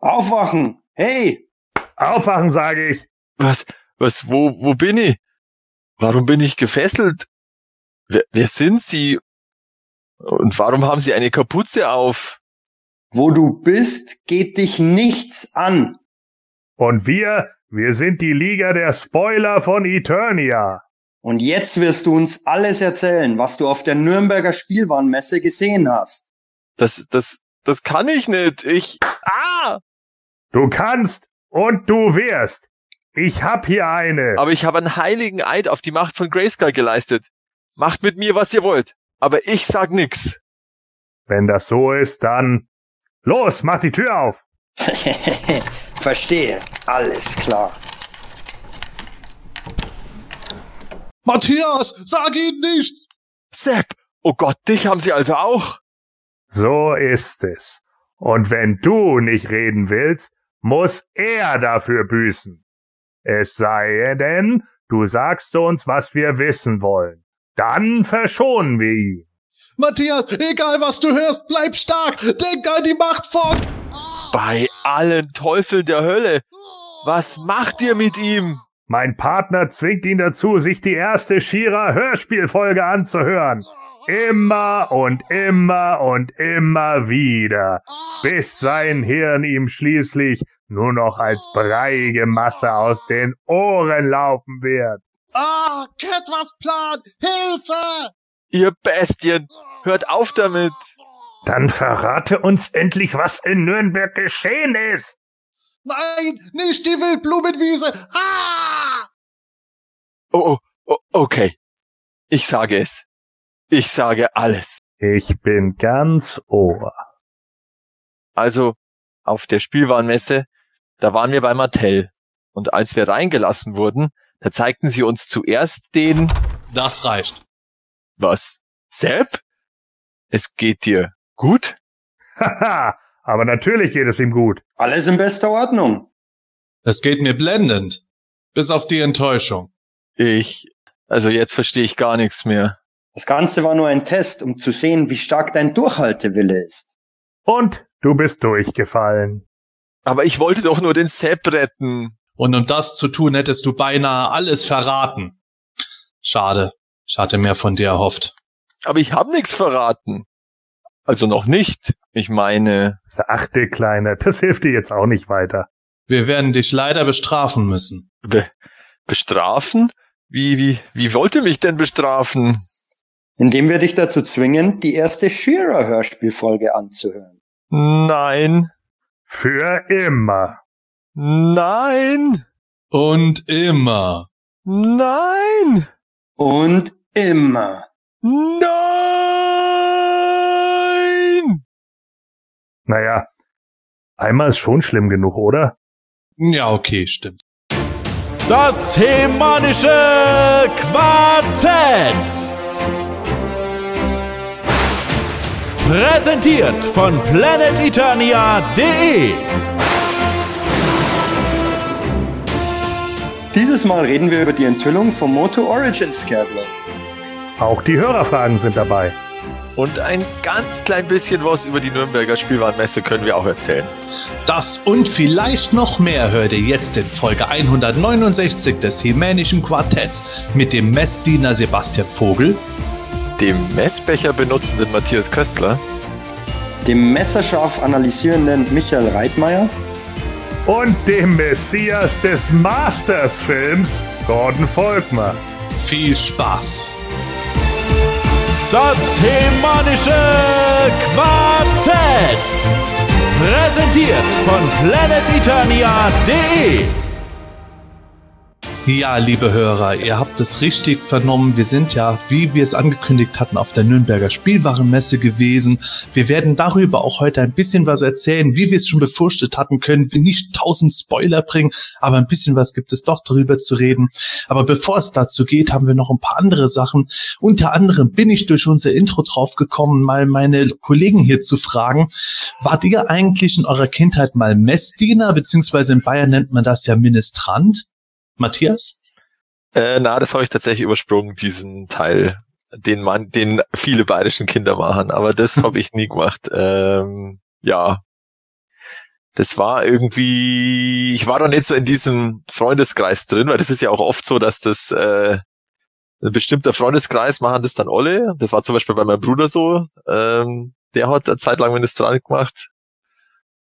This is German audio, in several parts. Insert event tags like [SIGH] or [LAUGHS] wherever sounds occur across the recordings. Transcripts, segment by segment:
Aufwachen! Hey! Aufwachen, sage ich! Was, was, wo, wo bin ich? Warum bin ich gefesselt? Wer, wer sind Sie? Und warum haben Sie eine Kapuze auf? Wo du bist, geht dich nichts an. Und wir, wir sind die Liga der Spoiler von Eternia. Und jetzt wirst du uns alles erzählen, was du auf der Nürnberger Spielwarenmesse gesehen hast. Das, das, das kann ich nicht. Ich. Ah! Du kannst und du wirst. Ich hab hier eine. Aber ich habe einen heiligen Eid auf die Macht von Grayskull geleistet. Macht mit mir, was ihr wollt. Aber ich sag nix. Wenn das so ist, dann los, mach die Tür auf. [LAUGHS] Verstehe. Alles klar. Matthias, sag ihnen nichts! Sepp! Oh Gott, dich haben sie also auch? So ist es. Und wenn du nicht reden willst, muss er dafür büßen. Es sei denn, du sagst uns, was wir wissen wollen. Dann verschonen wir ihn. Matthias, egal was du hörst, bleib stark! Denk an die Macht von... Bei allen Teufeln der Hölle! Was macht ihr mit ihm? Mein Partner zwingt ihn dazu, sich die erste Shira Hörspielfolge anzuhören. Immer und immer und immer wieder, bis sein Hirn ihm schließlich nur noch als breiige Masse aus den Ohren laufen wird. Ah, Ketwas Plan! Hilfe! Ihr Bestien! Hört auf damit! Dann verrate uns endlich, was in Nürnberg geschehen ist. Nein, nicht die Wildblumenwiese! Ah! Oh, oh, oh, okay. Ich sage es. Ich sage alles. Ich bin ganz Ohr. Also, auf der Spielwarenmesse, da waren wir bei Mattel. Und als wir reingelassen wurden, da zeigten sie uns zuerst den... Das reicht. Was? Sepp? Es geht dir gut? Haha, aber natürlich geht es ihm gut. Alles in bester Ordnung. Es geht mir blendend. Bis auf die Enttäuschung. Ich... Also jetzt verstehe ich gar nichts mehr. Das Ganze war nur ein Test, um zu sehen, wie stark dein Durchhaltewille ist. Und du bist durchgefallen. Aber ich wollte doch nur den Sepp retten. Und um das zu tun, hättest du beinahe alles verraten. Schade. Ich hatte mehr von dir erhofft. Aber ich habe nichts verraten. Also noch nicht. Ich meine, Sachte, Kleiner, das hilft dir jetzt auch nicht weiter. Wir werden dich leider bestrafen müssen. be bestrafen? Wie, wie, wie wollt ihr mich denn bestrafen? Indem wir dich dazu zwingen, die erste Shearer-Hörspielfolge anzuhören. Nein. Für immer. Nein. Und immer. Nein. Und immer. Nein. Naja, einmal ist schon schlimm genug, oder? Ja, okay, stimmt. Das hemanische Quartett. Präsentiert von planeteternia.de. Dieses Mal reden wir über die Enthüllung vom Moto Origins Scarecrow. Auch die Hörerfragen sind dabei. Und ein ganz klein bisschen was über die Nürnberger Spielwarenmesse können wir auch erzählen. Das und vielleicht noch mehr hört ihr jetzt in Folge 169 des Hemänischen Quartetts mit dem Messdiener Sebastian Vogel, Dem Messbecher benutzenden Matthias Köstler, Dem messerscharf analysierenden Michael Reitmeier Und dem Messias des Masters-Films, Gordon Volkmar. viel Spaß! Das hemanische Quartett. Präsentiert von planeteternia.de. Ja, liebe Hörer, ihr habt es richtig vernommen. Wir sind ja, wie wir es angekündigt hatten, auf der Nürnberger Spielwarenmesse gewesen. Wir werden darüber auch heute ein bisschen was erzählen. Wie wir es schon befürchtet hatten, können wir nicht tausend Spoiler bringen, aber ein bisschen was gibt es doch darüber zu reden. Aber bevor es dazu geht, haben wir noch ein paar andere Sachen. Unter anderem bin ich durch unser Intro drauf gekommen, mal meine Kollegen hier zu fragen. Wart ihr eigentlich in eurer Kindheit mal Messdiener, beziehungsweise in Bayern nennt man das ja Ministrant? Matthias? Äh, na, das habe ich tatsächlich übersprungen, diesen Teil, den man, den viele bayerischen Kinder machen, aber das habe [LAUGHS] ich nie gemacht. Ähm, ja. das war irgendwie, ich war doch nicht so in diesem Freundeskreis drin, weil das ist ja auch oft so, dass das äh, ein bestimmter Freundeskreis machen das dann alle. Das war zum Beispiel bei meinem Bruder so. Ähm, der hat eine Zeit lang Ministrant gemacht.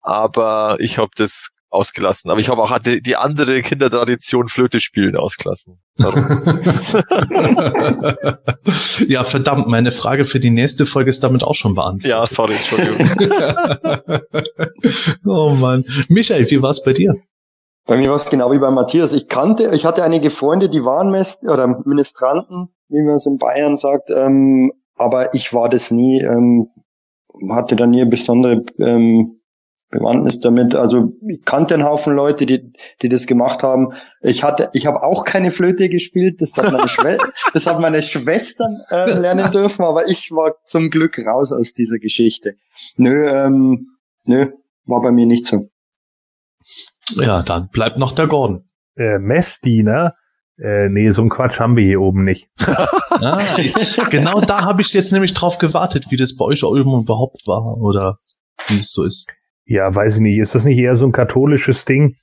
Aber ich habe das ausgelassen. Aber ich habe auch die, die andere Kindertradition Flöte spielen ausgelassen. [LAUGHS] ja, verdammt, meine Frage für die nächste Folge ist damit auch schon beantwortet. Ja, sorry, Entschuldigung. [LAUGHS] oh Mann. Michael, wie war es bei dir? Bei mir war es genau wie bei Matthias. Ich kannte, ich hatte einige Freunde, die waren Mest oder Ministranten, wie man es in Bayern sagt, ähm, aber ich war das nie, ähm, hatte da nie besondere ähm, Bewandtnis damit. Also ich kannte einen Haufen Leute, die, die das gemacht haben. Ich hatte, ich habe auch keine Flöte gespielt. Das hat meine, Schwe [LAUGHS] das hat meine Schwestern äh, lernen dürfen, aber ich war zum Glück raus aus dieser Geschichte. Nö, ähm, nö, war bei mir nicht so. Ja, dann bleibt noch der Gordon. Äh, Messdiener? Äh, nee, so ein Quatsch haben wir hier oben nicht. [LAUGHS] ah, ich, genau da habe ich jetzt nämlich drauf gewartet, wie das bei euch überhaupt war oder wie es so ist. Ja, weiß ich nicht. Ist das nicht eher so ein katholisches Ding?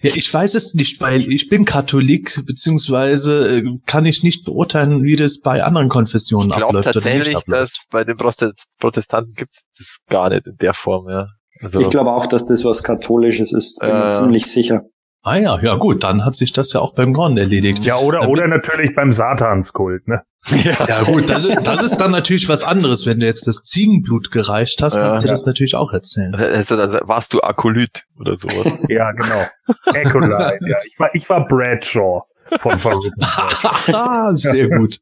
Ja, ich weiß es nicht, weil ich bin Katholik, beziehungsweise äh, kann ich nicht beurteilen, wie das bei anderen Konfessionen ich abläuft. Ich glaube tatsächlich, dass bei den Protestanten gibt es das gar nicht in der Form, ja. Also, ich glaube auch, dass das was Katholisches ist, bin äh, mir ziemlich sicher. Ah ja, ja gut, dann hat sich das ja auch beim Gron erledigt. Ja, oder, oder natürlich beim Satanskult, ne? Ja, ja gut, das ist, das ist dann natürlich was anderes. Wenn du jetzt das Ziegenblut gereicht hast, kannst ja, du ja. das natürlich auch erzählen. Also, also warst du Akolyt oder sowas? [LAUGHS] ja, genau. Acolyte, ja. Ich war, ich war Bradshaw von Verrückten. [LAUGHS] ah, sehr gut.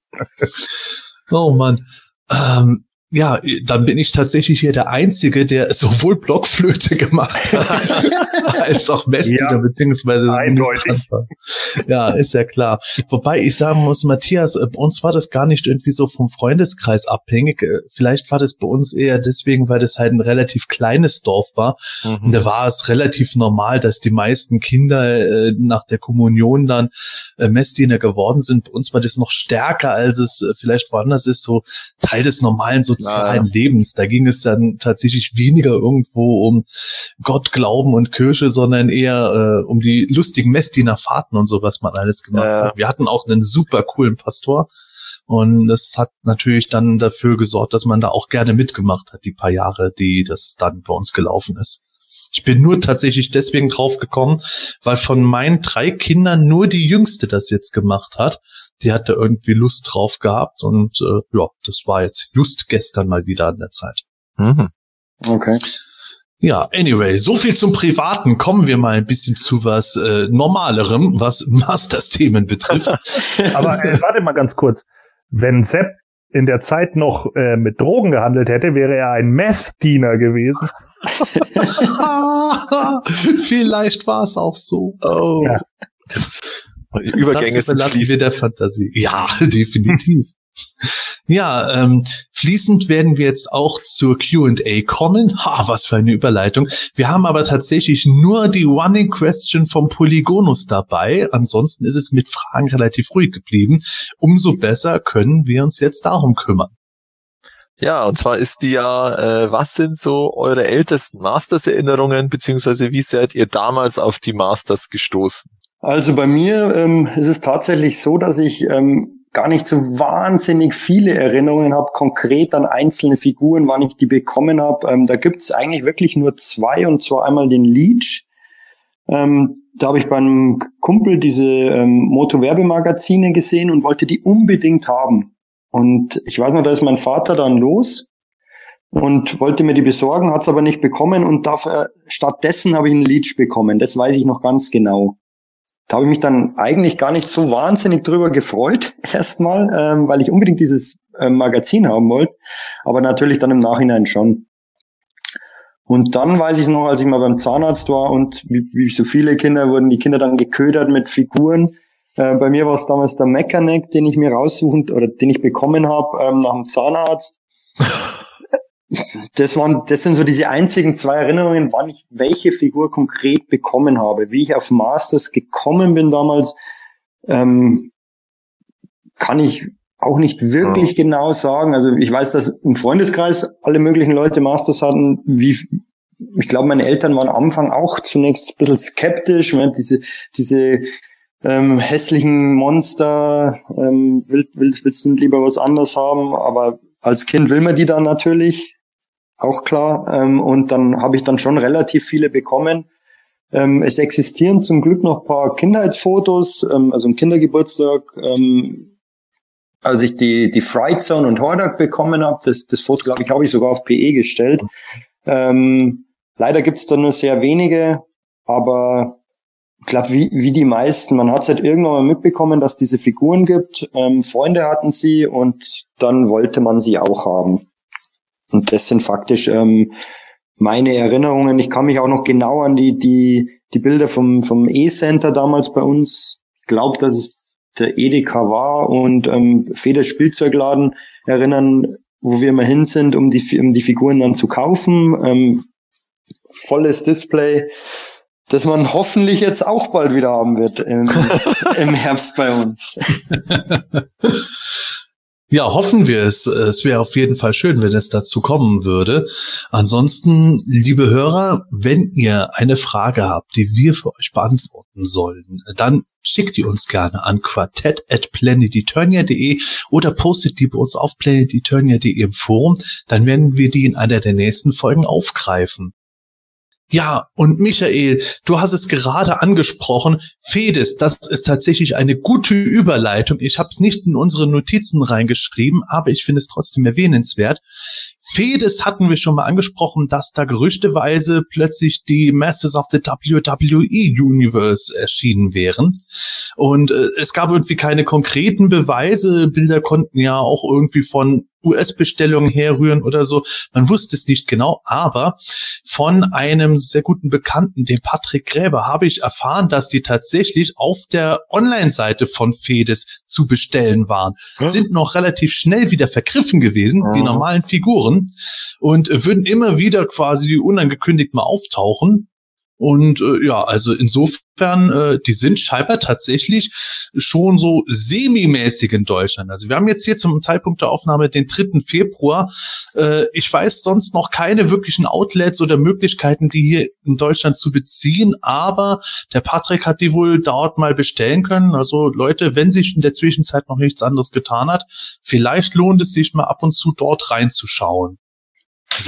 Oh Mann. Ähm, ja, dann bin ich tatsächlich hier der Einzige, der [LAUGHS] sowohl Blockflöte gemacht hat, [LAUGHS] als auch Messdiener, ja, beziehungsweise eindeutig. Ja, ist ja klar. Wobei ich sagen muss, Matthias, äh, bei uns war das gar nicht irgendwie so vom Freundeskreis abhängig. Äh, vielleicht war das bei uns eher deswegen, weil das halt ein relativ kleines Dorf war. Mhm. Und da war es relativ normal, dass die meisten Kinder äh, nach der Kommunion dann äh, Messdiener geworden sind. Bei uns war das noch stärker, als es äh, vielleicht woanders ist, so Teil des normalen so sozialen naja. Lebens. Da ging es dann tatsächlich weniger irgendwo um Gott, Glauben und Kirche, sondern eher äh, um die lustigen Messdiener Fahrten und so, was man alles gemacht naja. hat. Wir hatten auch einen super coolen Pastor. Und das hat natürlich dann dafür gesorgt, dass man da auch gerne mitgemacht hat, die paar Jahre, die das dann bei uns gelaufen ist. Ich bin nur tatsächlich deswegen drauf gekommen, weil von meinen drei Kindern nur die jüngste das jetzt gemacht hat die hatte irgendwie Lust drauf gehabt und äh, ja, das war jetzt just gestern mal wieder an der Zeit. Mhm. Okay. Ja, anyway, so viel zum Privaten. Kommen wir mal ein bisschen zu was äh, Normalerem, was [LAUGHS] Masters-Themen betrifft. [LAUGHS] Aber äh, warte mal ganz kurz. Wenn Sepp in der Zeit noch äh, mit Drogen gehandelt hätte, wäre er ein Meth-Diener gewesen. [LAUGHS] Vielleicht war es auch so. Oh. Ja. Das Übergänge sind fließend. wir der Fantasie. Ja, [LAUGHS] definitiv. Ja, ähm, fließend werden wir jetzt auch zur Q&A kommen. [LAUGHS] Ha, was für eine Überleitung. Wir haben aber tatsächlich nur die Running Question vom Polygonus dabei. Ansonsten ist es mit Fragen relativ ruhig geblieben. Umso besser können wir uns jetzt darum kümmern. Ja, und zwar ist die ja, äh, was sind so eure ältesten Masters-Erinnerungen, beziehungsweise wie seid ihr damals auf die Masters gestoßen? Also bei mir ähm, ist es tatsächlich so, dass ich ähm, gar nicht so wahnsinnig viele Erinnerungen habe, konkret an einzelne Figuren, wann ich die bekommen habe. Ähm, da gibt's eigentlich wirklich nur zwei, und zwar einmal den Leech. Ähm, da habe ich beim Kumpel diese ähm, Moto-Werbemagazine gesehen und wollte die unbedingt haben. Und ich weiß noch, da ist mein Vater dann los und wollte mir die besorgen, hat's aber nicht bekommen und dafür, stattdessen habe ich einen Leech bekommen. Das weiß ich noch ganz genau. Da habe ich mich dann eigentlich gar nicht so wahnsinnig drüber gefreut, [LAUGHS] erstmal, ähm, weil ich unbedingt dieses ähm, Magazin haben wollte, aber natürlich dann im Nachhinein schon. Und dann weiß ich noch, als ich mal beim Zahnarzt war und wie, wie so viele Kinder wurden die Kinder dann geködert mit Figuren. Äh, bei mir war es damals der Mechaneck, den ich mir raussuchen oder den ich bekommen habe ähm, nach dem Zahnarzt. [LAUGHS] das waren, das sind so diese einzigen zwei Erinnerungen, wann ich welche Figur konkret bekommen habe. Wie ich auf Masters gekommen bin damals, ähm, kann ich auch nicht wirklich ja. genau sagen. Also ich weiß, dass im Freundeskreis alle möglichen Leute Masters hatten. Wie, ich glaube, meine Eltern waren am Anfang auch zunächst ein bisschen skeptisch, wenn diese, diese ähm, hässlichen Monster, ähm, will, will, willst du lieber was anderes haben, aber als Kind will man die dann natürlich, auch klar. Ähm, und dann habe ich dann schon relativ viele bekommen. Ähm, es existieren zum Glück noch paar Kindheitsfotos, ähm, also ein Kindergeburtstag, ähm, als ich die, die Fright Zone und Hordak bekommen habe. Das, das Foto, glaube ich, habe ich sogar auf PE gestellt. Ähm, leider gibt es da nur sehr wenige, aber ich glaube, wie, wie die meisten, man hat es halt irgendwann mal mitbekommen, dass diese Figuren gibt. Ähm, Freunde hatten sie und dann wollte man sie auch haben. Und das sind faktisch ähm, meine Erinnerungen. Ich kann mich auch noch genau an die, die, die Bilder vom, vom E-Center damals bei uns. Ich glaube, dass es der Edeka war und ähm, Feder Spielzeugladen erinnern, wo wir immer hin sind, um die, um die Figuren dann zu kaufen. Ähm, volles Display das man hoffentlich jetzt auch bald wieder haben wird im, [LAUGHS] im Herbst bei uns. [LAUGHS] Ja, hoffen wir es. Es wäre auf jeden Fall schön, wenn es dazu kommen würde. Ansonsten, liebe Hörer, wenn ihr eine Frage habt, die wir für euch beantworten sollen, dann schickt die uns gerne an quartett at planeteturnia.de oder postet die bei uns auf planeteturnia.de im Forum. Dann werden wir die in einer der nächsten Folgen aufgreifen. Ja, und Michael, du hast es gerade angesprochen. Fedes, das ist tatsächlich eine gute Überleitung. Ich habe es nicht in unsere Notizen reingeschrieben, aber ich finde es trotzdem erwähnenswert. Fedes hatten wir schon mal angesprochen, dass da gerüchteweise plötzlich die Masters of the WWE Universe erschienen wären. Und äh, es gab irgendwie keine konkreten Beweise. Bilder konnten ja auch irgendwie von US-Bestellungen herrühren oder so. Man wusste es nicht genau, aber von einem sehr guten Bekannten, dem Patrick Gräber, habe ich erfahren, dass die tatsächlich auf der Online-Seite von Fedes zu bestellen waren. Hm? Sind noch relativ schnell wieder vergriffen gewesen, hm. die normalen Figuren, und würden immer wieder quasi unangekündigt mal auftauchen. Und äh, ja, also insofern, äh, die sind scheinbar tatsächlich schon so semi-mäßig in Deutschland. Also wir haben jetzt hier zum Zeitpunkt der Aufnahme den 3. Februar. Äh, ich weiß sonst noch keine wirklichen Outlets oder Möglichkeiten, die hier in Deutschland zu beziehen, aber der Patrick hat die wohl dort mal bestellen können. Also Leute, wenn sich in der Zwischenzeit noch nichts anderes getan hat, vielleicht lohnt es sich mal ab und zu dort reinzuschauen.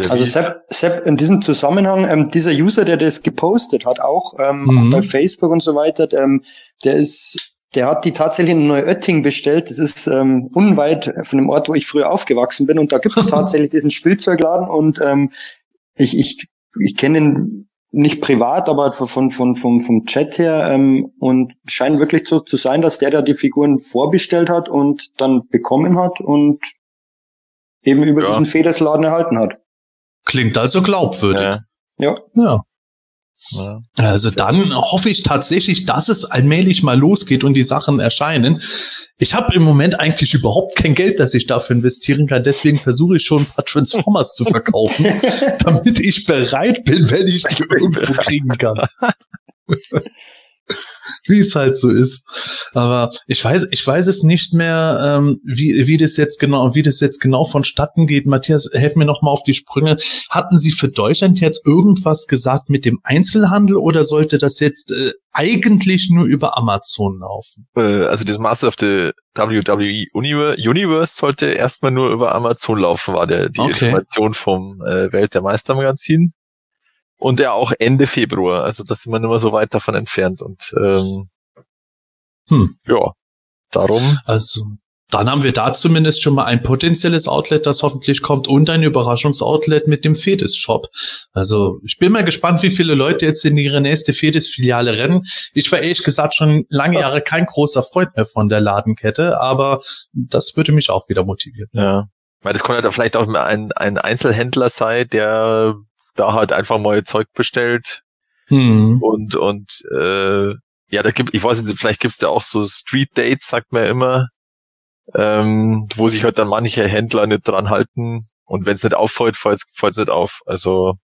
Also Sepp, Sepp, in diesem Zusammenhang, ähm, dieser User, der das gepostet hat, auch, ähm, mhm. auch bei Facebook und so weiter, ähm, der ist, der hat die tatsächlich in Neuötting bestellt. Das ist ähm, unweit von dem Ort, wo ich früher aufgewachsen bin. Und da gibt es [LAUGHS] tatsächlich diesen Spielzeugladen und ähm, ich, ich, ich kenne ihn nicht privat, aber von, von, vom, vom Chat her ähm, und scheint wirklich so zu sein, dass der da die Figuren vorbestellt hat und dann bekommen hat und eben über ja. diesen Federsladen erhalten hat. Klingt also glaubwürdig. Ja. ja. ja. Also dann hoffe ich tatsächlich, dass es allmählich mal losgeht und die Sachen erscheinen. Ich habe im Moment eigentlich überhaupt kein Geld, das ich dafür investieren kann. Deswegen versuche ich schon ein paar Transformers zu verkaufen, [LAUGHS] damit ich bereit bin, wenn ich die irgendwo kriegen kann. [LAUGHS] [LAUGHS] wie es halt so ist. Aber ich weiß, ich weiß es nicht mehr, ähm, wie, wie das jetzt genau, wie das jetzt genau vonstatten geht. Matthias, helf mir noch mal auf die Sprünge. Hatten Sie für Deutschland jetzt irgendwas gesagt mit dem Einzelhandel oder sollte das jetzt äh, eigentlich nur über Amazon laufen? Äh, also das Master of the WWE Universe sollte erstmal nur über Amazon laufen, war der die okay. Information vom äh, Welt der Meister Magazin und ja auch Ende Februar. Also da sind wir nicht mehr so weit davon entfernt. Und ähm, hm. ja, darum. Also dann haben wir da zumindest schon mal ein potenzielles Outlet, das hoffentlich kommt und ein Überraschungsoutlet mit dem Fedis-Shop. Also ich bin mal gespannt, wie viele Leute jetzt in ihre nächste Fedis-Filiale rennen. Ich war ehrlich gesagt schon lange Jahre kein großer Freund mehr von der Ladenkette, aber das würde mich auch wieder motivieren. Ja. Weil das könnte ja vielleicht auch ein, ein Einzelhändler sein, der da halt einfach mal Zeug bestellt. Hm. Und, und äh, ja, da gibt, ich weiß nicht, vielleicht gibt's da auch so Street Dates, sagt man immer, ähm, wo sich halt dann manche Händler nicht dran halten. Und wenn es nicht auffällt, fällt es nicht auf. Also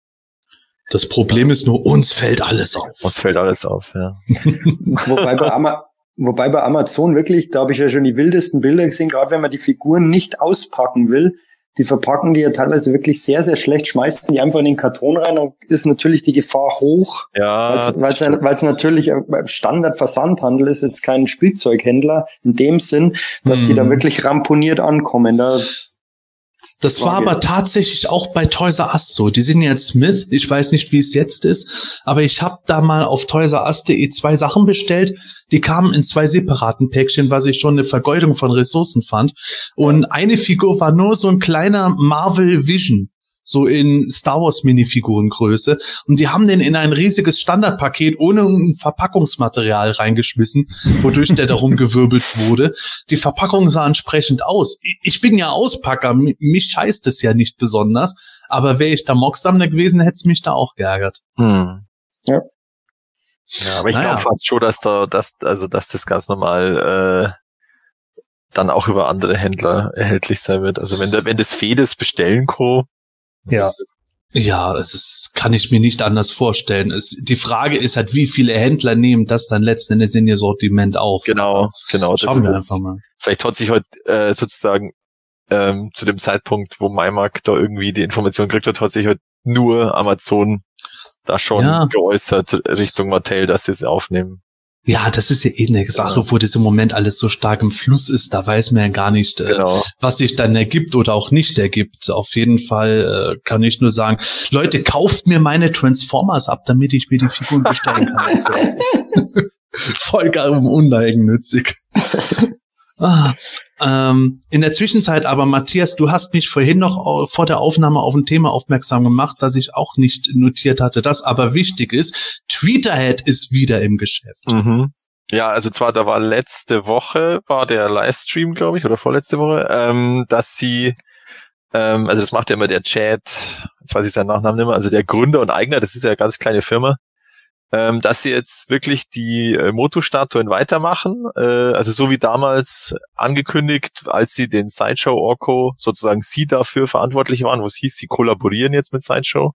das Problem ist nur, uns fällt alles auf. Uns fällt alles auf, ja. [LAUGHS] wobei, bei Ama wobei bei Amazon wirklich, da habe ich ja schon die wildesten Bilder gesehen, gerade wenn man die Figuren nicht auspacken will, die verpacken die ja teilweise wirklich sehr, sehr schlecht, schmeißen die einfach in den Karton rein, dann ist natürlich die Gefahr hoch, Ja, weil es natürlich Standard-Versandhandel ist jetzt kein Spielzeughändler in dem Sinn, dass die da Mhm. wirklich ramponiert ankommen. Da, Das war aber tatsächlich auch bei Toys R Us so. Die sind jetzt Smith. Ich weiß nicht, wie es jetzt ist, aber ich habe da mal auf toysrus.de zwei Sachen bestellt. Die kamen in zwei separaten Päckchen, was ich schon eine Vergeudung von Ressourcen fand. Und eine Figur war nur so ein kleiner Marvel Vision. So in Star Wars Minifigurengröße. Und die haben den in ein riesiges Standardpaket ohne ein Verpackungsmaterial reingeschmissen, wodurch der darum [LAUGHS] gewirbelt wurde. Die Verpackung sah entsprechend aus. Ich- bin ja Auspacker, mi- mich scheißt es ja nicht besonders, aber wäre ich da Mocksammler gewesen, hätte es mich da auch geärgert. Hm. Ja. Ja, aber ich Naja. glaube fast schon, dass da, dass, also, dass das ganz normal, äh, dann auch über andere Händler erhältlich sein wird. Also wenn der, wenn das Fedes bestellen kann, Ja. Ja, es ist, kann ich mir nicht anders vorstellen. Es, die Frage ist halt, wie viele Händler nehmen das dann letzten Endes in ihr Sortiment auf? genau, genau, das Schauen wir einfach mal. Vielleicht hat sich heute äh, sozusagen ähm, zu dem Zeitpunkt, wo MyMark da irgendwie die Information gekriegt hat, hat sich heute nur Amazon da schon Ja. geäußert Richtung Mattel, dass sie es aufnehmen. Ja, das ist ja eh eine Sache, wo das im Moment alles so stark im Fluss ist. Da weiß man ja gar nicht, äh, Genau. was sich dann ergibt oder auch nicht ergibt. Auf jeden Fall äh, kann ich nur sagen, Leute, kauft mir meine Transformers ab, damit ich mir die Figuren bestellen kann. [LAUGHS] [LAUGHS] Voll gar uneigennützig. ah, ähm, in der Zwischenzeit aber, Matthias, du hast mich vorhin noch au- vor der Aufnahme auf ein Thema aufmerksam gemacht, das ich auch nicht notiert hatte, das aber wichtig ist. Tweeterhead ist wieder im Geschäft. Mhm. Ja, also zwar, da war letzte Woche, war der Livestream, glaube ich, oder vorletzte Woche, ähm, dass sie, ähm, also das macht ja immer der Chat, jetzt weiß ich seinen Nachnamen nicht mehr, also der Gründer und Eigner, das ist ja eine ganz kleine Firma, ähm, dass sie jetzt wirklich die äh, Moto-Statuen weitermachen, äh, also so wie damals angekündigt, als sie den Sideshow Orko, sozusagen sie dafür verantwortlich waren, wo es hieß, sie kollaborieren jetzt mit Sideshow.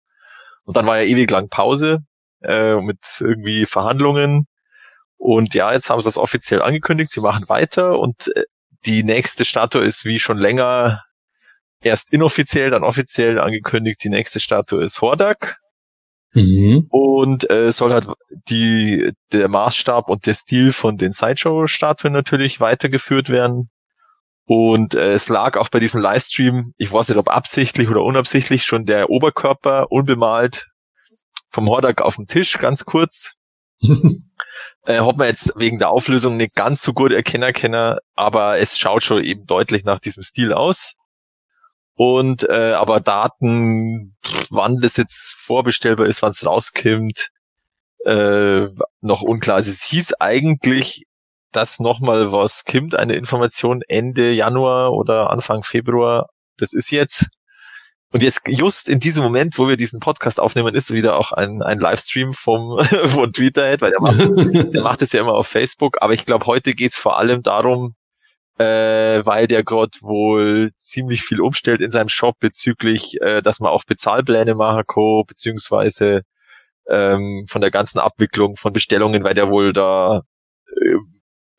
Und dann war ja ewig lang Pause äh, mit irgendwie Verhandlungen. Und ja, jetzt haben sie das offiziell angekündigt, sie machen weiter und äh, die nächste Statue ist wie schon länger erst inoffiziell, dann offiziell angekündigt, die nächste Statue ist Hordak Mhm. und äh, soll halt die der Maßstab und der Stil von den Sideshow-Statuen natürlich weitergeführt werden. Und äh, es lag auch bei diesem Livestream, ich weiß nicht, ob absichtlich oder unabsichtlich, schon der Oberkörper unbemalt vom Hordak auf dem Tisch, ganz kurz. [LAUGHS] Äh, hat man jetzt wegen der Auflösung nicht ganz so gut erkennen können, aber es schaut schon eben deutlich nach diesem Stil aus. Und äh, aber Daten, wann das jetzt vorbestellbar ist, wann es rauskommt, äh, noch unklar. Also es hieß eigentlich, dass nochmal was kommt, eine Information Ende Januar oder Anfang Februar. Das ist jetzt. Und jetzt just in diesem Moment, wo wir diesen Podcast aufnehmen, ist wieder auch ein, ein Livestream vom [LAUGHS] von Tweeterhead, weil der macht [LAUGHS] der macht es ja immer auf Facebook, aber ich glaube, heute geht es vor allem darum, äh, weil der gerade wohl ziemlich viel umstellt in seinem Shop bezüglich, äh, dass man auch Bezahlpläne machen kann, beziehungsweise ähm, von der ganzen Abwicklung von Bestellungen, weil der wohl da äh,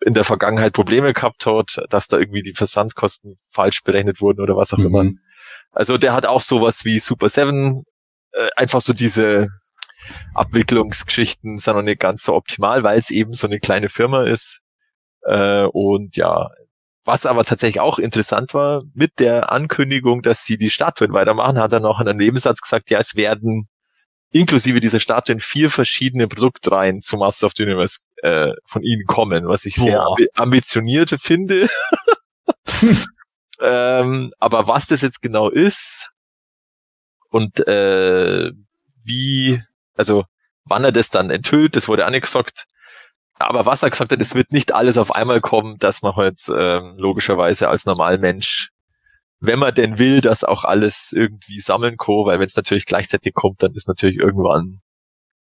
in der Vergangenheit Probleme gehabt hat, dass da irgendwie die Versandkosten falsch berechnet wurden oder was auch immer. Mhm. Also der hat auch sowas wie Super Seven, äh, einfach so diese Abwicklungsgeschichten sind noch nicht ganz so optimal, weil es eben so eine kleine Firma ist. Äh, und ja, was aber tatsächlich auch interessant war, mit der Ankündigung, dass sie die Statuen weitermachen, hat er noch in einem Nebensatz gesagt, ja, es werden inklusive dieser Statuen vier verschiedene Produktreihen zu Master of the Universe äh, von ihnen kommen, was ich sehr Boah. ambi ambitioniert finde. [LAUGHS] ähm, aber was das jetzt genau ist und äh, wie, also wann er das dann enthüllt, das wurde auch nicht gesagt. Aber was er gesagt hat, es wird nicht alles auf einmal kommen, dass man halt ähm, logischerweise als Normalmensch, wenn man denn will, das auch alles irgendwie sammeln kann, weil wenn es natürlich gleichzeitig kommt, dann ist natürlich irgendwann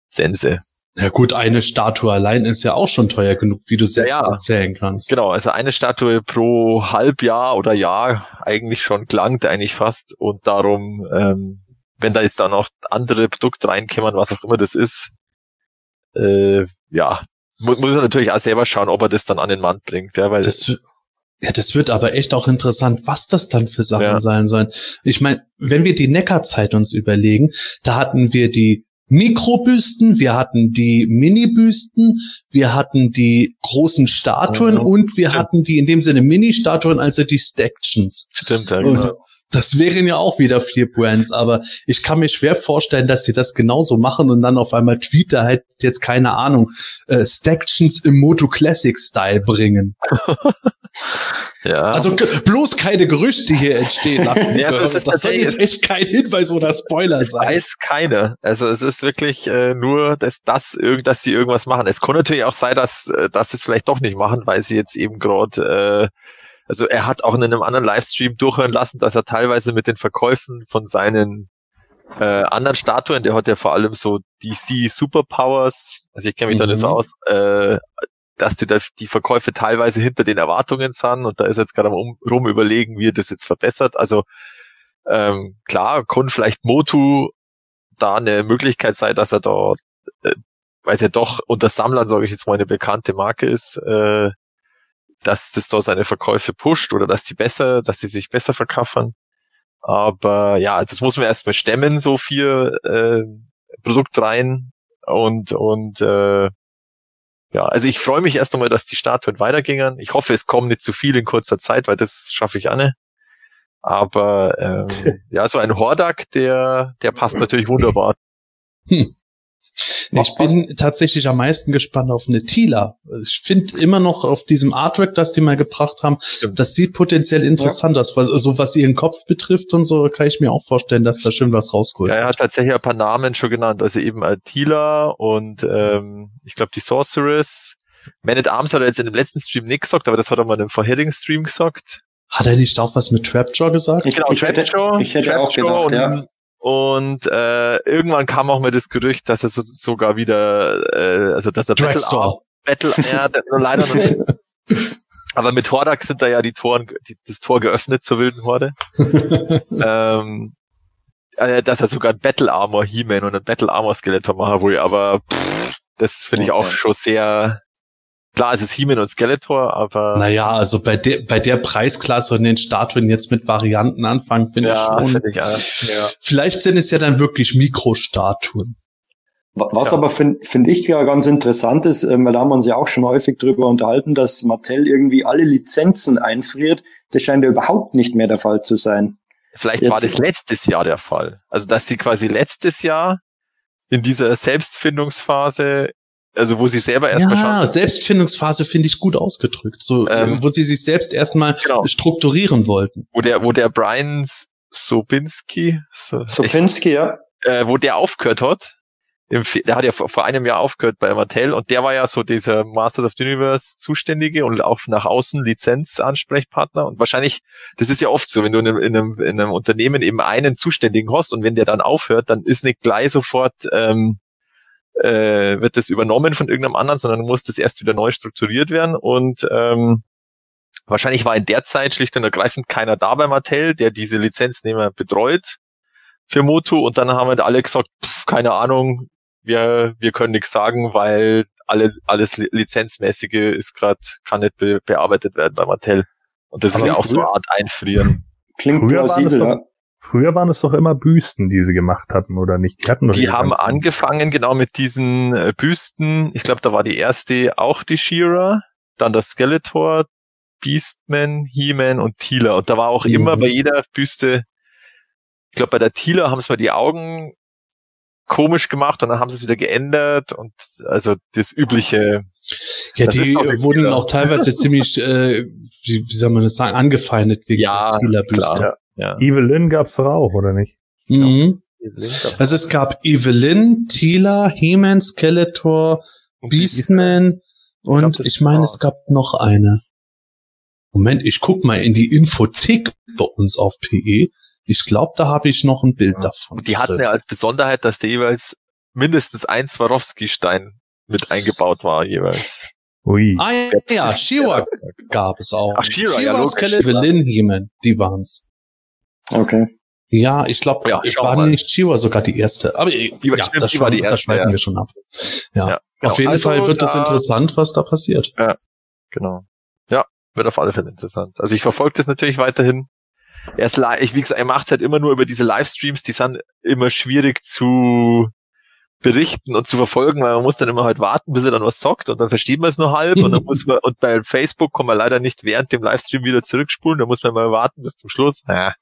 Sense. Ja gut, eine Statue allein ist ja auch schon teuer genug, wie du selbst Ja, erzählen kannst. Genau, also eine Statue pro Halbjahr oder Jahr eigentlich schon gelangt, eigentlich fast. Und darum, ähm, wenn da jetzt da noch andere Produkte reinkommen, was auch immer das ist, äh, ja, mu muss er natürlich auch selber schauen, ob er das dann an den Mann bringt, ja, weil Das, Ja, das wird aber echt auch interessant, was das dann für Sachen Ja. sein sollen. Ich meine, wenn wir die Neckarzeit uns überlegen, da hatten wir die Mikrobüsten, wir hatten die Mini-Büsten, wir hatten die großen Statuen Mhm. und wir Stimmt. hatten die in dem Sinne Mini-Statuen, also die Stactions. Stimmt, ja, Und genau. Das wären ja auch wieder vier Brands, aber ich kann mir schwer vorstellen, dass sie das genauso machen und dann auf einmal Tweeter halt jetzt keine Ahnung, äh, Stactions im Moto Classic Style bringen. [LAUGHS] Ja. Also bloß keine Gerüchte hier entstehen lassen. [LAUGHS] Ja, das ist soll tatsächlich- jetzt echt kein Hinweis oder Spoiler Es sein. weiß keiner. Also es ist wirklich äh, nur, dass, irg- dass sie irgendwas machen. Es kann natürlich auch sein, dass, äh, dass sie es vielleicht doch nicht machen, weil sie jetzt eben gerade, äh, also er hat auch in einem anderen Livestream durchhören lassen, dass er teilweise mit den Verkäufen von seinen äh, anderen Statuen, der hat ja vor allem so DC Superpowers, also ich kenne mich da nicht so Mhm. aus, äh, dass die, die Verkäufe teilweise hinter den Erwartungen sind und da ist jetzt gerade am um, rum überlegen, wie er das jetzt verbessert. Also ähm, klar, kann vielleicht Motu da eine Möglichkeit sein, dass er da, äh, weil es ja doch unter Sammlern, sage ich jetzt mal, eine bekannte Marke ist, äh, dass das da seine Verkäufe pusht oder dass die besser, dass sie sich besser verkaufen. Aber ja, das muss man erstmal stemmen, so vier äh, Produktreihen und und äh, ja, also ich freue mich erst einmal, dass die Statuen weitergingen. Ich hoffe, es kommen nicht zu viel in kurzer Zeit, weil das schaffe ich nicht. Aber ähm, ja, so ein Hordak, der, der passt natürlich wunderbar. Ich bin tatsächlich am meisten gespannt auf eine Tila. Ich finde immer noch auf diesem Artwork, das die mal gebracht haben, Stimmt. das sieht potenziell interessant aus. Was, so was ihren Kopf betrifft und so, kann ich mir auch vorstellen, dass da schön was rausgeholt Ja, er hat tatsächlich ein paar Namen schon genannt, also eben Attila und ähm, ich glaube die Sorceress. Man at Arms hat er jetzt in dem letzten Stream nicht gesagt, aber das hat er mal in dem vorherigen Stream gesagt. Hat er nicht auch was mit Trapjaw gesagt? Ich, ich hätte, ich hätte auch Trapjaw gedacht, und, ja. Und äh, irgendwann kam auch mal das Gerücht, dass er so, sogar wieder, äh, also dass er Battle, Dragstore. Battle, ja, der- leider noch nicht. [LAUGHS] Aber mit Hordak sind da ja die Toren, die, das Tor geöffnet zur wilden Horde. [LAUGHS] ähm, äh, dass er sogar ein Battle Armor He-Man und ein Battle Armor Skeletor machen will, aber pff, das finde ich auch Okay. schon sehr, klar, es ist He-Man und Skeletor, aber Naja, also bei der, bei der Preisklasse und den Statuen jetzt mit Varianten anfangen, finde ja, ich schon. ich. Ja. Vielleicht sind es ja dann wirklich Mikrostatuen. Wa- Was Ja. aber finde find ich ja ganz interessant ist, ähm, weil da haben wir uns ja auch schon häufig drüber unterhalten, dass Mattel irgendwie alle Lizenzen einfriert. Das scheint ja überhaupt nicht mehr der Fall zu sein. Vielleicht Jetzt- war das letztes Jahr der Fall. Also, dass sie quasi letztes Jahr in dieser Selbstfindungsphase, also wo sie selber erstmal ja, schauen, Selbstfindungsphase finde ich gut ausgedrückt. So, Ähm, wo sie sich selbst erstmal genau, strukturieren wollten. wo der, wo der Brian Sobinski, so, ich, Sopinski, ja. äh, wo der aufgehört hat, im, der hat ja vor, vor einem Jahr aufgehört bei Mattel und der war ja so dieser Masters of the Universe Zuständige und auch nach außen Lizenzansprechpartner und wahrscheinlich, das ist ja oft so, wenn du in einem, in einem, in einem Unternehmen eben einen Zuständigen hast und wenn der dann aufhört, dann ist nicht gleich sofort ähm, äh, wird das übernommen von irgendeinem anderen, sondern muss das erst wieder neu strukturiert werden und ähm, wahrscheinlich war in der Zeit schlicht und ergreifend keiner da bei Mattel, der diese Lizenznehmer betreut für Motu und dann haben halt alle gesagt, pff, keine Ahnung, wir, wir können nichts sagen, weil alle, alles Li- Lizenzmäßige ist gerade, kann nicht be bearbeitet werden bei Mattel. Und das ist Aber ja auch so eine Art Einfrieren. Klingt plausibel, ja. Früher waren es doch immer Büsten, die sie gemacht hatten, oder nicht? Die hatten doch Die haben angefangen genau mit diesen äh, Büsten. Ich glaube, da war die erste auch die She-Ra, dann das Skeletor, Beastman, He-Man und Tila. Und da war auch Mhm. immer bei jeder Büste, ich glaube, bei der Tila haben sie mal die Augen komisch gemacht und dann haben sie es wieder geändert und also das übliche. Ja, Das die wurden auch teilweise ziemlich, äh, wie, wie soll man das sagen, angefeindet wegen Ja, der Tila-Büste. Ja. Evelyn gab's doch auch, oder nicht? Mhm. Also es gab Evelyn, Tila, He-Man, Skeletor, Und Beastman und glaub, das ich meine, es gab noch eine. Moment, ich guck mal in die Infothek bei uns auf PE. Ich glaube, da habe ich noch ein Bild davon. Und die hatten ja als Besonderheit, dass da jeweils mindestens ein Swarovski-Stein mit eingebaut war jeweils. Ui. Ah ja, She-Ra gab es auch. Ach, She-Ra, ja, logisch. Skeletor, Evelyn, He-Man, die waren's. Okay. Ja, ich glaube, Ja, ich war mal. nicht She-Ra sogar die erste. Aber Die war- ja, stimmt, das, schon, die das erste, schweifen ja. wir schon ab. Ja, Ja, genau. auf jeden Also, Fall wird das da- interessant, was da passiert. Genau. Ja, wird auf alle Fälle interessant. Also ich verfolge das natürlich weiterhin. Er ist ich, wie gesagt, er macht halt immer nur über diese Livestreams, die sind immer schwierig zu berichten und zu verfolgen, weil man muss dann immer halt warten, bis er dann was zockt und dann versteht man es nur halb und dann [LAUGHS] muss man, und bei Facebook kann man leider nicht während dem Livestream wieder zurückspulen, da muss man mal warten bis zum Schluss. Ja.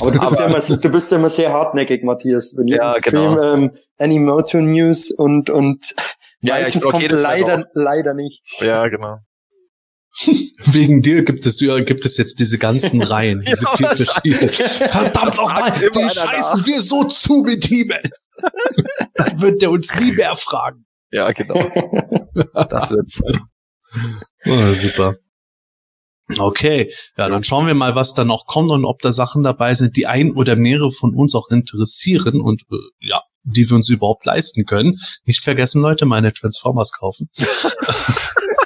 Aber du bist, ja immer, du bist ja immer sehr hartneckig, Matthias. Wenn ja, Stream genau. ähm, Animoto News und, und Ja, ja, meistens brauch kommt leider, leider nichts. Ja, genau. [LAUGHS] Wegen dir gibt es, ja, gibt es jetzt diese ganzen [LAUGHS] Reihen, diese Ja, vier verschiedenen. Verdammt nochmal, die scheißen nach. wir so zu mit E-Mail. [LAUGHS] Dann wird der uns nie mehr fragen. Ja, genau. Das wird's. Oh, super. Okay, ja, dann schauen wir mal, was da noch kommt und ob da Sachen dabei sind, die ein oder mehrere von uns auch interessieren und äh, ja, die wir uns überhaupt leisten können. Nicht vergessen, Leute, meine Transformers kaufen. [LAUGHS]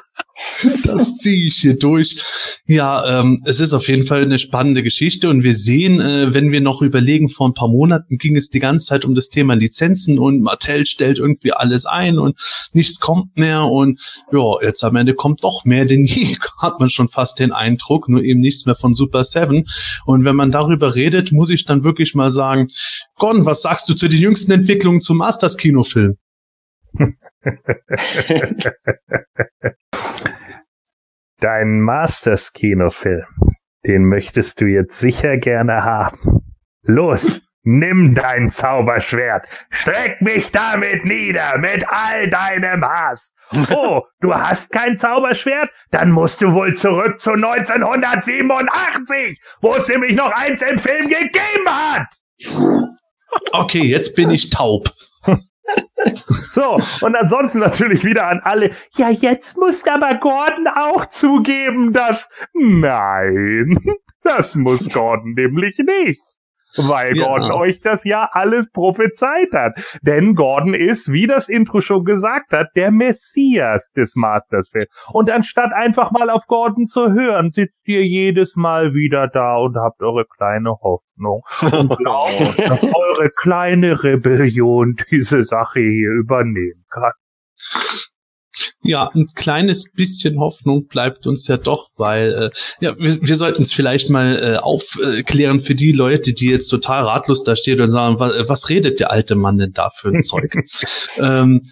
[LAUGHS] das ziehe ich hier durch. Ja, ähm, es ist auf jeden Fall eine spannende Geschichte und wir sehen, äh, wenn wir noch überlegen, vor ein paar Monaten ging es die ganze Zeit um das Thema Lizenzen und Mattel stellt irgendwie alles ein und nichts kommt mehr und ja, jetzt am Ende kommt doch mehr denn je, [LAUGHS] hat man schon fast den Eindruck, nur eben nichts mehr von Super Seven. Und wenn man darüber redet, muss ich dann wirklich mal sagen, Gon, was sagst du zu den jüngsten Entwicklungen zum Masters Kinofilm? [LAUGHS] Dein Masters-Kinofilm, den möchtest du jetzt sicher gerne haben. Los, nimm dein Zauberschwert, streck mich damit nieder mit all deinem Hass. Oh, du hast kein Zauberschwert? Dann musst du wohl zurück zu 1987, wo es nämlich noch eins im Film gegeben hat. Okay, jetzt bin ich taub. [LAUGHS] So, und ansonsten natürlich wieder an alle. Ja, jetzt muss aber Gordon auch zugeben, dass. Nein, das muss Gordon nämlich nicht. Weil Ja. Gordon euch das ja alles prophezeit hat. Denn Gordon ist, wie das Intro schon gesagt hat, der Messias des Masters-Films. Und anstatt einfach mal auf Gordon zu hören, sitzt ihr jedes Mal wieder da und habt eure kleine Hoffnung und [LAUGHS] glaubt, dass eure kleine Rebellion diese Sache hier übernehmen kann. Ja, ein kleines bisschen Hoffnung bleibt uns ja doch, weil äh, ja, wir, wir sollten es vielleicht mal äh, aufklären für die Leute, die jetzt total ratlos da stehen und sagen, was, was redet der alte Mann denn da für ein Zeug? [LAUGHS] ähm,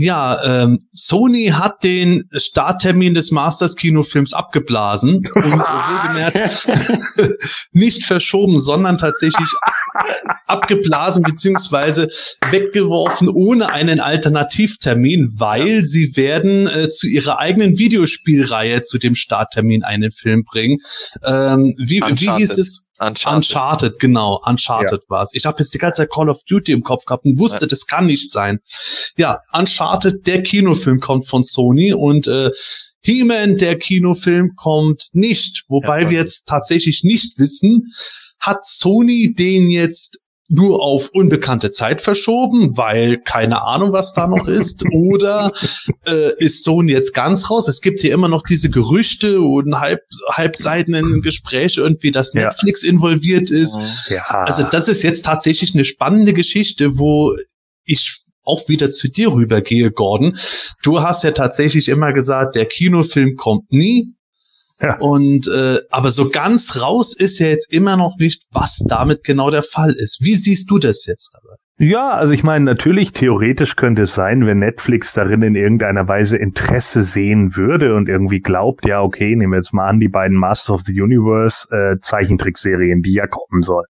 ja, ähm, Sony hat den Starttermin des Masters Kinofilms abgeblasen und [LAUGHS] nicht verschoben, sondern tatsächlich abgeblasen beziehungsweise weggeworfen ohne einen Alternativtermin, weil sie werden äh, zu ihrer eigenen Videospielreihe zu dem Starttermin einen Film bringen. Ähm, wie, wie hieß es? Uncharted. Uncharted, genau, Uncharted war es. Ich habe jetzt die ganze Zeit Call of Duty im Kopf gehabt und wusste, Ja. das kann nicht sein. Ja, Uncharted, der Kinofilm kommt von Sony und äh, He-Man, der Kinofilm kommt nicht. Wobei wir jetzt tatsächlich nicht wissen, hat Sony den jetzt nur auf unbekannte Zeit verschoben, weil keine Ahnung, was da noch ist, [LAUGHS] oder äh, ist Sony jetzt ganz raus? Es gibt hier immer noch diese Gerüchte und halb, halbseitenen Gespräche irgendwie, dass Ja. Netflix involviert ist. Ja. Also das ist jetzt tatsächlich eine spannende Geschichte, wo ich auch wieder zu dir rübergehe, Gordon. Du hast ja tatsächlich immer gesagt, der Kinofilm kommt nie. Ja. Und äh, aber so ganz raus ist ja jetzt immer noch nicht, was damit genau der Fall ist. Wie siehst du das jetzt dabei? Ja, also ich meine, natürlich theoretisch könnte es sein, wenn Netflix darin in irgendeiner Weise Interesse sehen würde und irgendwie glaubt, ja, okay, nehmen wir jetzt mal an, die beiden Masters of the Universe äh, Zeichentrickserien, die ja kommen sollen.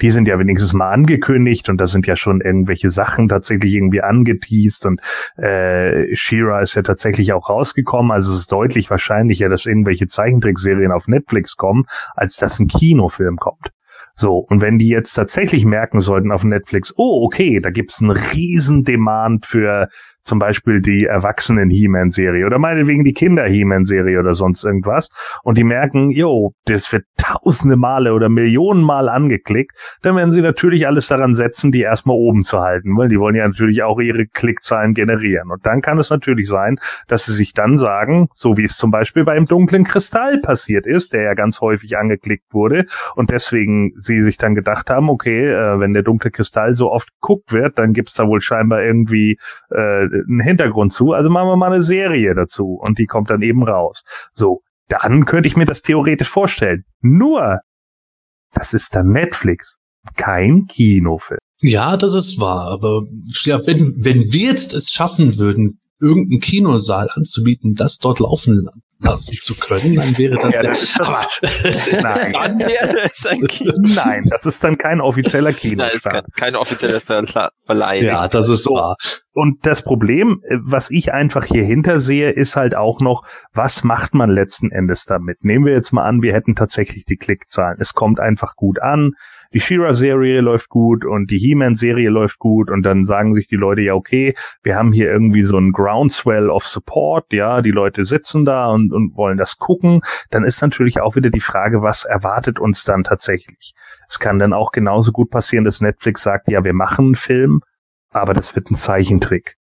Die sind ja wenigstens mal angekündigt und da sind ja schon irgendwelche Sachen tatsächlich irgendwie angeteased und äh, Shira ist ja tatsächlich auch rausgekommen, also es ist deutlich wahrscheinlicher, dass irgendwelche Zeichentrickserien auf Netflix kommen, als dass ein Kinofilm kommt. So, und wenn die jetzt tatsächlich merken sollten auf Netflix, oh, okay, da gibt's einen riesen Demand für zum Beispiel die erwachsenen He-Man-Serie oder meinetwegen die Kinder-He-Man-Serie oder sonst irgendwas und die merken, yo, das wird tausende Male oder Millionen Mal angeklickt, dann werden sie natürlich alles daran setzen, die erstmal oben zu halten, weil die wollen ja natürlich auch ihre Klickzahlen generieren. Und dann kann es natürlich sein, dass sie sich dann sagen, so wie es zum Beispiel beim dunklen Kristall passiert ist, der ja ganz häufig angeklickt wurde, und deswegen sie sich dann gedacht haben, okay, äh, wenn der dunkle Kristall so oft geguckt wird, dann gibt's da wohl scheinbar irgendwie äh, einen Hintergrund zu. Also machen wir mal eine Serie dazu und die kommt dann eben raus. So, dann könnte ich mir das theoretisch vorstellen. Nur, das ist dann Netflix, kein Kinofilm. Ja, das ist wahr, aber ja, wenn, wenn wir jetzt es schaffen würden, irgendeinen Kinosaal anzubieten, das dort laufen lassen zu können, dann wäre das ja. ja das das, [LAUGHS] nein. [LAUGHS] Dann wäre es ein Kino. Nein, das ist dann kein offizieller Kino. Nein, ist kein, kein offizieller Verleih. Ja, das ist so. wahr. Und das Problem, äh, was ich einfach hier hinter sehe, ist halt auch noch, was macht man letzten Endes damit? Nehmen wir jetzt mal an, wir hätten tatsächlich die Klickzahlen. Es kommt einfach gut an die Shira-Serie läuft gut und die He-Man-Serie läuft gut und dann sagen sich die Leute, ja, okay, wir haben hier irgendwie so ein Groundswell of Support, ja, die Leute sitzen da und, und wollen das gucken, dann ist natürlich auch wieder die Frage, was erwartet uns dann tatsächlich? Es kann dann auch genauso gut passieren, dass Netflix sagt, ja, wir machen einen Film, aber das wird ein Zeichentrick.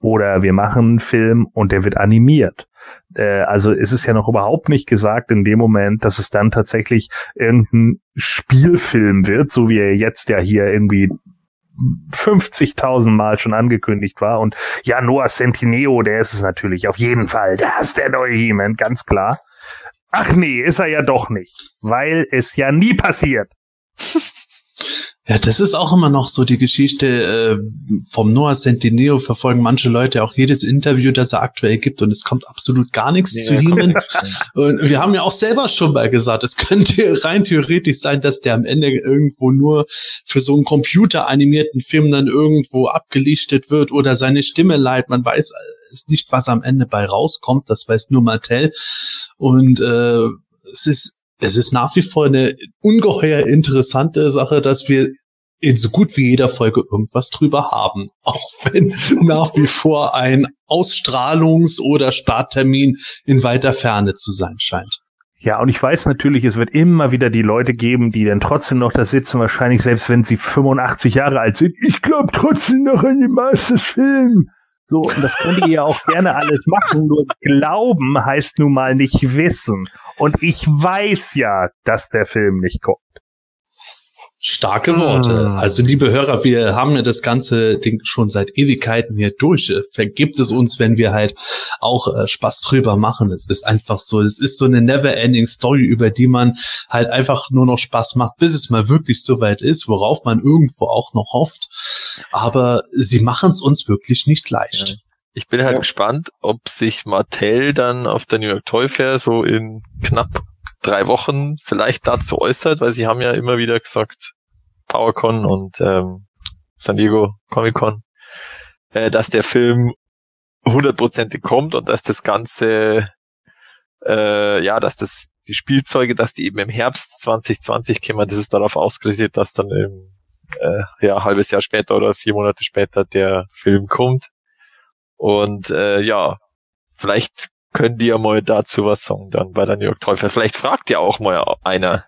Oder wir machen einen Film und der wird animiert. Äh, also ist es ja noch überhaupt nicht gesagt in dem Moment, dass es dann tatsächlich irgendein Spielfilm wird, so wie er jetzt ja hier irgendwie 50.000 Mal schon angekündigt war. Und ja, Noah Centineo, der ist es natürlich auf jeden Fall. Der ist der neue He-Man, ganz klar. Ach nee, ist er ja doch nicht, weil es ja nie passiert. [LAUGHS] Ja, das ist auch immer noch so die Geschichte äh, vom Noah Centineo verfolgen manche Leute auch jedes Interview, das er aktuell gibt und es kommt absolut gar nichts nee, zu ihm. Und wir haben ja auch selber schon mal gesagt, es könnte rein theoretisch sein, dass der am Ende irgendwo nur für so einen computeranimierten Film dann irgendwo abgelichtet wird oder seine Stimme leiht. Man weiß es nicht, was am Ende bei rauskommt, das weiß nur Mattel. Und äh, es ist es ist nach wie vor eine ungeheuer interessante Sache, dass wir in so gut wie jeder Folge irgendwas drüber haben. [LAUGHS] Auch wenn nach wie vor ein Ausstrahlungs- oder Starttermin in weiter Ferne zu sein scheint. Ja, und ich weiß natürlich, es wird immer wieder die Leute geben, die dann trotzdem noch da sitzen, wahrscheinlich selbst wenn sie 85 Jahre alt sind. Ich glaube trotzdem noch an den Masters-Film. So, und das könnt ihr ja auch gerne alles machen, nur glauben heißt nun mal nicht wissen. Und ich weiß ja, dass der Film nicht kommt. Starke Worte. Ah. Also, liebe Hörer, wir haben ja das ganze Ding schon seit Ewigkeiten hier durch. Vergibt es uns, wenn wir halt auch äh, Spaß drüber machen. Es ist einfach so, es ist so eine never-ending Story, über die man halt einfach nur noch Spaß macht, bis es mal wirklich so weit ist, worauf man irgendwo auch noch hofft. Aber sie machen es uns wirklich nicht leicht. Ja. Ich bin halt ja. gespannt, ob sich Mattel dann auf der New York Toy Fair so in knapp drei Wochen vielleicht dazu äußert, weil sie haben ja immer wieder gesagt, PowerCon und ähm, San Diego Comic Con, äh, dass der Film hundertprozentig kommt und dass das Ganze, äh, ja, dass das die Spielzeuge, dass die eben im Herbst 2020 kommen, das ist darauf ausgerichtet, dass dann im äh, ja, halbes Jahr später oder vier Monate später der Film kommt. Und äh, ja, vielleicht können die ja mal dazu was sagen dann bei der New York Teufel. Vielleicht fragt ja auch mal einer.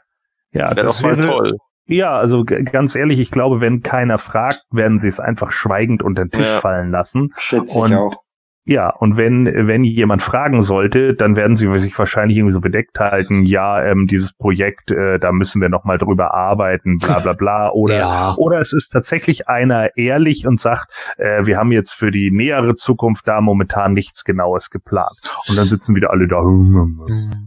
Ja, das wäre doch mal toll. Ja, also ganz ehrlich, ich glaube, wenn keiner fragt, werden sie es einfach schweigend unter den Tisch ja. fallen lassen. Schätze ich auch. Ja, und wenn, wenn jemand fragen sollte, dann werden sie sich wahrscheinlich irgendwie so bedeckt halten, ja, ähm, dieses Projekt, äh, da müssen wir nochmal drüber arbeiten, bla bla bla. [LAUGHS] Oder, ja. oder es ist tatsächlich einer ehrlich und sagt, äh, wir haben jetzt für die nähere Zukunft da momentan nichts Genaues geplant. Und dann sitzen wieder alle da.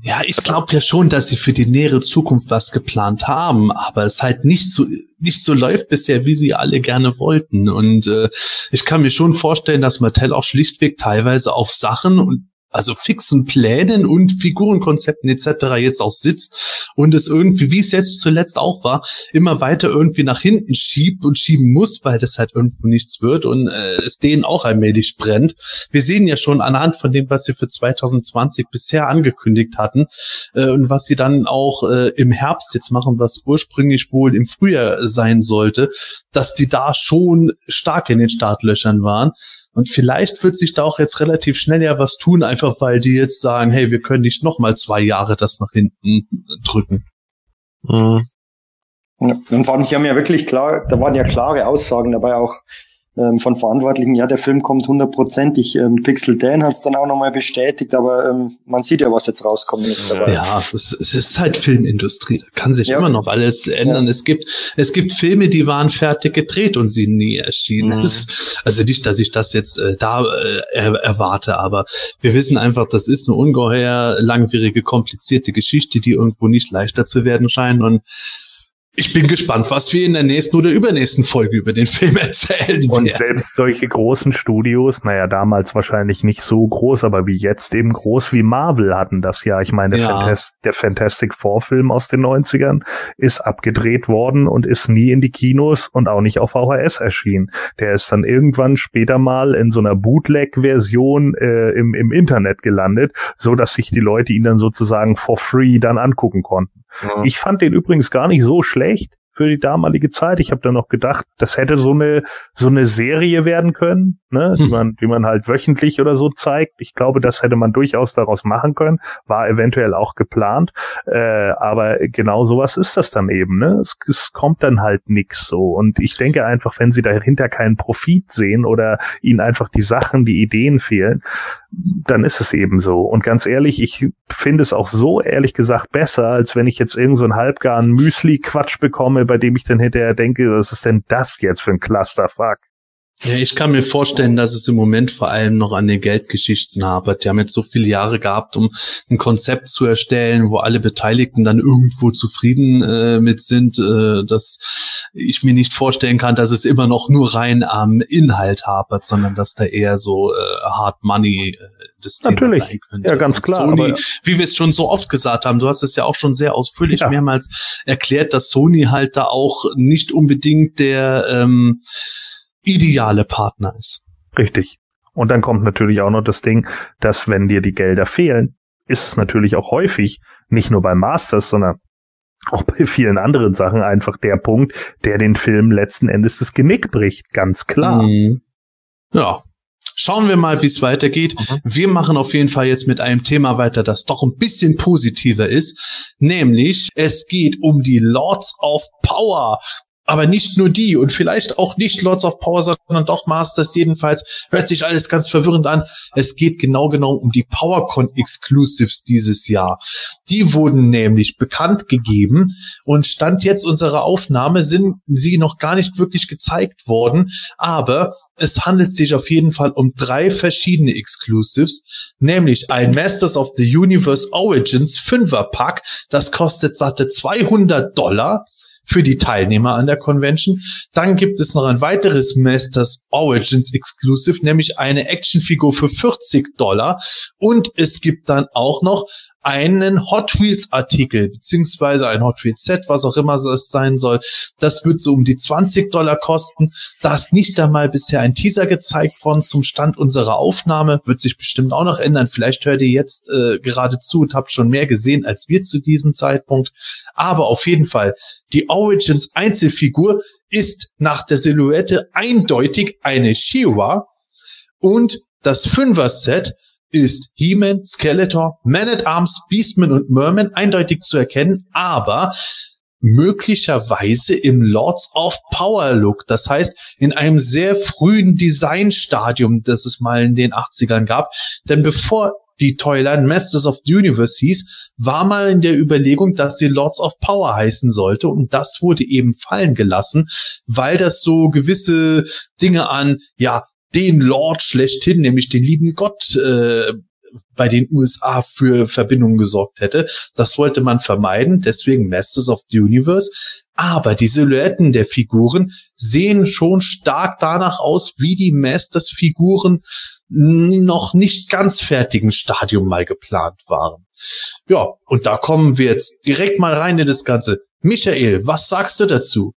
Ja, ich glaube ja schon, dass sie für die nähere Zukunft was geplant haben, aber es halt nicht so nicht so läuft bisher, wie sie alle gerne wollten. Und äh, ich kann mir schon vorstellen, dass Mattel auch schlichtweg teilweise auf Sachen und also fixen Plänen und Figurenkonzepten etc. jetzt auch sitzt und es irgendwie, wie es jetzt zuletzt auch war, immer weiter irgendwie nach hinten schiebt und schieben muss, weil das halt irgendwo nichts wird und äh, es denen auch allmählich brennt. Wir sehen ja schon anhand von dem, was sie für 2020 bisher angekündigt hatten äh, und was sie dann auch äh, im Herbst jetzt machen, was ursprünglich wohl im Frühjahr sein sollte, dass die da schon stark in den Startlöchern waren. Und vielleicht wird sich da auch jetzt relativ schnell ja was tun, einfach weil die jetzt sagen, hey, wir können nicht nochmal zwei Jahre das nach hinten drücken. Mhm. Ja, und vor allem, sie haben ja wirklich klar, da waren ja klare Aussagen dabei auch, ähm, von Verantwortlichen, ja, der Film kommt hundertprozentig. Ähm, Pixel Dan hat es dann auch nochmal bestätigt, aber ähm, man sieht ja, was jetzt rauskommen ist dabei. Ja, es ist, es ist halt Filmindustrie. Da kann sich ja. immer noch alles ändern. Ja. Es gibt, es gibt Filme, die waren fertig gedreht und sie nie erschienen. Mhm. [LAUGHS] Also nicht, dass ich das jetzt äh, da äh, erwarte, aber wir wissen einfach, das ist eine ungeheuer langwierige, komplizierte Geschichte, die irgendwo nicht leichter zu werden scheint und ich bin gespannt, was wir in der nächsten oder übernächsten Folge über den Film erzählen. Und werden. selbst solche großen Studios, naja, damals wahrscheinlich nicht so groß, aber wie jetzt eben groß wie Marvel hatten das ja. Ich meine, ja. Fantas der Fantastic Four Film aus den 90ern ist abgedreht worden und ist nie in die Kinos und auch nicht auf VHS erschienen. Der ist dann irgendwann später mal in so einer Bootleg-Version äh, im, im Internet gelandet, so dass sich die Leute ihn dann sozusagen for free dann angucken konnten. Ja. Ich fand den übrigens gar nicht so schlecht für die damalige Zeit. Ich habe da noch gedacht, das hätte so eine so eine Serie werden können, ne, hm. die man die man halt wöchentlich oder so zeigt. Ich glaube, das hätte man durchaus daraus machen können, war eventuell auch geplant, äh, aber genau sowas ist das dann eben, ne? Es, es kommt dann halt nix so und ich denke einfach, wenn sie dahinter keinen Profit sehen oder ihnen einfach die Sachen, die Ideen fehlen, dann ist es eben so. Und ganz ehrlich, ich finde es auch so ehrlich gesagt besser, als wenn ich jetzt irgend so halbgaren Müsli-Quatsch bekomme, bei dem ich dann hinterher denke, was ist denn das jetzt für ein Clusterfuck? Ja, ich kann mir vorstellen, dass es im Moment vor allem noch an den Geldgeschichten hapert. Die haben jetzt so viele Jahre gehabt, um ein Konzept zu erstellen, wo alle Beteiligten dann irgendwo zufrieden äh, mit sind, äh, dass ich mir nicht vorstellen kann, dass es immer noch nur rein am Inhalt hapert, sondern dass da eher so äh, Hard Money äh, das Thema Natürlich. sein könnte. Ja, ganz klar. Sony, wie wir es schon so oft gesagt haben, du hast es ja auch schon sehr ausführlich ja. mehrmals erklärt, dass Sony halt da auch nicht unbedingt der ähm, ideale Partner ist. Richtig. Und dann kommt natürlich auch noch das Ding, dass wenn dir die Gelder fehlen, ist es natürlich auch häufig, nicht nur bei Masters, sondern auch bei vielen anderen Sachen einfach der Punkt, der den Film letzten Endes das Genick bricht, ganz klar. Mhm. Ja. Schauen wir mal, wie es weitergeht. Mhm. Wir machen auf jeden Fall jetzt mit einem Thema weiter, das doch ein bisschen positiver ist, nämlich es geht um die Lords of Power aber nicht nur die und vielleicht auch nicht Lords of Power, sondern doch Masters. Jedenfalls hört sich alles ganz verwirrend an. Es geht genau genau um die PowerCon Exclusives dieses Jahr. Die wurden nämlich bekannt gegeben und stand jetzt unserer Aufnahme sind sie noch gar nicht wirklich gezeigt worden, aber es handelt sich auf jeden Fall um drei verschiedene Exclusives, nämlich ein Masters of the Universe Origins 5er Pack, das kostet satte 200 Dollar für die Teilnehmer an der Convention. Dann gibt es noch ein weiteres Masters Origins Exclusive, nämlich eine Actionfigur für 40 Dollar. Und es gibt dann auch noch einen Hot Wheels Artikel, beziehungsweise ein Hot Wheels Set, was auch immer es sein soll. Das wird so um die 20 Dollar kosten. Da ist nicht einmal bisher ein Teaser gezeigt worden zum Stand unserer Aufnahme. Wird sich bestimmt auch noch ändern. Vielleicht hört ihr jetzt äh, gerade zu und habt schon mehr gesehen als wir zu diesem Zeitpunkt. Aber auf jeden Fall, die Origins Einzelfigur ist nach der Silhouette eindeutig eine Shiwa und das Fünfer-Set ist He-Man, Skeletor, Man-at-Arms, Beastman und Merman eindeutig zu erkennen, aber möglicherweise im Lords of Power Look. Das heißt, in einem sehr frühen Designstadium, das es mal in den 80ern gab. Denn bevor die Toyland Masters of the Universe hieß, war mal in der Überlegung, dass sie Lords of Power heißen sollte. Und das wurde eben fallen gelassen, weil das so gewisse Dinge an, ja, den Lord schlechthin, nämlich den lieben Gott, äh, bei den USA für Verbindungen gesorgt hätte. Das wollte man vermeiden, deswegen Masters of the Universe. Aber die Silhouetten der Figuren sehen schon stark danach aus, wie die Masters-Figuren noch nicht ganz fertigen Stadium mal geplant waren. Ja, und da kommen wir jetzt direkt mal rein in das Ganze. Michael, was sagst du dazu?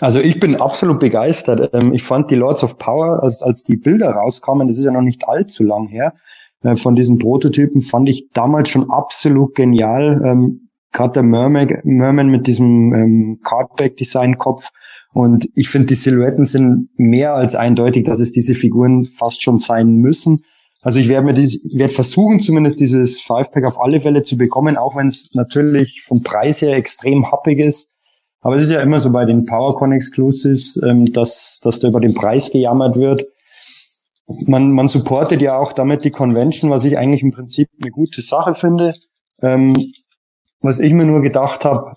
Also ich bin absolut begeistert. Ähm, ich fand die Lords of Power, als, als die Bilder rauskamen, das ist ja noch nicht allzu lang her, äh, von diesen Prototypen fand ich damals schon absolut genial. Ähm, Gerade der Merman, mit diesem ähm, Cardback-Design-Kopf. Und ich finde, die Silhouetten sind mehr als eindeutig, dass es diese Figuren fast schon sein müssen. Also ich werde mir dies, werde versuchen, zumindest dieses Five-Pack auf alle Fälle zu bekommen, auch wenn es natürlich vom Preis her extrem happig ist. Aber es ist ja immer so bei den PowerCon Exclusives, ähm, dass, dass da über den Preis gejammert wird. Man, man supportet ja auch damit die Convention, was ich eigentlich im Prinzip eine gute Sache finde. Ähm, was ich mir nur gedacht habe,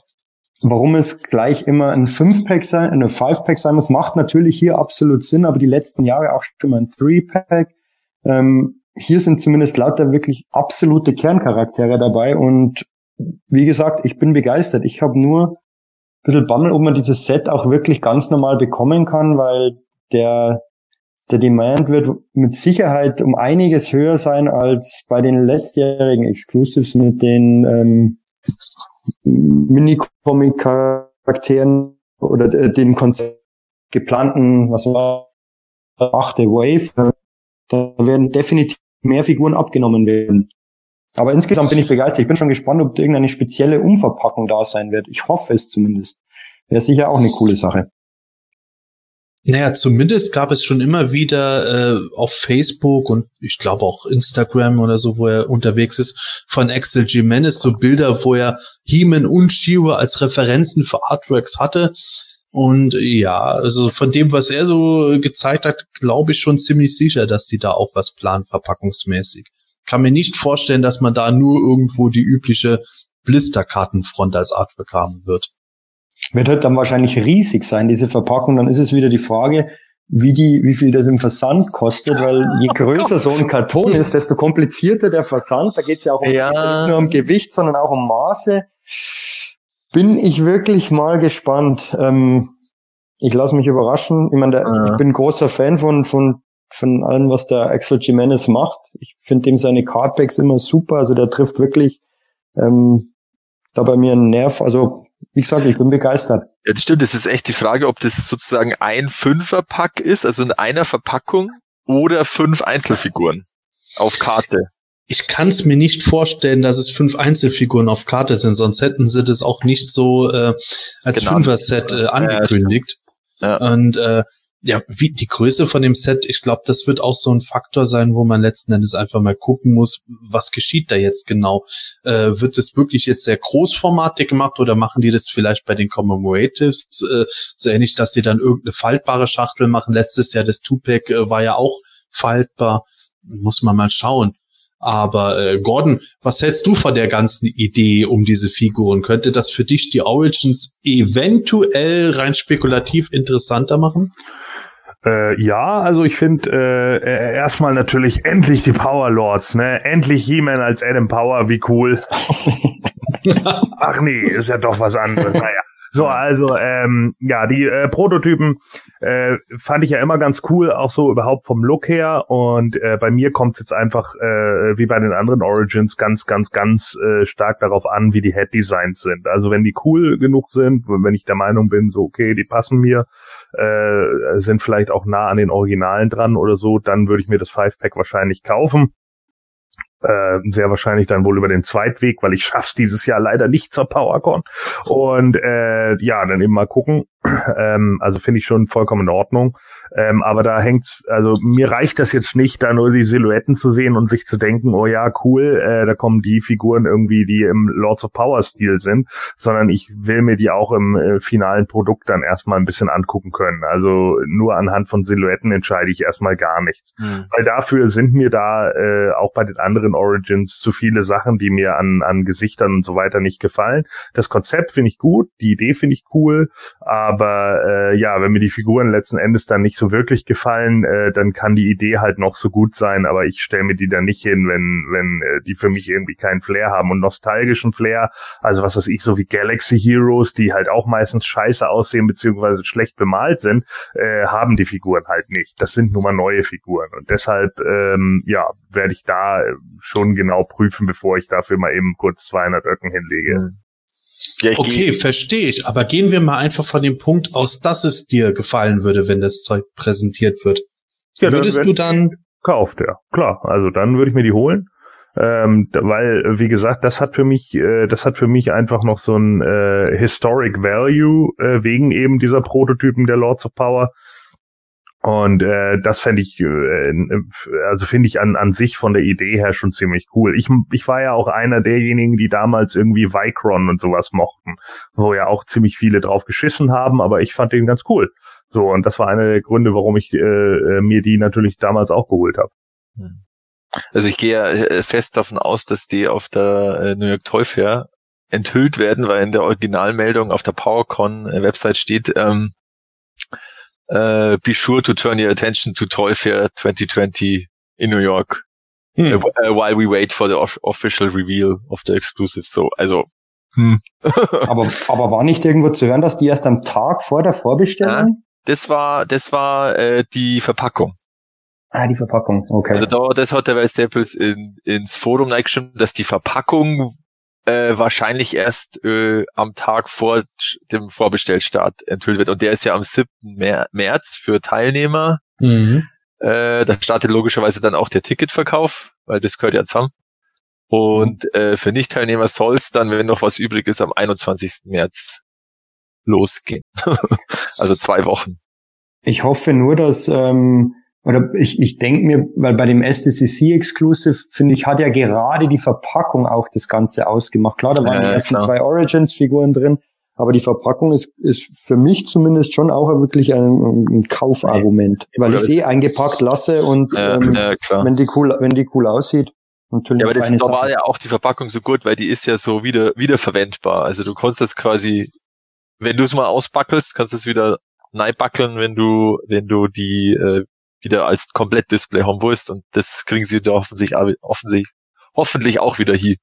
warum es gleich immer ein 5-Pack sein, eine 5-Pack sein muss, macht natürlich hier absolut Sinn, aber die letzten Jahre auch schon mal ein 3-Pack. Ähm, hier sind zumindest lauter wirklich absolute Kerncharaktere dabei und wie gesagt, ich bin begeistert. Ich habe nur ein bisschen Bammel, ob man dieses Set auch wirklich ganz normal bekommen kann, weil der, der Demand wird mit Sicherheit um einiges höher sein als bei den letztjährigen Exclusives mit den ähm, Mini-Comic-Charakteren oder äh, den Konzept geplanten, was war, achte Wave. Da werden definitiv mehr Figuren abgenommen werden. Aber insgesamt bin ich begeistert. Ich bin schon gespannt, ob irgendeine spezielle Umverpackung da sein wird. Ich hoffe es zumindest. Wäre sicher auch eine coole Sache. Naja, zumindest gab es schon immer wieder äh, auf Facebook und ich glaube auch Instagram oder so, wo er unterwegs ist, von Axel Jimenez so Bilder, wo er Heeman und Shiro als Referenzen für Artworks hatte. Und ja, also von dem, was er so gezeigt hat, glaube ich schon ziemlich sicher, dass die da auch was planen, verpackungsmäßig. Kann mir nicht vorstellen, dass man da nur irgendwo die übliche Blisterkartenfront als Artwork haben wird. Wird halt dann wahrscheinlich riesig sein, diese Verpackung. Dann ist es wieder die Frage, wie die, wie viel das im Versand kostet, weil je [LAUGHS] oh größer so ein Karton ist, desto komplizierter der Versand. Da geht es ja auch um, ja. nicht nur um Gewicht, sondern auch um Maße. Bin ich wirklich mal gespannt. Ähm, ich lasse mich überraschen. Ich meine, ja. ich bin großer Fan von, von, von allem, was der Axel Jimenez macht. Ich finde dem seine Cardbacks immer super. Also der trifft wirklich ähm, da bei mir einen Nerv. Also wie gesagt, ich bin begeistert. Ja, das stimmt. Das ist echt die Frage, ob das sozusagen ein Fünferpack ist, also in einer Verpackung, oder fünf Einzelfiguren auf Karte. Ich kann es mir nicht vorstellen, dass es fünf Einzelfiguren auf Karte sind, sonst hätten sie das auch nicht so äh, als genau. Fünfer-Set äh, angekündigt. Ja, ja. Und äh, ja, wie die Größe von dem Set, ich glaube, das wird auch so ein Faktor sein, wo man letzten Endes einfach mal gucken muss, was geschieht da jetzt genau. Äh, wird es wirklich jetzt sehr großformatig gemacht oder machen die das vielleicht bei den Commemoratives äh, so ähnlich, dass sie dann irgendeine faltbare Schachtel machen? Letztes Jahr das Tupac äh, war ja auch faltbar. Muss man mal schauen. Aber äh, Gordon, was hältst du von der ganzen Idee um diese Figuren? Könnte das für dich die Origins eventuell rein spekulativ interessanter machen? Äh, ja, also ich finde äh, erstmal natürlich endlich die Power Lords, ne? Endlich He-Man als Adam Power, wie cool. [LAUGHS] Ach nee, ist ja doch was anderes. Naja. So, also ähm, ja, die äh, Prototypen äh, fand ich ja immer ganz cool, auch so überhaupt vom Look her. Und äh, bei mir kommt es jetzt einfach äh, wie bei den anderen Origins ganz, ganz, ganz äh, stark darauf an, wie die Head Designs sind. Also wenn die cool genug sind, wenn ich der Meinung bin, so okay, die passen mir, äh, sind vielleicht auch nah an den Originalen dran oder so, dann würde ich mir das Five Pack wahrscheinlich kaufen. Äh, sehr wahrscheinlich dann wohl über den Zweitweg, weil ich schaff's dieses Jahr leider nicht zur PowerCon. Und äh, ja, dann eben mal gucken. Ähm, also finde ich schon vollkommen in Ordnung. Ähm, aber da hängt's, also mir reicht das jetzt nicht, da nur die Silhouetten zu sehen und sich zu denken, oh ja, cool, äh, da kommen die Figuren irgendwie, die im Lords of Power Stil sind, sondern ich will mir die auch im äh, finalen Produkt dann erstmal ein bisschen angucken können. Also nur anhand von Silhouetten entscheide ich erstmal gar nichts. Mhm. Weil dafür sind mir da äh, auch bei den anderen Origins zu viele Sachen, die mir an, an Gesichtern und so weiter nicht gefallen. Das Konzept finde ich gut, die Idee finde ich cool, aber äh, ja, wenn mir die Figuren letzten Endes dann nicht so wirklich gefallen, äh, dann kann die Idee halt noch so gut sein, aber ich stelle mir die dann nicht hin, wenn, wenn äh, die für mich irgendwie keinen Flair haben und nostalgischen Flair, also was weiß ich, so wie Galaxy Heroes, die halt auch meistens scheiße aussehen beziehungsweise schlecht bemalt sind, äh, haben die Figuren halt nicht. Das sind nun mal neue Figuren und deshalb, ähm, ja, werde ich da schon genau prüfen, bevor ich dafür mal eben kurz 200 Öcken hinlege. Mhm. Ja, okay, verstehe ich. Aber gehen wir mal einfach von dem Punkt aus, dass es dir gefallen würde, wenn das Zeug präsentiert wird. Ja, Würdest dann, du dann kauft er klar. Also dann würde ich mir die holen, ähm, weil wie gesagt, das hat für mich, äh, das hat für mich einfach noch so ein äh, Historic Value äh, wegen eben dieser Prototypen der Lords of Power. Und äh, das fände ich, äh, also finde ich an, an sich von der Idee her schon ziemlich cool. Ich, ich war ja auch einer derjenigen, die damals irgendwie Vicron und sowas mochten, wo ja auch ziemlich viele drauf geschissen haben, aber ich fand den ganz cool. So, und das war einer der Gründe, warum ich äh, äh mir die natürlich damals auch geholt habe. Hm. Also ich gehe äh, fest davon aus, dass die auf der äh, New York Toy Fair enthüllt werden, weil in der Originalmeldung auf der PowerCon-Website steht, ähm, uh, be sure to turn your attention to Toy Fair 2020 in New York hm. uh, while we wait for the official reveal of the exclusive. So, also. Hm. [LAUGHS] aber, aber war nicht irgendwo zu hören, dass die erst am Tag vor der Vorbestellung? Ja, das war, das war äh, die Verpackung. Ah, die Verpackung, okay. Also da, das hat der Weil Staples in, ins Forum reingeschrieben, dass die Verpackung äh, wahrscheinlich erst äh, am Tag vor dem Vorbestellstart enthüllt wird. Und der ist ja am 7. März für Teilnehmer. Mhm. Äh, da startet logischerweise dann auch der Ticketverkauf, weil das gehört ja zusammen. Und äh, für Nicht-Teilnehmer soll es dann, wenn noch was übrig ist, am 21. März losgehen. [LAUGHS] also zwei Wochen. Ich hoffe nur, dass ähm, oder ich, ich denke mir, weil bei dem SDCC Exclusive, finde ich, hat ja gerade die Verpackung auch das Ganze ausgemacht. Klar, da waren ja, die ersten klar. zwei Origins-Figuren drin, aber die Verpackung ist, ist für mich zumindest schon auch wirklich ein, ein Kaufargument, nee, weil ich sie eh eingepackt lasse und ja, ähm, ja, wenn die cool, wenn die cool aussieht. Natürlich ja, aber das, da war ja auch die Verpackung so gut, weil die ist ja so wieder wiederverwendbar. Also du kannst das quasi, wenn du es mal ausbackelst, kannst du es wieder neibackeln, wenn du, wenn du die äh, wieder als Komplettdisplay haben willst. Und das kriegen sie da offensichtlich, offensichtlich hoffentlich auch wieder hier.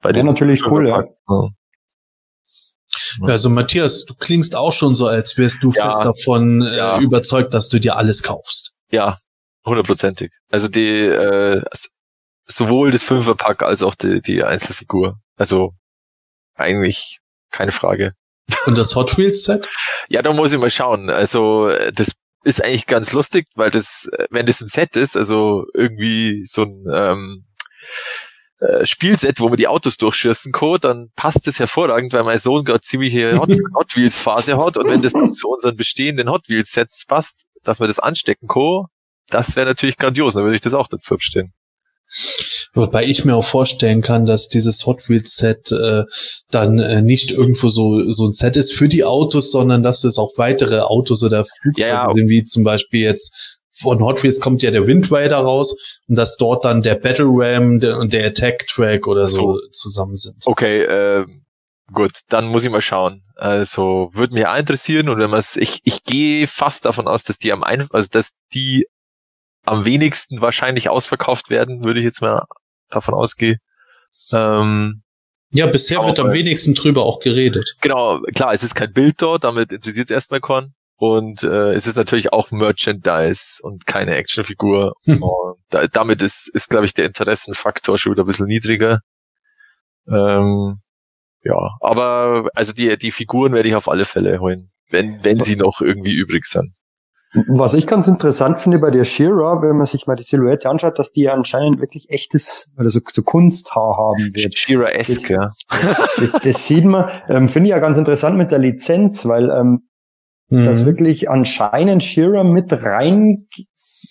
Bei ja, natürlich cool, ja. ja. Also Matthias, du klingst auch schon so, als wärst du ja, fest davon äh, ja. überzeugt, dass du dir alles kaufst. Ja, hundertprozentig. Also die äh, sowohl das Fünferpack als auch die, die Einzelfigur. Also eigentlich keine Frage. Und das Hot Wheels Set? ja, da muss ich mal schauen. Also das ist eigentlich ganz lustig, weil das, äh, wenn das ein Set ist, also irgendwie so ein ähm, äh, Spielset, wo man die Autos durchschießen kann, dann passt das hervorragend, weil mein Sohn gerade ziemliche Hot, [LAUGHS] Hot Wheels Phase hat und wenn das dann zu unseren bestehenden Hot Wheels Sets passt, dass man das anstecken kann, das wäre natürlich grandios, dann würde ich das auch dazu abstellen. Wobei ich mir auch vorstellen kann, dass dieses Hot Wheels Set äh, dann äh, nicht irgendwo so so ein Set ist für die Autos, sondern dass es auch weitere Autos oder Flugzeuge ja, sind, wie zum Beispiel jetzt von Hot Wheels kommt ja der Wind Raider raus und dass dort dann der Battle Ram und der Attack Track oder so, so. zusammen sind. Okay, äh, gut, dann muss ich mal schauen. Also würde mich interessieren und wenn man es, ich, ich gehe fast davon aus, dass die am ein, also dass die am wenigsten wahrscheinlich ausverkauft werden, würde ich jetzt mal davon ausgehen. Ähm, ja, bisher wird am wenigsten drüber auch geredet. Genau, klar, es ist kein Bild dort, damit interessiert es erstmal Con. Und äh, es ist natürlich auch Merchandise und keine Actionfigur. Hm. Und da, damit ist, ist glaube ich, der Interessenfaktor schon wieder ein bisschen niedriger. Ähm, ja, aber also die, die Figuren werde ich auf alle Fälle holen, wenn, wenn sie noch irgendwie übrig sind. Was ich ganz interessant finde bei der Shira, wenn man sich mal die Silhouette anschaut, dass die anscheinend wirklich echtes, oder so, so Kunsthaar haben wird. Shira-esque, ja. Das, das sieht man, ähm, finde ich ja ganz interessant mit der Lizenz, weil ähm, mhm. das wirklich anscheinend Shira mit rein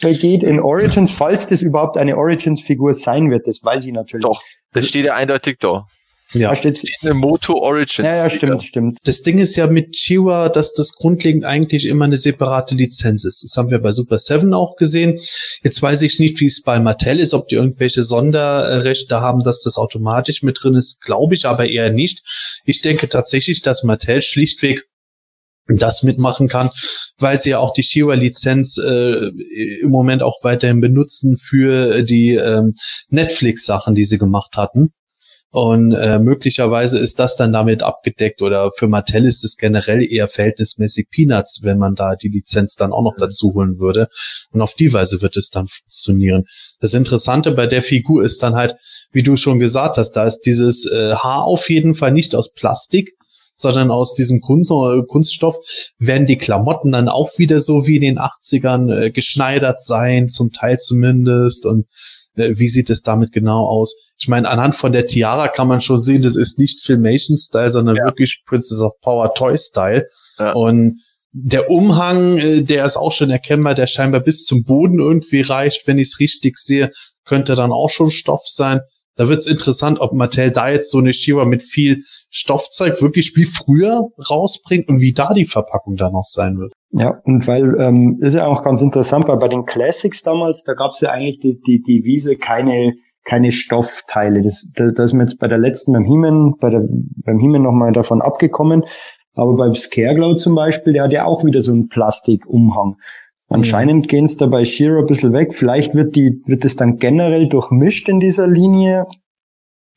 geht in Origins, falls das überhaupt eine Origins-Figur sein wird, das weiß ich natürlich. Doch, das steht ja eindeutig da. Ja, da steht eine Moto Origins. Ja, ja, stimmt, stimmt. Das Ding ist ja mit Chiwa, dass das grundlegend eigentlich immer eine separate Lizenz ist. Das haben wir bei Super 7 auch gesehen. Jetzt weiß ich nicht, wie es bei Mattel ist, ob die irgendwelche Sonderrechte haben, dass das automatisch mit drin ist. Glaube ich aber eher nicht. Ich denke tatsächlich, dass Mattel schlichtweg das mitmachen kann, weil sie ja auch die Shiwa-Lizenz äh, im Moment auch weiterhin benutzen für die ähm, Netflix-Sachen, die sie gemacht hatten. Und äh, möglicherweise ist das dann damit abgedeckt oder für Mattel ist es generell eher verhältnismäßig Peanuts, wenn man da die Lizenz dann auch noch dazu holen würde. Und auf die Weise wird es dann funktionieren. Das Interessante bei der Figur ist dann halt, wie du schon gesagt hast, da ist dieses äh, Haar auf jeden Fall nicht aus Plastik, sondern aus diesem Kunst Kunststoff werden die Klamotten dann auch wieder so wie in den 80ern äh, geschneidert sein, zum Teil zumindest. Und äh, wie sieht es damit genau aus? Ich meine, anhand von der Tiara kann man schon sehen, das ist nicht Filmation-Style, sondern ja. wirklich Princess of Power Toy-Style. Ja. Und der Umhang, äh, der ist auch schon erkennbar, der scheinbar bis zum Boden irgendwie reicht, wenn ich es richtig sehe, könnte dann auch schon Stoff sein. Da wird's interessant, ob Mattel da jetzt so eine Shiva mit viel Stoffzeug wirklich wie früher rausbringt und wie da die Verpackung dann noch sein wird. Ja, und weil ähm, ist ja auch ganz interessant, weil bei den Classics damals, da gab's ja eigentlich die, die, die Wiese keine keine Stoffteile. Das, da, da ist mir jetzt bei der letzten beim Hiemen, bei der, beim Hiemen nochmal davon abgekommen. Aber beim Scareglow zum Beispiel, der hat ja auch wieder so einen Plastikumhang. Anscheinend mhm. gehen es da bei Shiro ein bisschen weg. Vielleicht wird die, wird es dann generell durchmischt in dieser Linie.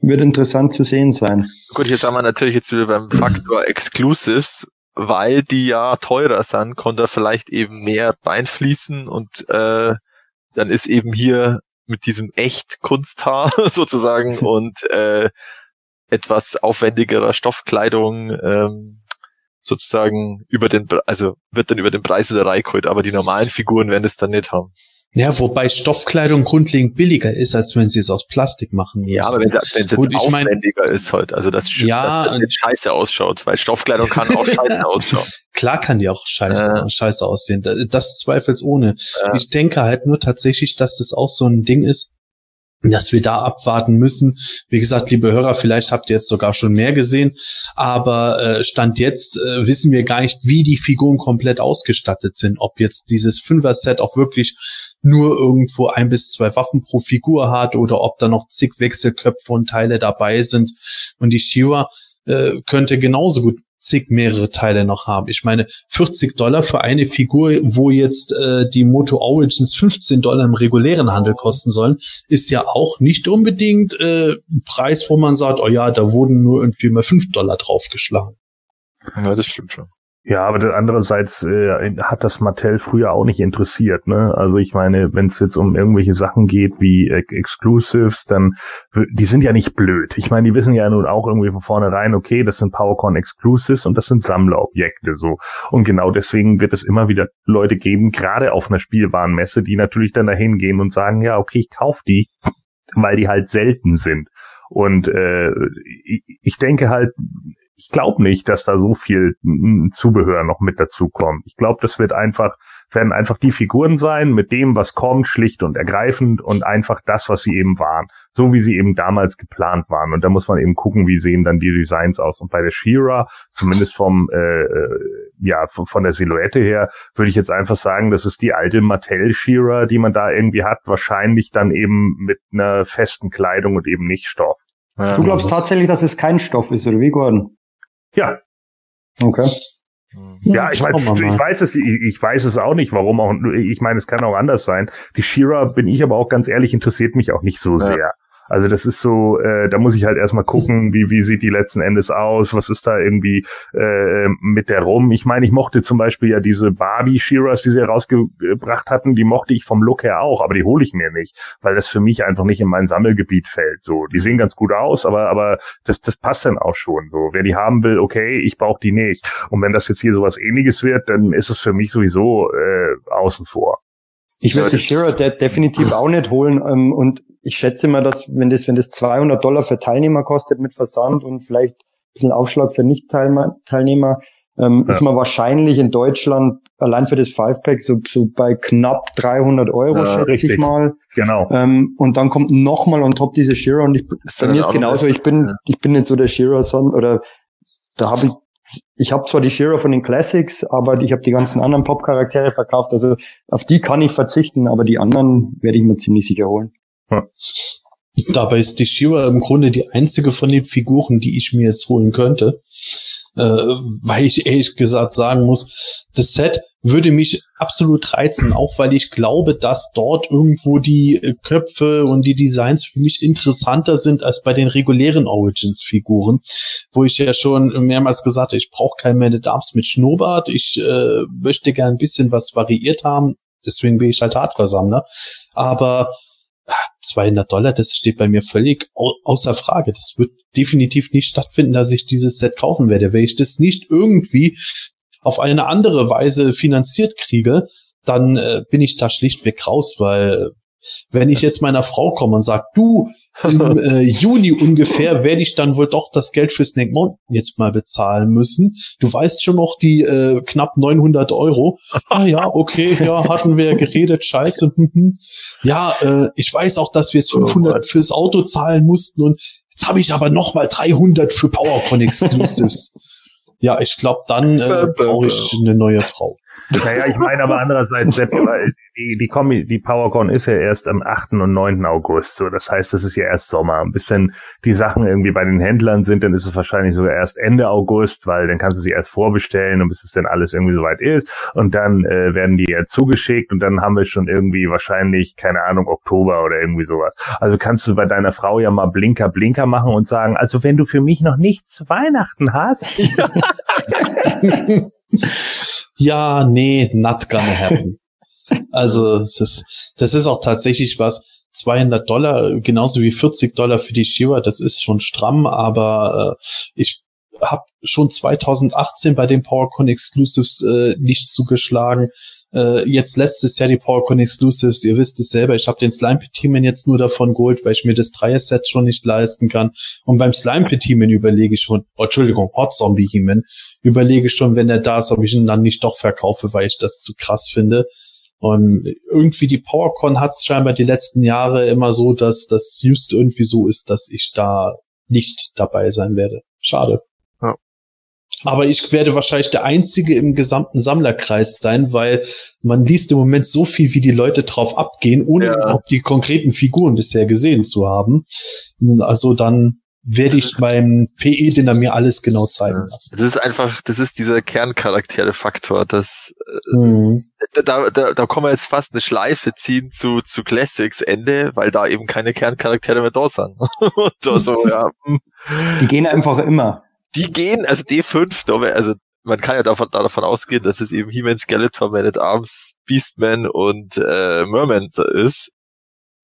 Wird interessant zu sehen sein. Gut, hier sind wir natürlich jetzt wieder beim Faktor Exclusives, weil die ja teurer sind, konnte vielleicht eben mehr reinfließen und äh, dann ist eben hier mit diesem echt Kunsthaar [LAUGHS] sozusagen [LAUGHS] und äh, etwas aufwendigerer Stoffkleidung ähm, sozusagen über den, also wird dann über den Preis wieder reingeholt, aber die normalen Figuren werden es dann nicht haben. Ja, wobei Stoffkleidung grundlegend billiger ist, als wenn sie es aus Plastik machen müssen. Ja, aber wenn, sie, wenn es jetzt aufwendiger mein, ist halt, also das, ja, dass das scheiße ausschaut, weil Stoffkleidung kann auch scheiße [LAUGHS] ausschauen. Klar kann die auch scheiße, äh. scheiße aussehen, das zweifelsohne. Äh. Ich denke halt nur tatsächlich, dass das auch so ein Ding ist, dass wir da abwarten müssen. Wie gesagt, liebe Hörer, vielleicht habt ihr jetzt sogar schon mehr gesehen, aber äh, Stand jetzt äh, wissen wir gar nicht, wie die Figuren komplett ausgestattet sind. Ob jetzt dieses Fünfer-Set auch wirklich nur irgendwo ein bis zwei Waffen pro Figur hat oder ob da noch zig Wechselköpfe und Teile dabei sind. Und die Shiva äh, könnte genauso gut zig mehrere Teile noch haben. Ich meine, 40 Dollar für eine Figur, wo jetzt äh, die Moto Origins 15 Dollar im regulären Handel kosten sollen, ist ja auch nicht unbedingt äh, ein Preis, wo man sagt, oh ja, da wurden nur irgendwie mal 5 Dollar draufgeschlagen. Ja, das stimmt schon. Ja, aber andererseits äh, hat das Mattel früher auch nicht interessiert. Ne? Also ich meine, wenn es jetzt um irgendwelche Sachen geht wie äh, Exclusives, dann die sind ja nicht blöd. Ich meine, die wissen ja nun auch irgendwie von vornherein, okay, das sind PowerCon Exclusives und das sind Sammlerobjekte so. Und genau deswegen wird es immer wieder Leute geben, gerade auf einer Spielwarenmesse, die natürlich dann dahin gehen und sagen, ja, okay, ich kauf die, weil die halt selten sind. Und äh, ich denke halt, ich glaube nicht, dass da so viel Zubehör noch mit dazu kommt. Ich glaube, das wird einfach, werden einfach die Figuren sein mit dem, was kommt, schlicht und ergreifend und einfach das, was sie eben waren. So wie sie eben damals geplant waren. Und da muss man eben gucken, wie sehen dann die Designs aus. Und bei der Shira, zumindest vom, äh, äh ja, von der Silhouette her, würde ich jetzt einfach sagen, das ist die alte Mattel Shira, die man da irgendwie hat. Wahrscheinlich dann eben mit einer festen Kleidung und eben nicht Stoff. Du glaubst tatsächlich, dass es kein Stoff ist, oder wie, Gordon? Ja. Okay. Ja, ich, mein, ich weiß es, ich, ich, weiß es auch nicht, warum auch. Ich meine, es kann auch anders sein. Die Shira, bin ich aber auch ganz ehrlich, interessiert mich auch nicht so ja. sehr. Also das ist so, äh, da muss ich halt erstmal gucken, wie, wie sieht die letzten Endes aus, was ist da irgendwie äh, mit der rum. Ich meine, ich mochte zum Beispiel ja diese Barbie Shearers, die sie herausgebracht hatten, die mochte ich vom Look her auch, aber die hole ich mir nicht, weil das für mich einfach nicht in mein Sammelgebiet fällt. So, die sehen ganz gut aus, aber aber das das passt dann auch schon. So, wer die haben will, okay, ich brauche die nicht. Und wenn das jetzt hier sowas Ähnliches wird, dann ist es für mich sowieso äh, außen vor. Ich würde die Shearer de definitiv auch nicht holen ähm, und ich schätze mal, dass wenn das, wenn das 200 Dollar für Teilnehmer kostet mit Versand und vielleicht ein bisschen Aufschlag für Nicht-Teilnehmer, ähm, ja. ist man wahrscheinlich in Deutschland allein für das Five-Pack so, so bei knapp 300 Euro, ja, schätze richtig. ich mal. Genau. Ähm, und dann kommt nochmal on top diese Shearer und ich, bei mir ist genauso, ich bin, ich bin nicht so der Shearer-Son oder da habe ich ich habe zwar die Shearer von den Classics, aber ich habe die ganzen anderen Pop-Charaktere verkauft. Also auf die kann ich verzichten, aber die anderen werde ich mir ziemlich sicher holen. Ja. Dabei ist die Shiva im Grunde die einzige von den Figuren, die ich mir jetzt holen könnte. Äh, weil ich ehrlich gesagt sagen muss, das Set würde mich absolut reizen, auch weil ich glaube, dass dort irgendwo die Köpfe und die Designs für mich interessanter sind als bei den regulären Origins-Figuren, wo ich ja schon mehrmals gesagt habe, ich brauche kein Man at Arms mit Schnurrbart, ich äh, möchte gern ein bisschen was variiert haben, deswegen bin ich halt Hardcore-Sammler, aber 200 Dollar, das steht bei mir völlig außer Frage. Das wird definitiv nicht stattfinden, dass ich dieses Set kaufen werde. Wenn ich das nicht irgendwie auf eine andere Weise finanziert kriege, dann äh, bin ich da schlichtweg raus, weil wenn ich jetzt meiner Frau komme und sage, du, im [LAUGHS] äh, Juni ungefähr werde ich dann wohl doch das Geld für Snake Mountain jetzt mal bezahlen müssen. Du weißt schon noch die äh, knapp 900 Euro. Ah ja, okay, ja, hatten wir ja geredet, scheiße. Mhm. ja, äh, ich weiß auch, dass wir jetzt 500 fürs Auto zahlen mussten und jetzt habe ich aber noch mal 300 für PowerCon Exclusives. ja, ich glaube, dann äh, [LAUGHS] brauche ich eine neue Frau. Naja, ich meine aber andererseits, Sepp, die, die, Kombi, die PowerCon ist ja erst am 8. und 9. August. So, das heißt, das ist ja erst Sommer. Bis dann die Sachen irgendwie bei den Händlern sind, dann ist es wahrscheinlich sogar erst Ende August, weil dann kannst du sie erst vorbestellen und bis es dann alles irgendwie soweit ist. Und dann äh, werden die ja zugeschickt und dann haben wir schon irgendwie wahrscheinlich, keine Ahnung, Oktober oder irgendwie sowas. Also kannst du bei deiner Frau ja mal Blinker, Blinker machen und sagen, also wenn du für mich noch nichts Weihnachten hast. [LAUGHS] [LAUGHS] ja, nee, not gonna happen. [LAUGHS] Also das ist, das ist auch tatsächlich was. 200 Dollar, genauso wie 40 Dollar für die Shiva, das ist schon stramm, aber äh, ich habe schon 2018 bei den PowerCon Exclusives äh, nicht zugeschlagen. Äh, jetzt letztes Jahr die PowerCon Exclusives, ihr wisst es selber, ich habe den Slime Petimen jetzt nur davon geholt, weil ich mir das Dreier-Set schon nicht leisten kann. Und beim Slime Petimen überlege ich schon, oh, Entschuldigung, Hot Zombie Hemen, überlege ich schon, wenn er da ist, ob ich ihn dann nicht doch verkaufe, weil ich das zu krass finde. Und irgendwie die PowerCon hat es scheinbar die letzten Jahre immer so, dass das just irgendwie so ist, dass ich da nicht dabei sein werde. Schade. Aber ich werde wahrscheinlich der Einzige im gesamten Sammlerkreis sein, weil man liest im Moment so viel, wie die Leute drauf abgehen, ohne ja. überhaupt die konkreten Figuren bisher gesehen zu haben. Also dann werde ich beim PE-Dinner mir alles genau zeigen lassen. Das ist einfach, das ist dieser Kerncharaktere-Faktor, das, äh, mhm. da, da, da kann man jetzt fast eine Schleife ziehen zu, zu Classics Ende, weil da eben keine Kerncharaktere mehr da sind. [LAUGHS] da so, ja. Die gehen einfach immer die gehen, also D5, also man kann ja davon, davon ausgehen, dass es eben He-Man, Skeletor, Man at Arms, Beastman und äh, Merman ist.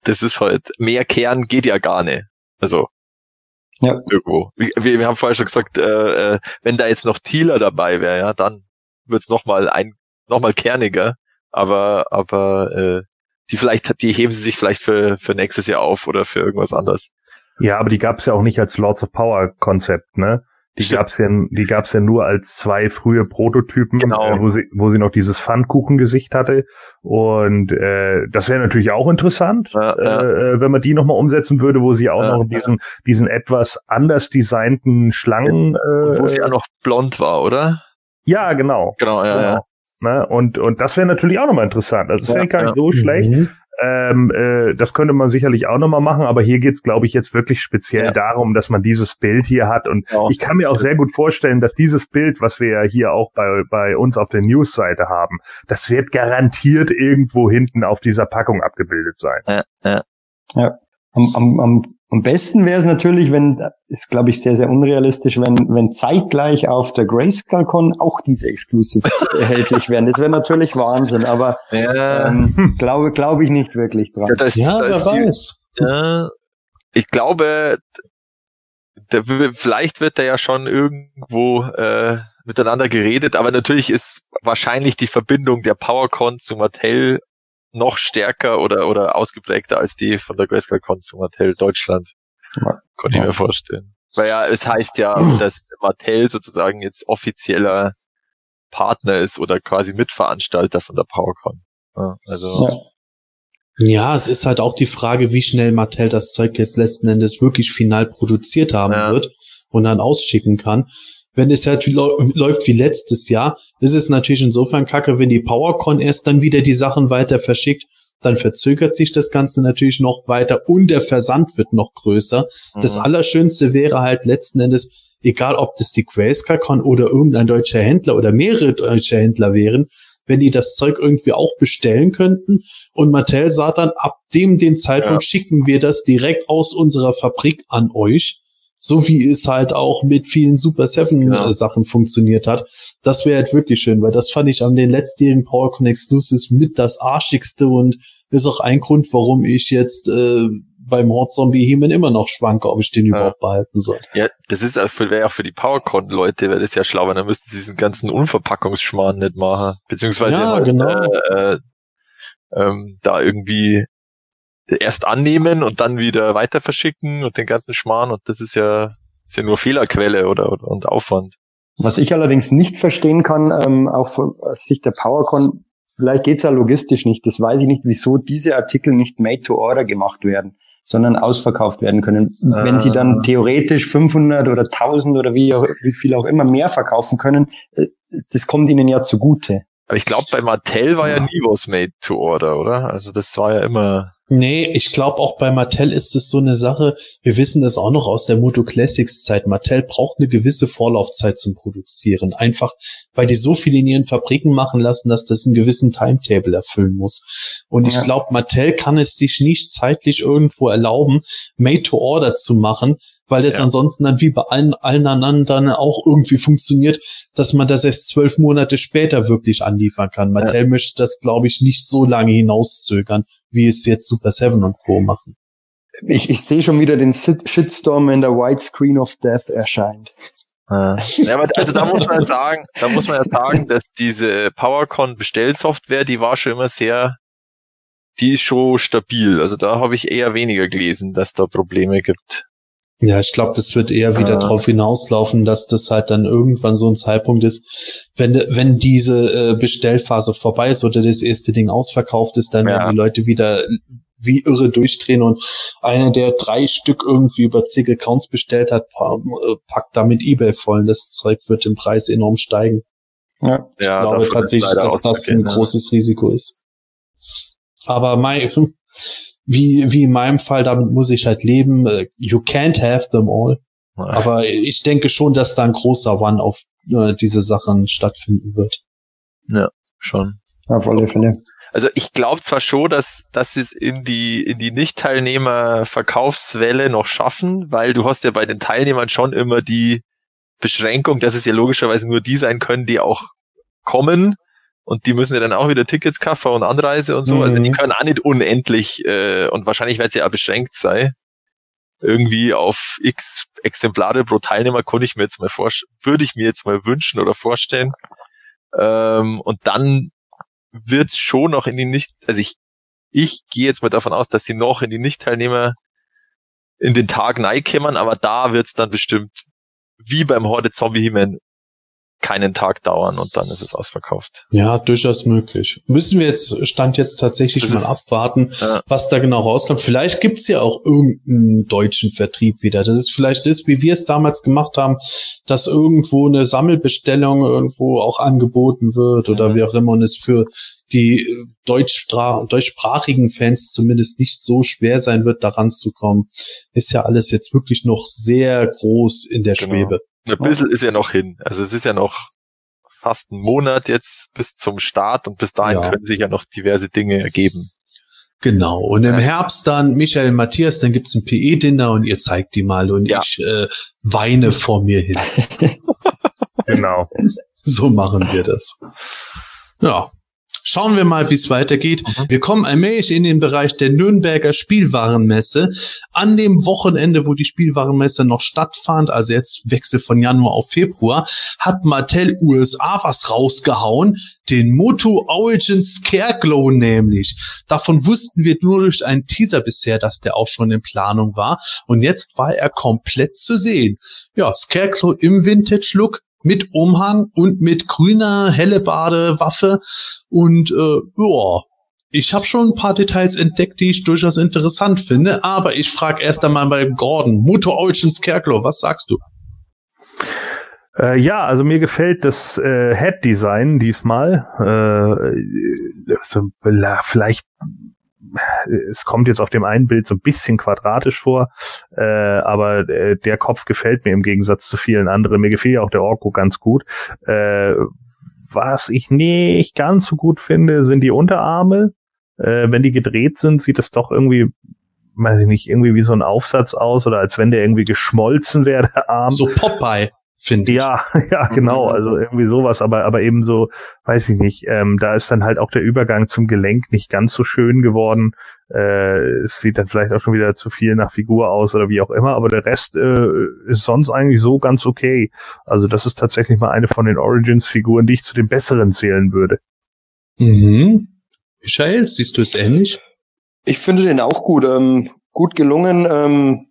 Das ist halt, mehr Kern geht ja gar nicht. Also, ja. irgendwo. Wir, wir haben vorher schon gesagt, äh, äh, wenn da jetzt noch Thieler dabei wäre, ja, dann wird's noch mal ein, noch mal kerniger. Aber, aber äh, die vielleicht, die heben sie sich vielleicht für, für nächstes Jahr auf oder für irgendwas anderes. Ja, aber die gab's ja auch nicht als Lords of Power Konzept, ne? Die Stimmt. gab's ja, die gab's ja nur als zwei frühe Prototypen, genau. äh, wo sie, wo sie noch dieses Pfannkuchengesicht hatte. Und äh, das wäre natürlich auch interessant, ja, ja. Äh, wenn man die nochmal umsetzen würde, wo sie auch ja, noch diesen, diesen etwas anders designten Schlangen. Äh, wo sie auch noch blond war, oder? Ja, genau. Genau, ja, genau. Ja. Ne? Und, und das wäre natürlich auch nochmal interessant. Also das wäre gar nicht so schlecht. Mhm. Ähm, äh, das könnte man sicherlich auch nochmal machen, aber hier geht's, glaube ich, jetzt wirklich speziell ja. darum, dass man dieses Bild hier hat. Und ja, ich kann mir auch sehr gut vorstellen, dass dieses Bild, was wir ja hier auch bei, bei uns auf der News-Seite haben, das wird garantiert irgendwo hinten auf dieser Packung abgebildet sein. Ja, ja. ja. Am, am, am am besten wäre es natürlich, wenn, ist glaube ich sehr, sehr unrealistisch, wenn, wenn zeitgleich auf der GrayscaleCon auch diese Exclusive [LAUGHS] erhältlich wären. Das wäre natürlich Wahnsinn, aber ja. ähm, glaube, glaube ich nicht wirklich dran. Ja, ist, ja wer weiß. Die, ja, ich glaube, der, vielleicht wird da ja schon irgendwo äh, miteinander geredet, aber natürlich ist wahrscheinlich die Verbindung der PowerCon zu Mattel noch stärker oder, oder ausgeprägter als die von der Grayscale Con zum Mattel Deutschland. Ja. Konnte ich mir vorstellen. Weil ja, es heißt ja, dass Mattel sozusagen jetzt offizieller Partner ist oder quasi Mitveranstalter von der PowerCon. Ja, also. Ja. Ja, es ist halt auch die Frage, wie schnell Mattel das Zeug jetzt letzten Endes wirklich final produziert haben ja. wird und dann ausschicken kann wenn es halt läuft wie letztes Jahr, ist es natürlich insofern kacke, wenn die PowerCon erst dann wieder die Sachen weiter verschickt, dann verzögert sich das Ganze natürlich noch weiter und der Versand wird noch größer. Mhm. Das Allerschönste wäre halt letzten Endes, egal ob das die GrayscaleCon oder irgendein deutscher Händler oder mehrere deutsche Händler wären, wenn die das Zeug irgendwie auch bestellen könnten und Mattel sagt dann, ab dem den Zeitpunkt ja. schicken wir das direkt aus unserer Fabrik an euch so wie es halt auch mit vielen Super Seven ja. Äh, Sachen funktioniert hat. Das wäre halt wirklich schön, weil das fand ich an den letztjährigen PowerCon Exclusives mit das arschigste und ist auch ein Grund, warum ich jetzt äh, beim Horde Zombie Hemen immer noch schwanke, ob ich den ja. überhaupt behalten soll. Ja, das ist wäre ja für die PowerCon-Leute, wäre das ja schlau, weil dann müssten sie diesen ganzen Unverpackungsschmarrn nicht machen. Beziehungsweise ja, halt, genau. äh, äh, ähm, da irgendwie erst annehmen und dann wieder weiter verschicken und den ganzen Schmarrn und das ist ja, ist ja nur Fehlerquelle oder, oder und Aufwand. Was ich allerdings nicht verstehen kann, ähm, auch aus Sicht der PowerCon, vielleicht geht's ja logistisch nicht, das weiß ich nicht, wieso diese Artikel nicht made to order gemacht werden, sondern ausverkauft werden können. Ah. Wenn sie dann theoretisch 500 oder 1000 oder wie, auch, wie viel auch immer mehr verkaufen können, äh, das kommt ihnen ja zugute. Aber ich glaube, bei Mattel war ja nie was made to order, oder? Also das war ja immer Nee, ich glaube auch bei Mattel ist es so eine Sache, wir wissen das auch noch aus der Moto Classics Zeit. Mattel braucht eine gewisse Vorlaufzeit zum Produzieren. Einfach, weil die so viel in ihren Fabriken machen lassen, dass das einen gewissen Timetable erfüllen muss. Und ja. ich glaube, Mattel kann es sich nicht zeitlich irgendwo erlauben, made to order zu machen, weil das ja. ansonsten dann wie bei allen, allen anderen dann auch irgendwie funktioniert, dass man das erst zwölf Monate später wirklich anliefern kann. Mattel ja. möchte das, glaube ich, nicht so lange hinauszögern wie es jetzt Super 7 und Co. machen. Ich, ich sehe schon wieder den Shitstorm, wenn der White Screen of Death erscheint. Ja, also da muss man sagen, da muss man ja sagen, dass diese PowerCon Bestellsoftware, die war schon immer sehr, die ist schon stabil. Also da habe ich eher weniger gelesen, dass da Probleme gibt. Ja, ich glaube, das wird eher wieder ah. darauf hinauslaufen, dass das halt dann irgendwann so ein Zeitpunkt ist, wenn, wenn diese äh, Bestellphase vorbei ist oder das erste Ding ausverkauft ist, dann ja. werden die Leute wieder wie irre durchdrehen und einer, der drei Stück irgendwie über zig Accounts bestellt hat, äh, packt damit Ebay voll und das Zeug wird im Preis enorm steigen. Ja, ich ja, glaube tatsächlich, dass das ein ja. großes Risiko ist. Aber mein, wie, wie in meinem Fall, damit muss ich halt leben. Äh, you can't have them all. Aber ich denke schon, dass da ein großer One auf äh, diese Sachen stattfinden wird. Ja, schon. Auf alle Fälle. Also ich glaube zwar schon, dass, dass sie es in die, in die Nicht-Teilnehmer-Verkaufswelle noch schaffen, weil du hast ja bei den Teilnehmern schon immer die Beschränkung, dass es ja logischerweise nur die sein können, die auch kommen und die müssen ja dann auch wieder Tickets kaufen und Anreise und so. Mhm. Also die mhm. können auch nicht unendlich äh, und wahrscheinlich wird sie ja beschränkt sein. Irgendwie auf x Exemplare pro Teilnehmer konnte ich mir jetzt mal vorstellen, würde ich mir jetzt mal wünschen oder vorstellen. Ähm, und dann wird's schon noch in die nicht, also ich, ich gehe jetzt mal davon aus, dass sie noch in die Nicht-Teilnehmer in den Tag neikämmern, aber da wird's dann bestimmt wie beim Horde Zombie He-Man keinen Tag dauern und dann ist es ausverkauft. Ja, durchaus möglich. Müssen wir jetzt, stand jetzt tatsächlich das mal ist, abwarten, ja. was da genau rauskommt. Vielleicht gibt's ja auch irgendeinen deutschen Vertrieb wieder. Das ist vielleicht das, wie wir es damals gemacht haben, dass irgendwo eine Sammelbestellung irgendwo auch angeboten wird oder mhm. wie auch immer und es für die deutschsprachigen Fans zumindest nicht so schwer sein wird, daran zu kommen. Ist ja alles jetzt wirklich noch sehr groß in der genau. Schwebe. Ein bisschen ist ja noch hin. Also es ist ja noch fast ein Monat jetzt bis zum Start und bis dahin ja. können sich ja noch diverse Dinge ergeben. Genau. Und im ja. Herbst dann Michael Matthias, dann gibt's ein PE-Dinner und ihr zeigt die mal und ja. ich äh, weine vor mir hin. [LAUGHS] genau. So machen wir das. Ja. Schauen wir mal, wie es weitergeht. Mhm. Wir kommen allmählich in den Bereich der Nürnberger Spielwarenmesse. An dem Wochenende, wo die Spielwarenmesse noch stattfand, also jetzt Wechsel von Januar auf Februar, hat Mattel USA was rausgehauen. Den Moto Origin Scareglow nämlich. Davon wussten wir nur durch einen Teaser bisher, dass der auch schon in Planung war. Und jetzt war er komplett zu sehen. Ja, Scarecrow im Vintage-Look, mit Umhang und mit grüner Hellebade-Waffe. Und äh, ja, ich habe schon ein paar Details entdeckt, die ich durchaus interessant finde, aber ich frage erst einmal bei Gordon, Mutter Origin Scarecrow, was sagst du? Äh, ja, also mir gefällt das äh, Head-Design diesmal. Äh, also, vielleicht es kommt jetzt auf dem einen Bild so ein bisschen quadratisch vor, äh, aber äh, der Kopf gefällt mir im Gegensatz zu vielen anderen. Mir gefiel ja auch der Orko ganz gut. Äh, was ich nicht ganz so gut finde, sind die Unterarme. Äh, wenn die gedreht sind, sieht es doch irgendwie weiß ich nicht, irgendwie wie so ein Aufsatz aus oder als wenn der irgendwie geschmolzen wäre, der Arm. So Popeye finde ich. Ja, [LAUGHS] ja, genau, also irgendwie sowas, aber, aber eben so, weiß ich nicht, ähm, da ist dann halt auch der Übergang zum Gelenk nicht ganz so schön geworden. Äh, es sieht dann vielleicht auch schon wieder zu viel nach Figur aus oder wie auch immer, aber der Rest äh, ist sonst eigentlich so ganz okay. Also das ist tatsächlich mal eine von den Origins-Figuren, die ich zu den besseren zählen würde. Mhm. Michael, siehst du es ähnlich? Ich finde den auch gut, ähm, gut gelungen. Ähm,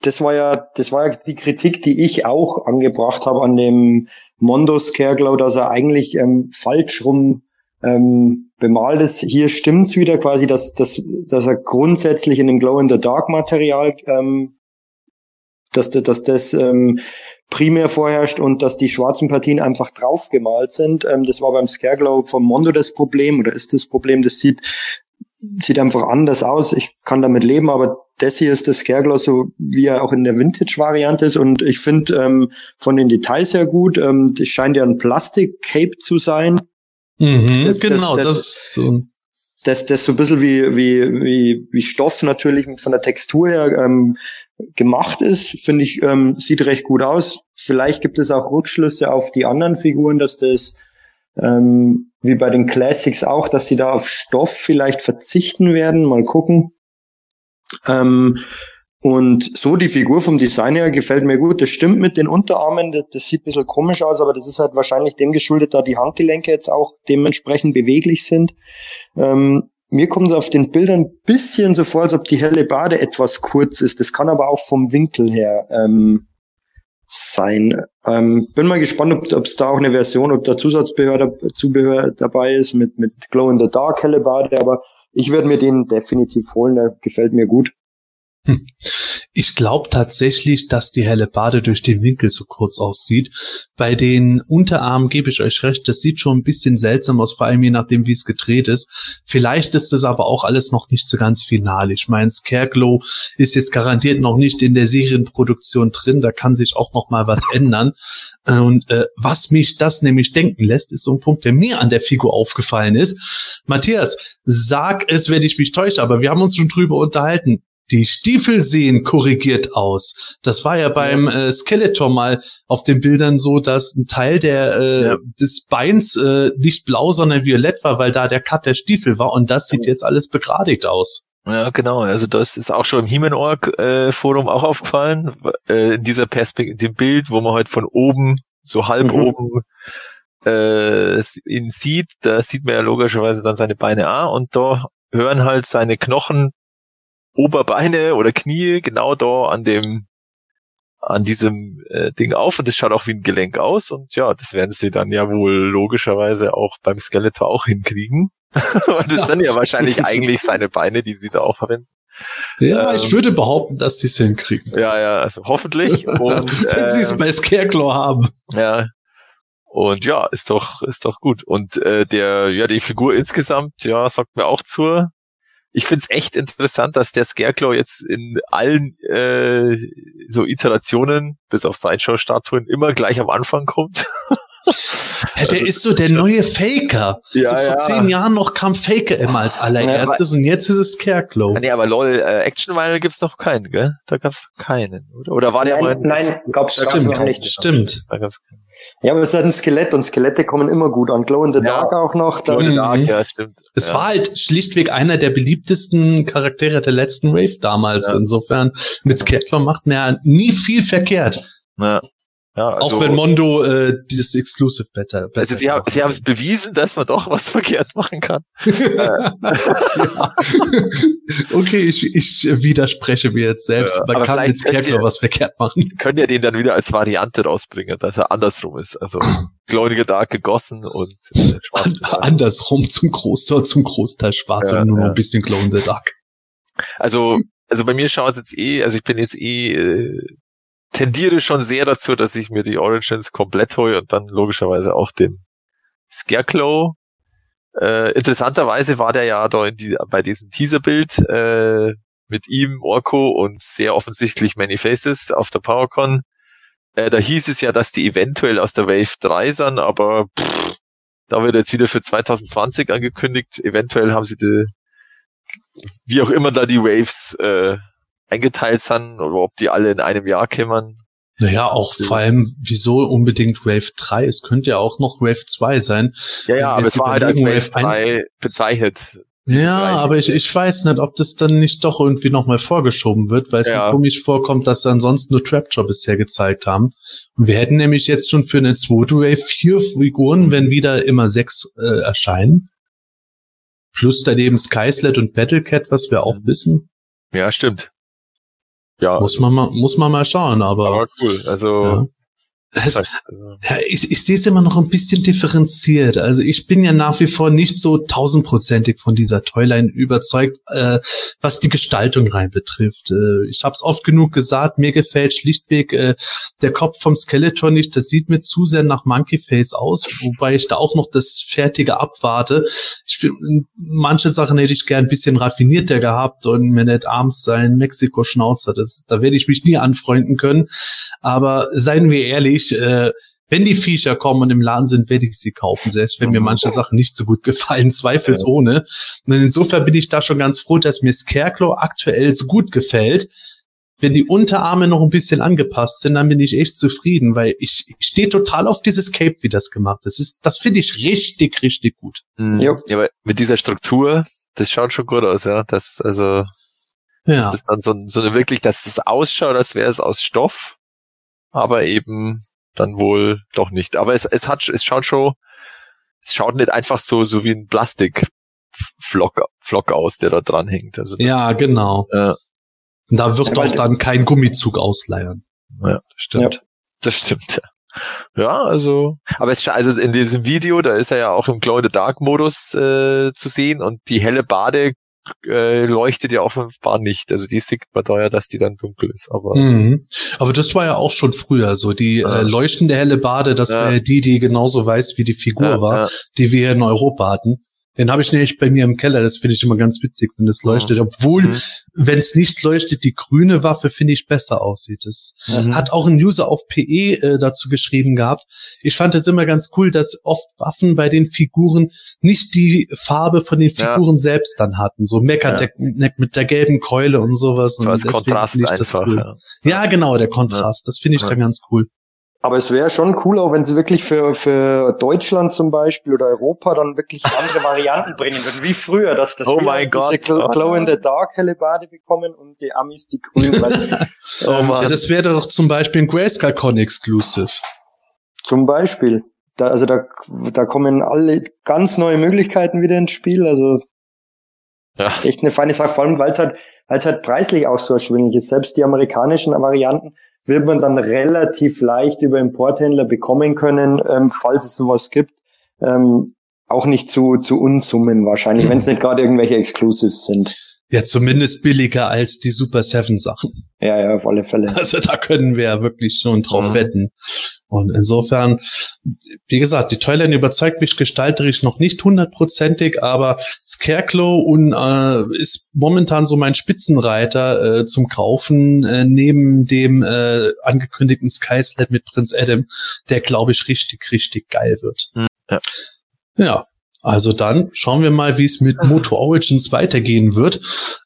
das war ja, das war ja die Kritik, die ich auch angebracht habe an dem Mondo Scareglow, dass er eigentlich ähm, falsch rum ähm, bemalt ist. Hier stimmt's wieder quasi, dass, dass, dass er grundsätzlich in dem Glow in the Dark Material, ähm, dass, dass das ähm, primär vorherrscht und dass die schwarzen Partien einfach draufgemalt sind. Ähm, das war beim Scareglow vom Mondo das Problem oder ist das Problem. Das sieht sieht einfach anders aus. Ich kann damit leben, aber das hier ist das Scareglow so, wie er auch in der Vintage-Variante ist. Und ich finde ähm, von den Details her gut. Ähm, das scheint ja ein Plastik-Cape zu sein. Mhm, das, genau, das, das, das, so. das, das so ein bisschen wie, wie, wie, wie Stoff natürlich von der Textur her ähm, gemacht ist, finde ich, ähm, sieht recht gut aus. Vielleicht gibt es auch Rückschlüsse auf die anderen Figuren, dass das ähm, wie bei den Classics auch, dass sie da auf Stoff vielleicht verzichten werden. Mal gucken. Ähm, und so die Figur vom Design her gefällt mir gut. Das stimmt mit den Unterarmen, das, das, sieht ein bisschen komisch aus, aber das ist halt wahrscheinlich dem geschuldet, da die Handgelenke jetzt auch dementsprechend beweglich sind. Ähm, mir kommt es auf den Bildern ein bisschen so vor, als ob die helle Bade etwas kurz ist. Das kann aber auch vom Winkel her ähm, sein. Ähm, bin mal gespannt, ob es da auch eine Version, ob da Zusatzbehör Zubehör dabei ist mit, mit Glow in the Dark helle Bade, aber ich werde mir den definitiv holen, der gefällt mir gut. Hm. Ich glaube tatsächlich, dass die helle Bade durch den Winkel so kurz aussieht. Bei den Unterarmen gebe ich euch recht, das sieht schon ein bisschen seltsam aus, vor allem je nachdem, wie es gedreht ist. Vielleicht ist das aber auch alles noch nicht so ganz final. Ich meine, Scareglow ist jetzt garantiert noch nicht in der Serienproduktion drin, da kann sich auch noch mal was ändern. Und äh, was mich das nämlich denken lässt, ist so ein Punkt, der mir an der Figur aufgefallen ist. Matthias, sag es, wenn ich mich täusche, aber wir haben uns schon drüber unterhalten die Stiefel sehen korrigiert aus. Das war ja beim äh, Skeletor mal auf den Bildern so, dass ein Teil der äh, ja. des Beins äh, nicht blau, sondern violett war, weil da der Cut der Stiefel war und das sieht jetzt alles begradigt aus. Ja, genau. Also das ist auch schon im He-Man-Org äh, Forum auch aufgefallen. Äh, in dieser Perspektive, dem Bild, wo man halt von oben, so halb mhm. oben äh, ihn sieht, da sieht man ja logischerweise dann seine Beine an und da hören halt seine Knochen Oberbeine oder Knie genau da an dem an diesem äh, Ding auf und das schaut auch wie ein Gelenk aus und ja, das werden sie dann ja wohl logischerweise auch beim Skeletor auch hinkriegen. [LAUGHS] und das ja. sind ja wahrscheinlich eigentlich seine Beine, die sie da auch verwenden. Ja, ähm, ich würde behaupten, dass sie es hinkriegen. Ja, ja, also hoffentlich. [LAUGHS] Und, Wenn sie es ähm, bei Scareclaw haben. Ja. Und ja, ist doch, ist doch gut. Und äh, der, ja, die Figur insgesamt, ja, sagt mir auch zur ich finde es echt interessant, dass der Scareclaw jetzt in allen äh, so Iterationen, bis auf Sideshow-Statuen, immer gleich am Anfang kommt. [LAUGHS] Ja, der also, ist so der neue Faker. Ja, so vor ja. zehn Jahren noch kam Faker immer als allererstes ja, und jetzt ist es Scarecrow. Nee, aber lol, äh, Action Vinyl gibt's noch keinen, gell? Da gab's keinen, oder? Oder war der nein, mal? Nein, gab's, gab's noch nicht. Stimmt. Da gab's keinen. Ja, aber es ist halt ein Skelett und Skelette kommen immer gut an. Glow in the Dark auch noch. Glow in the Dark, ja, stimmt. Es ja. war halt schlichtweg einer der beliebtesten Charaktere der letzten Wave damals. Ja. Insofern, mit Scarecrow macht man ja nie viel verkehrt. Ja. Ja, also, auch wenn Mondo äh, dieses Exclusive Better. better also sie, haben, sie haben es bewiesen, dass man doch was [LAUGHS] verkehrt machen kann. [LAUGHS] okay, ich, ich widerspreche mir jetzt selbst. Ja, man kann mit Scarecrow was verkehrt machen. Sie können ja den dann wieder als Variante rausbringen, dass er andersrum ist. Also [CLEARS THROAT] Glowing Dark gegossen und äh, schwarz. An, andersrum zum Großteil, zum Großteil schwarz ja, und nur ja. ein bisschen Glow in the Dark. Also also bei mir schaut es jetzt eh, also ich bin jetzt eh äh, tendiere schon sehr dazu, dass ich mir die Origins komplett hole und dann logischerweise auch den Scarecrow. Äh, interessanterweise war der ja da in die, bei diesem Teaserbild äh, mit ihm, Orko und sehr offensichtlich Many Faces auf der PowerCon. Äh, da hieß es ja, dass die eventuell aus der Wave 3 sind, aber pff, da wird jetzt wieder für 2020 angekündigt. Eventuell haben sie die, wie auch immer da die Waves äh, eingeteilt sind oder ob die alle in einem Jahr kämmern. Naja, auch vor allem, wieso unbedingt Wave 3? Es könnte ja auch noch Wave 2 sein. Ja, ja, aber es war halt als Wave 3 bezeichnet. Ja, aber ich, ich weiß nicht, ob das dann nicht doch irgendwie nochmal vorgeschoben wird, weil es ja. mir komisch vorkommt, dass sie ansonsten nur Trapjaw bisher gezeigt haben. Und wir hätten nämlich jetzt schon für eine zweite Wave vier Figuren, wenn wieder immer sechs äh, erscheinen. Plus daneben Skyslet und Battlecat, was wir auch wissen. Ja, stimmt. Ja, Muss man mal, muss man mal schauen, aber, aber cool. Also, ja. Also, ja, ich, ich sehe es immer noch ein bisschen differenziert. Also ich bin ja nach wie vor nicht so tausendprozentig von dieser Toyline überzeugt, äh, was die Gestaltung rein betrifft. Äh, ich habe es oft genug gesagt, mir gefällt schlichtweg äh, der Kopf vom Skeletor nicht. Das sieht mir zu sehr nach Monkey Face aus, wobei ich da auch noch das Fertige abwarte. Ich find, manche Sachen hätte ich gern ein bisschen raffinierter gehabt und mir nicht abends sein Mexiko-Schnauzer. Das, da werde ich mich nie anfreunden können. Aber seien wir ehrlich, äh, wenn die Viecher kommen und im Laden sind, werde ich sie kaufen, selbst wenn mir manche Sachen nicht so gut gefallen, [LAUGHS] zweifelsohne. Und insofern bin ich da schon ganz froh, dass mir Scarecrow aktuell so gut gefällt. Wenn die Unterarme noch ein bisschen angepasst sind, dann bin ich echt zufrieden, weil ich, ich stehe total auf dieses Cape, wie das gemacht ist. Das, ist, das finde ich richtig, richtig gut. mh, Jo. ja, aber mit dieser Struktur, das schaut schon gut aus, ja. Das, also, Ja. ist das dann so, so eine wirklich, dass das ausschaut, als wäre es aus Stoff, aber eben dann wohl doch nicht. Aber es, es hat, es schaut schon, es schaut nicht einfach so, so wie ein Plastikflock, Flock aus, der da dran hängt. Also das, ja, genau. Ja. Und da wird Ja, doch dann kein Gummizug ausleiern. ja, das stimmt. Das stimmt, ja. Ja, also, aber es, also in diesem Video, da ist er ja auch im Glow in the Dark Modus äh, zu sehen und die helle Bade äh, leuchtet ja offenbar nicht. Also die sieht man da ja, dass die dann dunkel ist. Aber Mhm. Aber das war ja auch schon früher so. Die Ja. äh, leuchtende helle Bade, das Ja. war ja die, die genauso weiß wie die Figur ja, war, die wir hier in Europa hatten. Den habe ich nämlich bei mir im Keller. Das finde ich immer ganz witzig, wenn das leuchtet. Obwohl, Mhm. wenn es nicht leuchtet, die grüne Waffe finde ich besser aussieht. Das Mhm. hat auch ein User auf PE äh, dazu geschrieben gehabt. Ich fand es immer ganz cool, dass oft Waffen bei den Figuren nicht die Farbe von den Ja. Figuren selbst dann hatten. So Mechadeck mit der gelben Keule und sowas. so und als Kontrast einfach. cool. Ja. Ja, genau, der Kontrast. Das finde ich Ja. dann ganz cool. Aber es wäre schon cool, auch wenn sie wirklich für, für Deutschland zum Beispiel oder Europa dann wirklich andere [LAUGHS] Varianten bringen würden, wie früher, dass das Oh mein diese Gott. Gl- Glow in the Dark helle Bade bekommen und die Amis die grün. weil, [LAUGHS] Oh ähm, Mann. Ja, das wäre doch zum Beispiel ein Grayscale Con Exclusive. Zum Beispiel. Da, also da, da kommen alle ganz neue Möglichkeiten wieder ins Spiel. Also Ja. echt eine feine Sache, vor allem weil es halt, weil es halt preislich auch so erschwinglich ist. Selbst die amerikanischen Varianten wird man dann relativ leicht über Importhändler bekommen können, ähm, falls es sowas gibt. Ähm, auch nicht zu, zu Unsummen wahrscheinlich, wenn es [CLEARS THROAT] nicht gerade irgendwelche Exclusives sind. Ja, zumindest billiger als die Super Seven Sachen. Ja, ja, auf alle Fälle. Also da können wir ja wirklich schon drauf Mhm. wetten. Und insofern, wie gesagt, die Toyline überzeugt mich gestalterisch noch nicht hundertprozentig, aber Scarecrow und, äh, ist momentan so mein Spitzenreiter äh, zum Kaufen, äh, neben dem äh, angekündigten Skyslet mit Prinz Adam, der, glaube ich, richtig, richtig geil wird. Mhm, ja. Ja, also dann schauen wir mal, wie es mit Moto Origins weitergehen wird.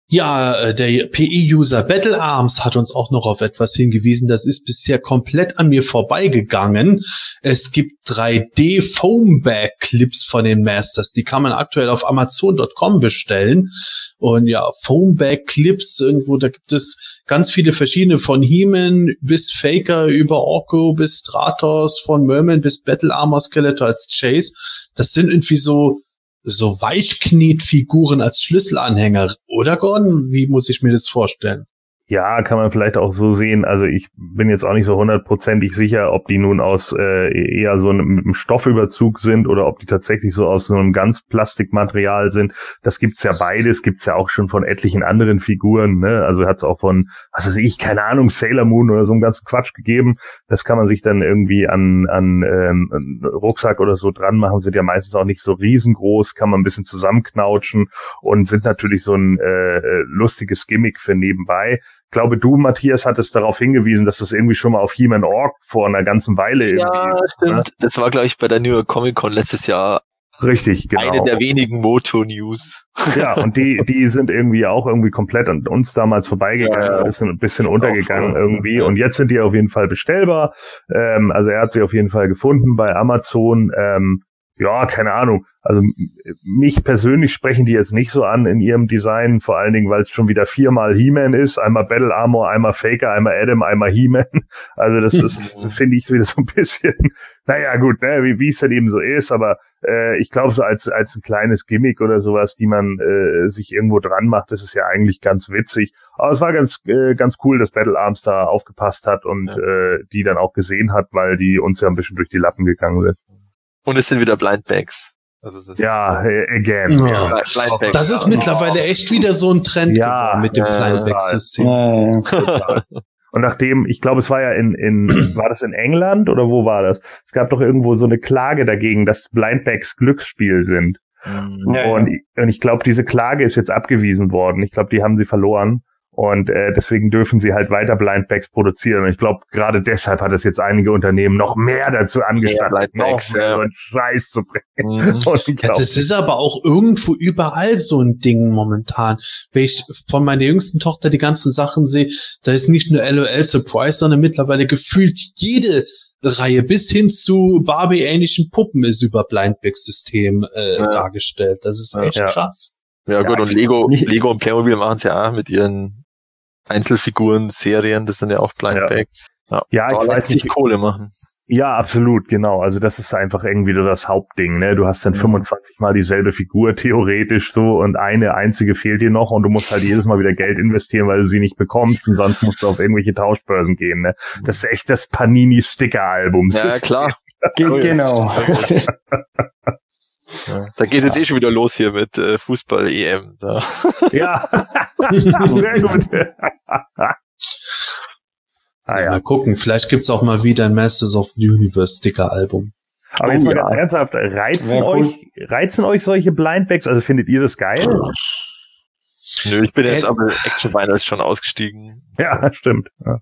Ja, äh, der PE-User Battle Arms hat uns auch noch auf etwas hingewiesen. Das ist bisher komplett an mir vorbeigegangen. Es gibt 3D Foamback Clips von den Masters. Die kann man aktuell auf Amazon.com bestellen. Und ja, Foamback Clips irgendwo, da gibt es ganz viele verschiedene von He-Man bis Faker über Orko bis Stratos, von Merman bis Battle Armor Skeletor als Chase. Das sind irgendwie so so Weichknietfiguren als Schlüsselanhänger, oder Gordon? Wie muss ich mir das vorstellen? Ja, kann man vielleicht auch so sehen. Also ich bin jetzt auch nicht so hundertprozentig sicher, ob die nun aus äh, eher so einem, Stoffüberzug sind oder ob die tatsächlich so aus so einem ganz Plastikmaterial sind. Das gibt's ja beides, gibt's ja auch schon von etlichen anderen Figuren. Ne? Also hat's auch von, was weiß ich, keine Ahnung, Sailor Moon oder so einem ganzen Quatsch gegeben. Das kann man sich dann irgendwie an, an ähm, einen Rucksack oder so dran machen. Sind ja meistens auch nicht so riesengroß, kann man ein bisschen zusammenknautschen und sind natürlich so ein äh, äh, lustiges Gimmick für nebenbei. Ich glaube, du, Matthias, hattest darauf hingewiesen, dass das irgendwie schon mal auf He-Man Org vor einer ganzen Weile irgendwie. Ja, stimmt. Das war, glaube ich, bei der New York Comic Con letztes Jahr Richtig, genau. eine der wenigen Moto-News. Ja, und die, [LAUGHS] die sind irgendwie auch irgendwie komplett an uns damals vorbeigegangen, Ja, ja. ein bisschen, ein bisschen untergegangen irgendwie. Ja. Und jetzt sind die auf jeden Fall bestellbar. Ähm, also er hat sie auf jeden Fall gefunden bei Amazon. Ähm, ja, keine Ahnung. Also mich persönlich sprechen die jetzt nicht so an in ihrem Design, vor allen Dingen, weil es schon wieder viermal He-Man ist, einmal Battle Armor, einmal Faker, einmal Adam, einmal He-Man. [LAUGHS] Also das ist, finde ich, wieder so ein bisschen, [LAUGHS] naja gut, ne, wie wie es dann eben so ist, aber äh, ich glaube so als als ein kleines Gimmick oder sowas, die man äh, sich irgendwo dran macht, das ist ja eigentlich ganz witzig. Aber es war ganz äh, ganz cool, dass Battle Arms da aufgepasst hat und ja. äh, die dann auch gesehen hat, weil die uns ja ein bisschen durch die Lappen gegangen sind. Und es sind wieder Blindbags. Also ja, again. Ja. Blindbags. Das ist mittlerweile echt wieder so ein Trend ja, mit dem Blindbag-System. Ja, [LAUGHS] Und nachdem, ich glaube, es war ja in, in, [CLEARS THROAT] war das in England oder wo war das? Es gab doch irgendwo so eine Klage dagegen, dass Blindbags Glücksspiel sind. Mhm. Ja, und, und ich glaube, diese Klage ist jetzt abgewiesen worden. Ich glaube, die haben sie verloren. Und äh, deswegen dürfen sie halt weiter Blindbags produzieren. Und ich glaube, gerade deshalb hat es jetzt einige Unternehmen noch mehr dazu angestattet, noch mehr einen Scheiß zu bringen. Mhm. [LAUGHS] ja, das ist aber auch irgendwo überall so ein Ding momentan. Wenn ich von meiner jüngsten Tochter die ganzen Sachen sehe, da ist nicht nur LOL Surprise, sondern mittlerweile gefühlt jede Reihe bis hin zu Barbie-ähnlichen Puppen ist über Blindbag-System äh, ja. dargestellt. Das ist echt ja. krass. Ja, gut, und Lego, Lego und Playmobil machen es ja auch mit ihren Einzelfiguren, Serien, das sind ja auch Blindbags. Ja, ja, ja ich weiß nicht. Kohle machen. Ja, absolut, genau. Also das ist einfach irgendwie so das Hauptding, ne? Du hast dann mhm. 25 mal dieselbe Figur theoretisch so und eine einzige fehlt dir noch und du musst halt jedes Mal wieder Geld investieren, weil du sie nicht bekommst und sonst musst du auf irgendwelche Tauschbörsen gehen, ne? Das ist echt das Panini-Sticker-Album. Ja, klar. genau. [LAUGHS] [LAUGHS] Ja, da geht es jetzt eh schon wieder los hier mit äh, Fußball-EM. So. Ja, [LAUGHS] sehr gut. ah, ja. Mal gucken, vielleicht gibt's auch mal wieder ein Masters of the Universe Sticker-Album. Aber oh, jetzt mal ja. ganz ernsthaft, reizen euch, reizen euch solche Blindbags? Also findet ihr das geil? [LAUGHS] Nö, ich bin jetzt aber Action Vinyls schon ausgestiegen. [LAUGHS] Ja, stimmt. Ja.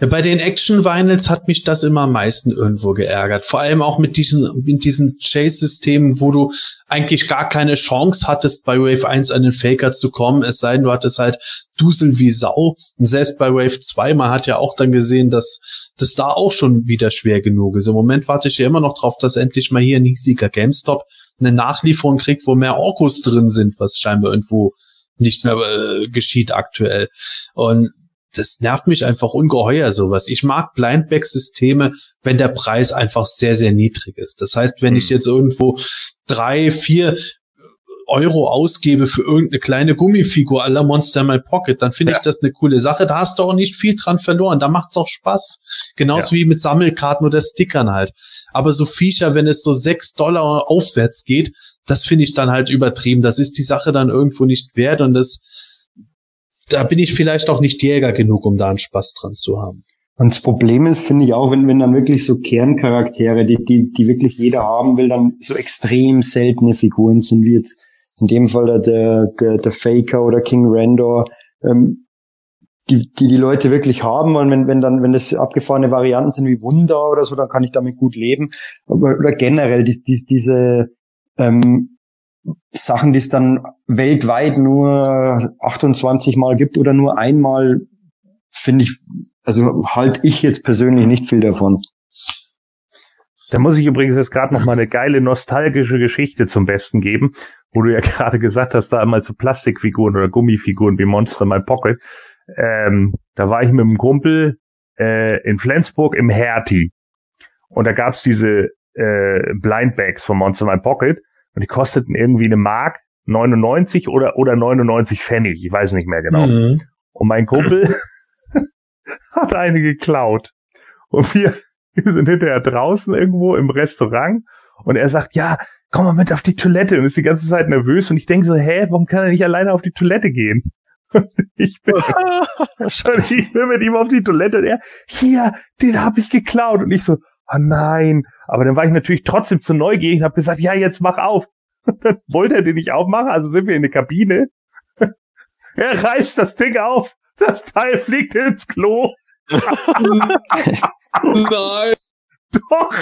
ja. bei den Action Vinyls hat mich das immer am meisten irgendwo geärgert. Vor allem auch mit diesen, mit diesen Chase-Systemen, wo du eigentlich gar keine Chance hattest, bei Wave 1 an den Faker zu kommen, es sei denn, du hattest halt Dusel wie Sau. Und selbst bei Wave 2, man hat ja auch dann gesehen, dass das da auch schon wieder schwer genug ist. Im Moment warte ich ja immer noch drauf, dass endlich mal hier ein hiesiger GameStop eine Nachlieferung kriegt, wo mehr Orkus drin sind, was scheinbar irgendwo nicht mehr äh, geschieht aktuell. Und das nervt mich einfach ungeheuer sowas. Ich mag Blindback-Systeme, wenn der Preis einfach sehr, sehr niedrig ist. Das heißt, wenn ich jetzt irgendwo drei, vier Euro ausgebe für irgendeine kleine Gummifigur aller Monster in My Pocket, dann finde ja. ich das eine coole Sache. Da hast du auch nicht viel dran verloren. Da macht's auch Spaß. Genauso ja. wie mit Sammelkarten oder Stickern halt. Aber so Viecher, wenn es so sechs Dollar aufwärts geht, das finde ich dann halt übertrieben. Das ist die Sache dann irgendwo nicht wert und das, da bin ich vielleicht auch nicht Jäger genug, um da einen Spaß dran zu haben. Und das Problem ist, finde ich auch, wenn, wenn dann wirklich so Kerncharaktere, die, die, die wirklich jeder haben will, dann so extrem seltene Figuren sind, wie jetzt in dem Fall der, der, der Faker oder King Randor, ähm, die, die die Leute wirklich haben und wenn, wenn dann, wenn das abgefahrene Varianten sind wie Wunder oder so, dann kann ich damit gut leben. Aber, oder generell die, die, diese, ähm, Sachen, die es dann weltweit nur 28 Mal gibt oder nur einmal, finde ich, also halte ich jetzt persönlich nicht viel davon. Da muss ich übrigens jetzt gerade noch mal eine geile nostalgische Geschichte zum Besten geben, wo du ja [LAUGHS] gerade gesagt hast, da einmal so Plastikfiguren oder Gummifiguren wie Monster My Pocket. Ähm, da war ich mit einem Kumpel äh, in Flensburg im Hertie und da gab's diese äh, Blindbags von Monster My Pocket und die kosteten irgendwie eine Mark 99 oder, oder 99 Pfennig. Ich weiß nicht mehr genau. Mhm. Und mein Kumpel [LAUGHS] hat eine geklaut. Und wir, wir sind hinterher draußen irgendwo im Restaurant und er sagt, ja, komm mal mit auf die Toilette und ist die ganze Zeit nervös und ich denke so, hä, warum kann er nicht alleine auf die Toilette gehen? [LAUGHS] ich bin, [LAUGHS] ich bin mit ihm auf die Toilette und er, hier, den habe ich geklaut und ich so, oh nein. Aber dann war ich natürlich trotzdem zu neugierig und habe gesagt, ja, jetzt mach auf. [LAUGHS] dann wollte er den nicht aufmachen, also sind wir in der Kabine. [LAUGHS] er reißt das Ding auf, das Teil fliegt ins Klo. [LAUGHS] nein. Doch.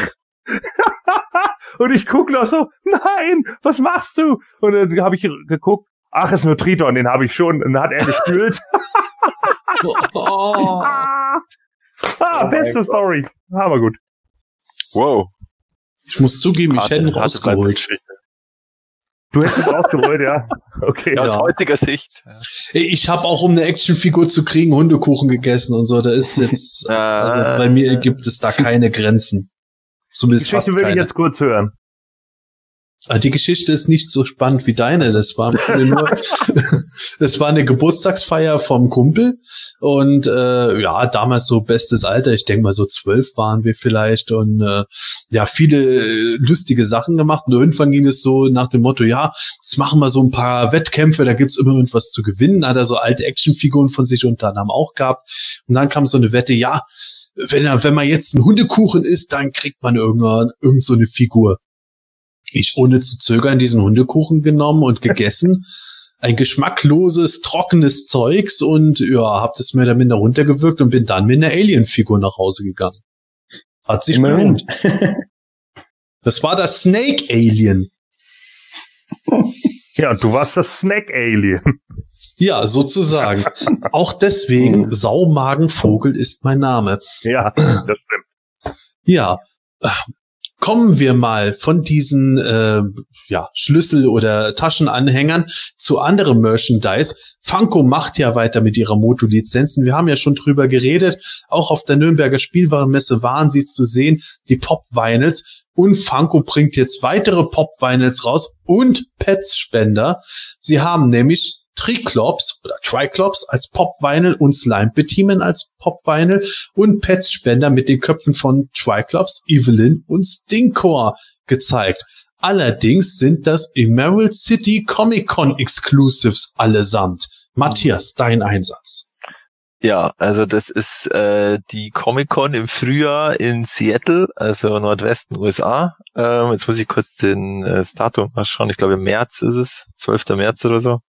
und ich guck noch so, nein, was machst du? Und dann habe ich geguckt, ach, ist nur Triton, den habe ich schon. Und dann hat er gespült. oh. ah, beste Story. Hammer gut. Wow. Ich muss zugeben, ich hätte ihn rausgeholt. Du hättest ihn rausgeholt, ja. [LAUGHS] Okay. Ja, aus Ja. heutiger Sicht. Ich habe auch, um eine Actionfigur zu kriegen, Hundekuchen gegessen und so. Da ist jetzt, [LAUGHS] also bei mir gibt es da keine Grenzen. Die Zumindest fast Geschichte will ich keine. jetzt kurz hören. Die Geschichte ist nicht so spannend wie deine. Das war [LAUGHS] nur, das war eine Geburtstagsfeier vom Kumpel und äh, ja, damals so bestes Alter. Ich denke mal so zwölf waren wir vielleicht und äh, ja viele äh, lustige Sachen gemacht. Und irgendwann ging es so nach dem Motto, ja, jetzt machen wir so ein paar Wettkämpfe. Da gibt's immer irgendwas zu gewinnen. Hat er so alte Actionfiguren von sich unter anderem auch gehabt. Und dann kam so eine Wette, ja. Wenn, er, wenn man jetzt ein Hundekuchen isst, dann kriegt man irgendwann irgend so eine Figur ich ohne zu zögern diesen Hundekuchen genommen und gegessen. [LAUGHS] Ein geschmackloses, trockenes Zeugs und ja, hab das mehr oder minder runtergewirkt und bin dann mit einer Alien-Figur nach Hause gegangen. Hat sich gelohnt. [LAUGHS] Das war das Snake Alien. [LAUGHS] Ja, du warst das Snack-Alien. Ja, sozusagen. Auch deswegen, Saumagenvogel ist mein Name. Ja, das stimmt. Ja, kommen wir mal von diesen äh, ja, Schlüssel- oder Taschenanhängern zu anderem Merchandise. Funko macht ja weiter mit ihrer Moto-Lizenzen. Wir haben ja schon drüber geredet. Auch auf der Nürnberger Spielwarenmesse waren sie zu sehen, die Pop-Vinyls. Und Funko bringt jetzt weitere Pop-Vinyls raus und Pets-Spender. Sie haben nämlich Triclops oder Triclops als Pop-Vinyl und Slime Betimen als Pop-Vinyl und Pets-Spender mit den Köpfen von Triclops, Evelyn und Stinkor gezeigt. Allerdings sind das Emerald City Comic Con Exclusives allesamt. Matthias, dein Einsatz. Ja, also das ist äh, die Comic-Con im Frühjahr in Seattle, also Nordwesten USA. Ähm, jetzt muss ich kurz den äh, das Datum mal schauen. Ich glaube im März ist es, 12. März oder so.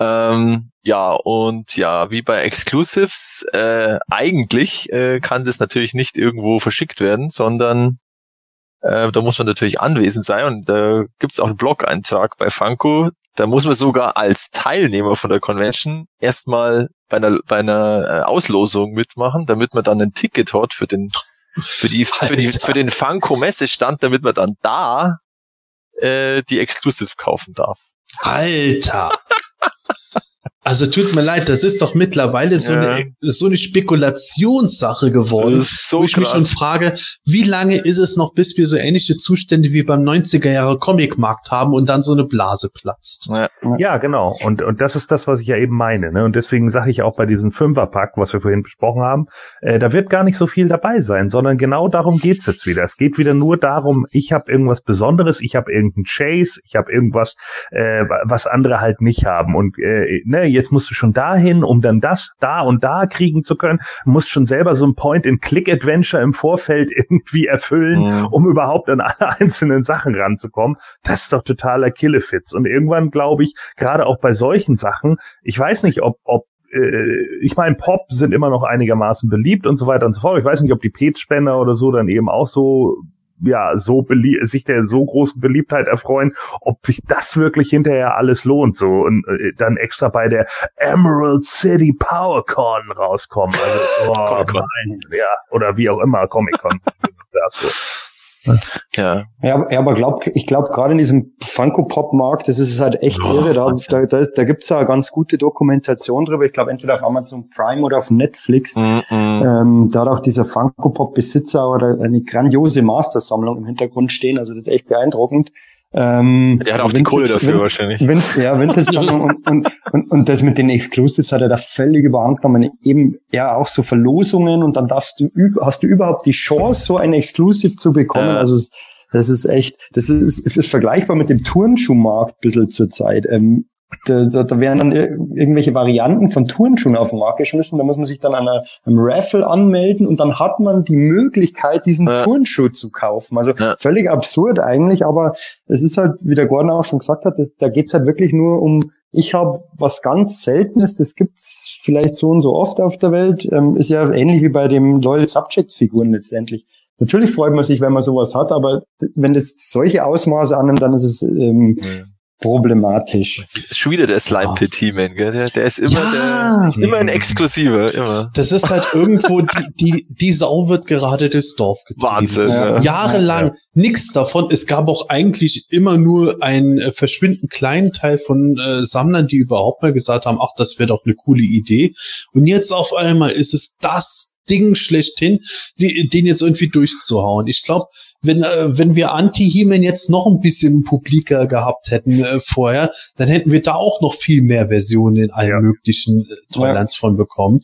Ähm, ja, und ja, wie bei Exclusives, äh, eigentlich äh, kann das natürlich nicht irgendwo verschickt werden, sondern äh, da muss man natürlich anwesend sein und da gibt's auch einen Blog-Eintrag bei Funko. Da muss man sogar als Teilnehmer von der Convention erstmal bei einer, bei einer äh, Auslosung mitmachen, damit man dann ein Ticket hat für den für die für die für den Funko Messestand, damit man dann da äh, die Exclusive kaufen darf. Alter. Also tut mir leid, das ist doch mittlerweile so, Ja. eine, so eine Spekulationssache geworden. Das ist so wo ich mich krass. schon frage, wie lange ist es noch, bis wir so ähnliche Zustände wie beim 90er Jahre Comicmarkt haben und dann so eine Blase platzt? Ja, Ja, genau. Und, und das ist das, was ich ja eben meine. Ne? Und deswegen sage ich auch bei diesem Fünferpack, was wir vorhin besprochen haben, äh, da wird gar nicht so viel dabei sein, sondern genau darum geht's jetzt wieder. Es geht wieder nur darum, ich habe irgendwas Besonderes, ich habe irgendeinen Chase, ich habe irgendwas, äh, was andere halt nicht haben. Und äh, ne, jetzt musst du schon dahin, um dann das da und da kriegen zu können. Du musst schon selber so ein Point-and-Click-Adventure im Vorfeld [LAUGHS] irgendwie erfüllen, Mhm. um überhaupt an alle [LAUGHS] einzelnen Sachen ranzukommen. Das ist doch totaler Killefits. Und irgendwann glaube ich, gerade auch bei solchen Sachen, ich weiß nicht, ob, ob äh, ich meine, Pop sind immer noch einigermaßen beliebt und so weiter und so fort. Ich weiß nicht, ob die Pet-Spender oder so dann eben auch so ja, so sich der so großen Beliebtheit erfreuen, ob sich das wirklich hinterher alles lohnt, so und äh, dann extra bei der Emerald City PowerCon rauskommen. Also, [LAUGHS] oh, nein, ja, oder wie auch immer, Comic-Con. [LAUGHS] das so. Ja. Ja, aber- ja, aber glaub, ich glaube gerade in diesem Funko-Pop-Markt, das ist halt echt Ja, irre. Da, da, da, ist- da gibt's ja eine ganz gute Dokumentation drüber. Ich glaube, entweder auf Amazon Prime oder auf Netflix. Mhm. Ähm, da hat auch dieser Funko-Pop-Besitzer oder eine grandiose Mastersammlung im Hintergrund stehen. Also das ist echt beeindruckend. Ähm, Der hat auch die Vintage- Kohle dafür Vin- wahrscheinlich. Vin ja, Vintage-Sammlung und, und, und, und das mit den Exclusives hat er da völlig überhand genommen. Eben, ja, auch so Verlosungen und dann darfst du, hast du überhaupt die Chance, so ein Exclusive zu bekommen. Ja. Also, das ist echt, das ist, ist vergleichbar mit dem Turnschuhmarkt ein bisschen zur Zeit. Ähm, da, da, da werden dann ir irgendwelche Varianten von Turnschuhen auf den Markt geschmissen. Da muss man sich dann an einer, einem Raffle anmelden und dann hat man die Möglichkeit, diesen Ja. Turnschuh zu kaufen. Also Ja. völlig absurd eigentlich, aber es ist halt, wie der Gordon auch schon gesagt hat, das, da geht's halt wirklich nur um, ich habe was ganz Seltenes, das gibt's vielleicht so und so oft auf der Welt, ähm, ist ja ähnlich wie bei dem Loyal Subject Figuren letztendlich. Natürlich freut man sich, wenn man sowas hat, aber wenn das solche Ausmaße annimmt, dann ist es ähm, problematisch. Schon wieder der Slime Pit He-Man, gell? Der, der ist immer, Ja. der ist immer ein Exklusiver, immer. Das ist halt irgendwo, die, die, die Sau wird gerade durchs Dorf getrieben. Wahnsinn, Ja. ja. Jahrelang nichts davon. Es gab auch eigentlich immer nur einen äh, verschwindend kleinen Teil von äh, Sammlern, die überhaupt mal gesagt haben, ach, das wäre doch eine coole Idee. Und jetzt auf einmal ist es das Ding schlechthin, die, den jetzt irgendwie durchzuhauen. Ich glaube, wenn, äh, wenn wir Anti-He-Man jetzt noch ein bisschen publiker gehabt hätten äh, vorher, dann hätten wir da auch noch viel mehr Versionen in allen Ja. möglichen äh, Toylands von bekommen.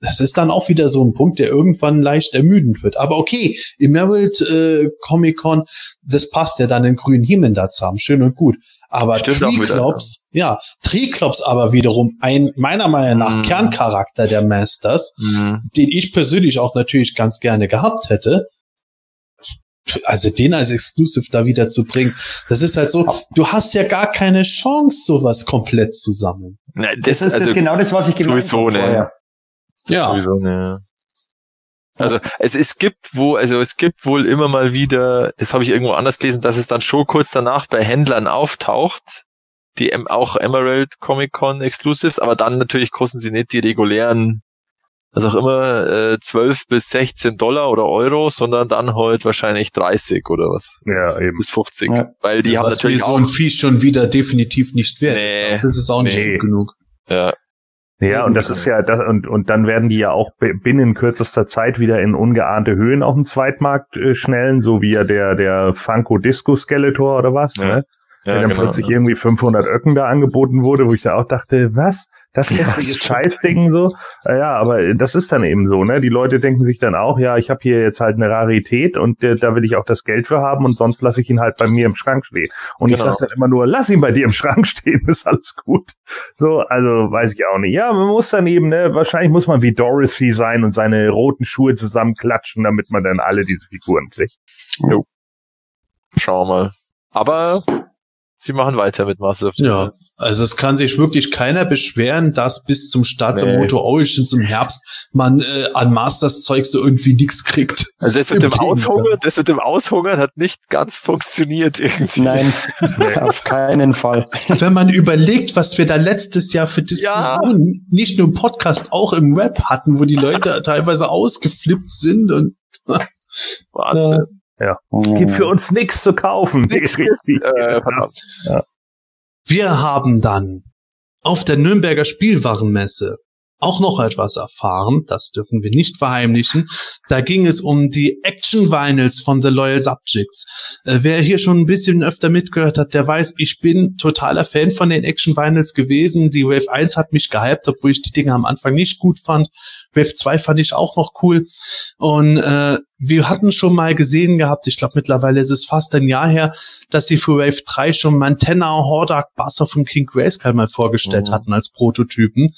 Das ist dann auch wieder so ein Punkt, der irgendwann leicht ermüdend wird. Aber okay, Emerald äh, Comic Con, das passt ja dann den grünen He-Man da zu haben. Schön und gut. Aber Stimmt Triclops, ja, Triclops aber wiederum ein meiner Meinung nach Mhm. Kerncharakter der Masters, Mhm. den ich persönlich auch natürlich ganz gerne gehabt hätte. Also den als Exclusive da wieder zu bringen, das ist halt so, du hast ja gar keine Chance, sowas komplett zu sammeln. Na, Das, das, ist also, das genau das, was ich gemeint sowieso, habe ne. vorher. Ja, Sowieso, ne. Also es, es gibt wo, also es gibt wohl immer mal wieder, das habe ich irgendwo anders gelesen, dass es dann schon kurz danach bei Händlern auftaucht, die auch Emerald Comic Con Exclusives, aber dann natürlich kosten sie nicht die regulären, was auch immer, äh, 12 bis 16 Dollar oder Euro, sondern dann halt wahrscheinlich 30 oder was. Ja, eben. Bis 50. Ja. Weil die haben was natürlich so auch, ein Vieh schon wieder definitiv nicht wert Nee. ist. Das ist auch nicht Nee. gut genug. ja, Ja, und das ist ja, das, und, und dann werden die ja auch bi- binnen kürzester Zeit wieder in ungeahnte Höhen auf dem Zweitmarkt äh, schnellen, so wie ja der, der Funko Disco Skeletor oder was, Ja. ne? Ja, der dann genau. plötzlich irgendwie 500 Öcken da angeboten wurde, wo ich da auch dachte, was? Das hässliche Scheißding so? Äh, Ja, aber das ist dann eben so, ne? Die Leute denken sich dann auch, ja, ich habe hier jetzt halt eine Rarität und äh, da will ich auch das Geld für haben und sonst lasse ich ihn halt bei mir im Schrank stehen. Und ich Genau. sage dann immer nur, lass ihn bei dir im Schrank [LAUGHS] stehen, ist alles gut. So, also weiß ich auch nicht. Ja, man muss dann eben, ne, wahrscheinlich muss man wie Dorothy sein und seine roten Schuhe zusammenklatschen, damit man dann alle diese Figuren kriegt. Schauen wir mal. Aber sie machen weiter mit Masters of the Ja, Universe. also es kann sich wirklich keiner beschweren, dass bis zum Start der Nee. Motor Origins im Herbst man äh, an Masters Zeug so irgendwie nichts kriegt. Also das mit Im dem. Aushungern, das mit dem Aushungern hat nicht ganz funktioniert irgendwie. Nein, [LAUGHS] [LAUGHS] auf keinen Fall. Wenn man überlegt, was wir da letztes Jahr für Diskussionen, nicht nur im Podcast, auch im Web hatten, wo die Leute [LAUGHS] teilweise ausgeflippt sind und Wahnsinn. Gibt für uns nichts zu kaufen. Nix Richtig. Äh, verdammt. Wir haben dann auf der Nürnberger Spielwarenmesse auch noch etwas erfahren, das dürfen wir nicht verheimlichen. Da ging es um die Action Vinyls von The Loyal Subjects. Äh, wer hier schon ein bisschen öfter mitgehört hat, der weiß, ich bin totaler Fan von den Action Vinyls gewesen. Die Wave 1 hat mich gehypt, obwohl ich die Dinge am Anfang nicht gut fand. Wave 2 fand ich auch noch cool. Und äh, wir hatten schon mal gesehen gehabt, ich glaube mittlerweile ist es fast ein Jahr her, dass sie für Wave 3 schon Mantenna, Hordak, Basser von King Grayskull mal vorgestellt Mhm. hatten als Prototypen.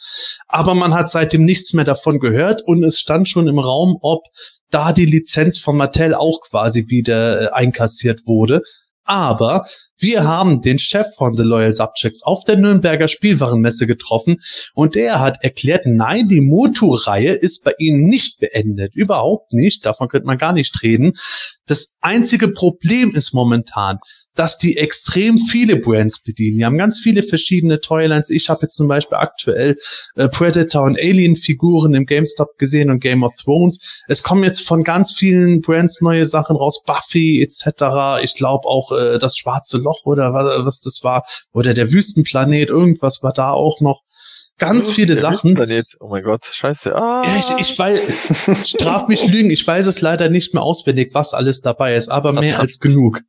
Aber man hat seitdem nichts mehr davon gehört und es stand schon im Raum, ob da die Lizenz von Mattel auch quasi wieder äh, einkassiert wurde. Aber wir haben den Chef von The Loyal Subjects auf der Nürnberger Spielwarenmesse getroffen und der hat erklärt, nein, die Motu-Reihe ist bei ihnen nicht beendet. Überhaupt nicht. Davon könnte man gar nicht reden. Das einzige Problem ist momentan, dass die extrem viele Brands bedienen. Die haben ganz viele verschiedene Toylines. Ich habe jetzt zum Beispiel aktuell äh, Predator und Alien-Figuren im GameStop gesehen und Game of Thrones. Es kommen jetzt von ganz vielen Brands neue Sachen raus, Buffy etc. Ich glaube auch äh, das Schwarze Loch oder was, was das war oder der Wüstenplanet, irgendwas war da auch noch. Ganz viele Der Sachen. Wüstenplanet. Oh mein Gott, scheiße. Ah. Ja, ich, ich weiß, straf mich [LAUGHS] lügen, ich weiß es leider nicht mehr auswendig, was alles dabei ist, aber mehr als genug.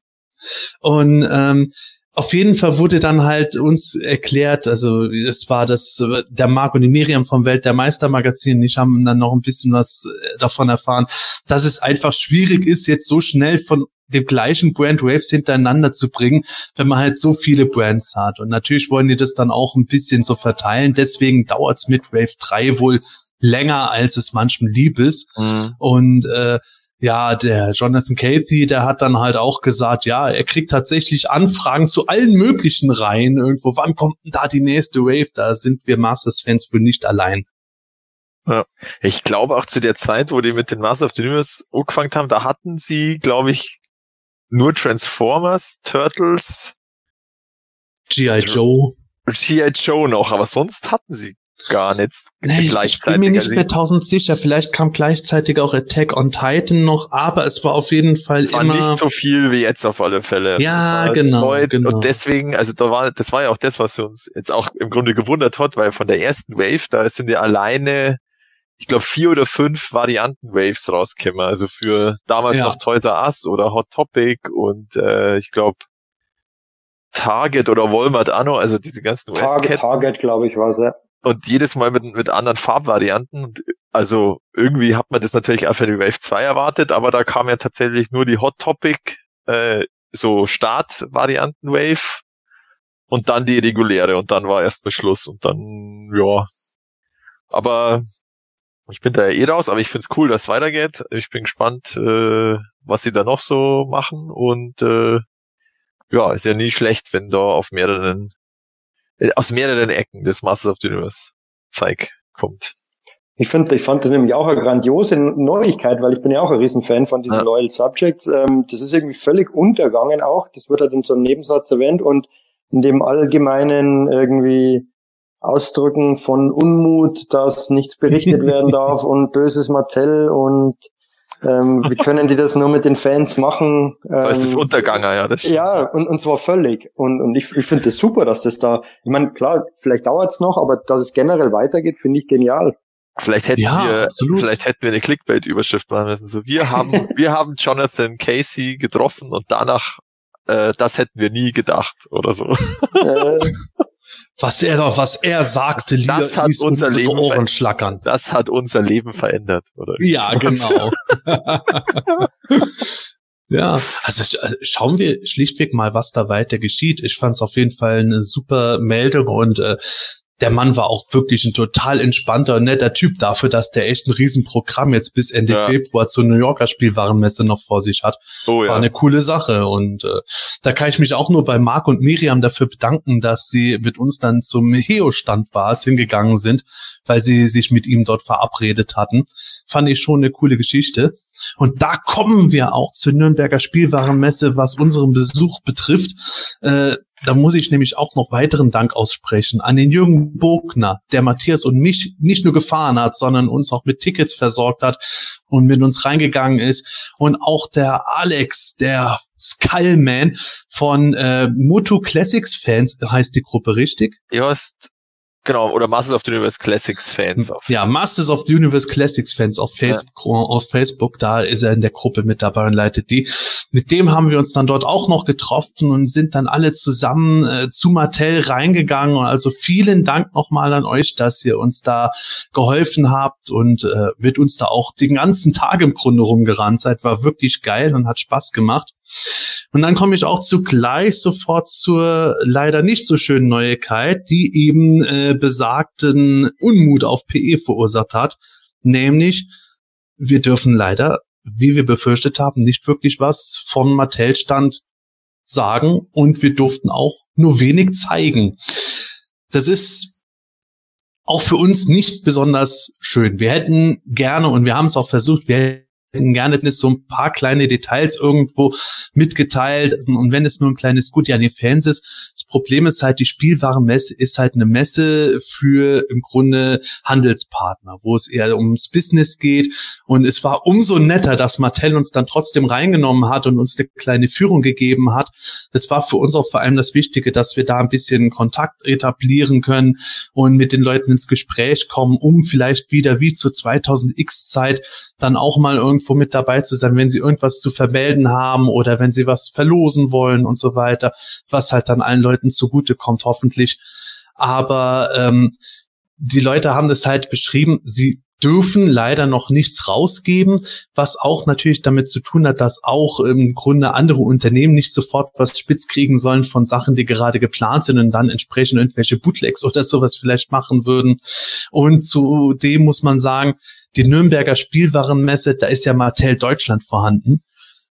Und ähm, auf jeden Fall wurde dann halt uns erklärt, also es war das, der Marc und die Miriam vom Welt der Meister Magazin, ich haben dann noch ein bisschen was äh, davon erfahren, dass es einfach schwierig ist, jetzt so schnell von dem gleichen Brand Waves hintereinander zu bringen, wenn man halt so viele Brands hat. Und natürlich wollen die das dann auch ein bisschen so verteilen. Deswegen dauert's mit Wave 3 wohl länger, als es manchem lieb ist. Mhm. Und äh, ja, der Jonathan Cathy, der hat dann halt auch gesagt, ja, er kriegt tatsächlich Anfragen zu allen möglichen Reihen irgendwo. Wann kommt denn da die nächste Wave? Da sind wir Masters-Fans wohl nicht allein. Ich glaube auch zu der Zeit, wo die mit den Masters of the Universe angefangen haben, da hatten sie, glaube ich, nur Transformers, Turtles, G.I. Joe. G.I. Joe noch, aber sonst hatten sie gar nichts Nee, ich gleichzeitig. bin mir nicht mehr tausend sicher. Vielleicht kam gleichzeitig auch Attack on Titan noch, aber es war auf jeden Fall es war immer. nicht so viel wie jetzt auf alle Fälle. Also Ja, war genau, neu. genau. Und deswegen, also da war, das war ja auch das, was uns jetzt auch im Grunde gewundert hat, weil von der ersten Wave, da sind ja alleine, ich glaube, vier oder fünf Varianten Waves rausgekommen. Also für damals Ja. noch Toys R Us oder Hot Topic und äh, ich glaube Target oder Walmart auch noch, also diese ganzen Target, US-Ketten. Target glaube ich, war es, ja. Und jedes Mal mit, mit anderen Farbvarianten. Also irgendwie hat man das natürlich auch für die Wave 2 erwartet, aber da kam ja tatsächlich nur die Hot Topic, äh, so Startvarianten Wave und dann die reguläre und dann war erstmal Schluss und dann, ja. Aber ich bin da ja eh raus, aber ich find's cool, dass es weitergeht. Ich bin gespannt, äh, was sie da noch so machen und äh, ja, ist ja nie schlecht, wenn da auf mehreren aus mehreren Ecken des Masters of the Universe Zeig kommt. Ich finde, ich fand das nämlich auch eine grandiose Neuigkeit, weil ich bin ja auch ein Riesenfan von diesen Ja. Loyal Subjects. Ähm, das ist irgendwie völlig untergangen auch. Das wird halt in so einem Nebensatz erwähnt und in dem allgemeinen irgendwie Ausdrücken von Unmut, dass nichts berichtet werden [LAUGHS] darf und böses Mattel und ähm, wie [LAUGHS] können die das nur mit den Fans machen? Da ist das Ähm, Unterganger, ja. Das stimmt. ja, und, und zwar völlig. Und, und ich, ich finde das super, dass das da, ich meine, klar, vielleicht dauert's noch, aber dass es generell weitergeht, finde ich genial. Vielleicht hätten Ja, wir, absolut. vielleicht hätten wir eine Clickbait-Überschrift machen müssen. So, wir haben, [LAUGHS] wir haben Jonathan Casey getroffen und danach, äh, das hätten wir nie gedacht oder so. Äh, Was er, was er sagte, ließ Das hat ließ unser unsere Leben Ohren schlackern. Das hat unser Leben verändert, oder? Ja, genau. [LAUGHS] [LAUGHS] ja, also äh, schauen wir schlichtweg mal, was da weiter geschieht. Ich fand es auf jeden Fall eine super Meldung und äh, der Mann war auch wirklich ein total entspannter und netter Typ dafür, dass der echt ein Riesenprogramm jetzt bis Ende Ja. Februar zur New Yorker Spielwarenmesse noch vor sich hat. Oh War ja. eine coole Sache und äh, da kann ich mich auch nur bei Marc und Miriam dafür bedanken, dass sie mit uns dann zum Heo-Stand war, hingegangen sind, weil sie sich mit ihm dort verabredet hatten. Fand ich schon eine coole Geschichte. Und da kommen wir auch zur Nürnberger Spielwarenmesse, was unseren Besuch betrifft. Äh, da muss ich nämlich auch noch weiteren Dank aussprechen an den Jürgen Bogner, der Matthias und mich nicht nur gefahren hat, sondern uns auch mit Tickets versorgt hat und mit uns reingegangen ist. Und auch der Alex, der Skullman von äh, Moto Classics Fans heißt die Gruppe richtig? Ja, ist, genau, oder Masters of the Universe Classics Fans. Auf, Ja, Masters of the Universe Classics Fans auf Facebook, auf Facebook, da ist er in der Gruppe mit dabei und leitet die. Mit dem haben wir uns dann dort auch noch getroffen und sind dann alle zusammen äh, zu Mattel reingegangen. Und also vielen Dank nochmal an euch, dass ihr uns da geholfen habt und äh, mit uns da auch den ganzen Tag im Grunde rumgerannt seid. War wirklich geil und hat Spaß gemacht. Und dann komme ich auch zugleich sofort zur leider nicht so schönen Neuigkeit, die eben äh, besagten Unmut auf PE verursacht hat. Nämlich, wir dürfen leider, wie wir befürchtet haben, nicht wirklich was von Mattel-Stand sagen und wir durften auch nur wenig zeigen. Das ist auch für uns nicht besonders schön. Wir hätten gerne, und wir haben es auch versucht, wir hätten gerne so ein paar kleine Details irgendwo mitgeteilt. Und wenn es nur ein kleines Gut an die Fans ist, das Problem ist halt, die Spielwarenmesse ist halt eine Messe für im Grunde Handelspartner, wo es eher ums Business geht. Und es war umso netter, dass Mattel uns dann trotzdem reingenommen hat und uns eine kleine Führung gegeben hat. Das war für uns auch vor allem das Wichtige, dass wir da ein bisschen Kontakt etablieren können und mit den Leuten ins Gespräch kommen, um vielleicht wieder wie zur 2000X Zeit dann auch mal irgendwo mit dabei zu sein, wenn sie irgendwas zu vermelden haben oder wenn sie was verlosen wollen und so weiter, was halt dann allen Leuten zugute kommt, hoffentlich. Aber ähm, die Leute haben das halt beschrieben, sie dürfen leider noch nichts rausgeben, was auch natürlich damit zu tun hat, dass auch im Grunde andere Unternehmen nicht sofort was spitz kriegen sollen von Sachen, die gerade geplant sind und dann entsprechend irgendwelche Bootlegs oder sowas vielleicht machen würden. Und zudem muss man sagen, die Nürnberger Spielwarenmesse, da ist ja Mattel Deutschland vorhanden.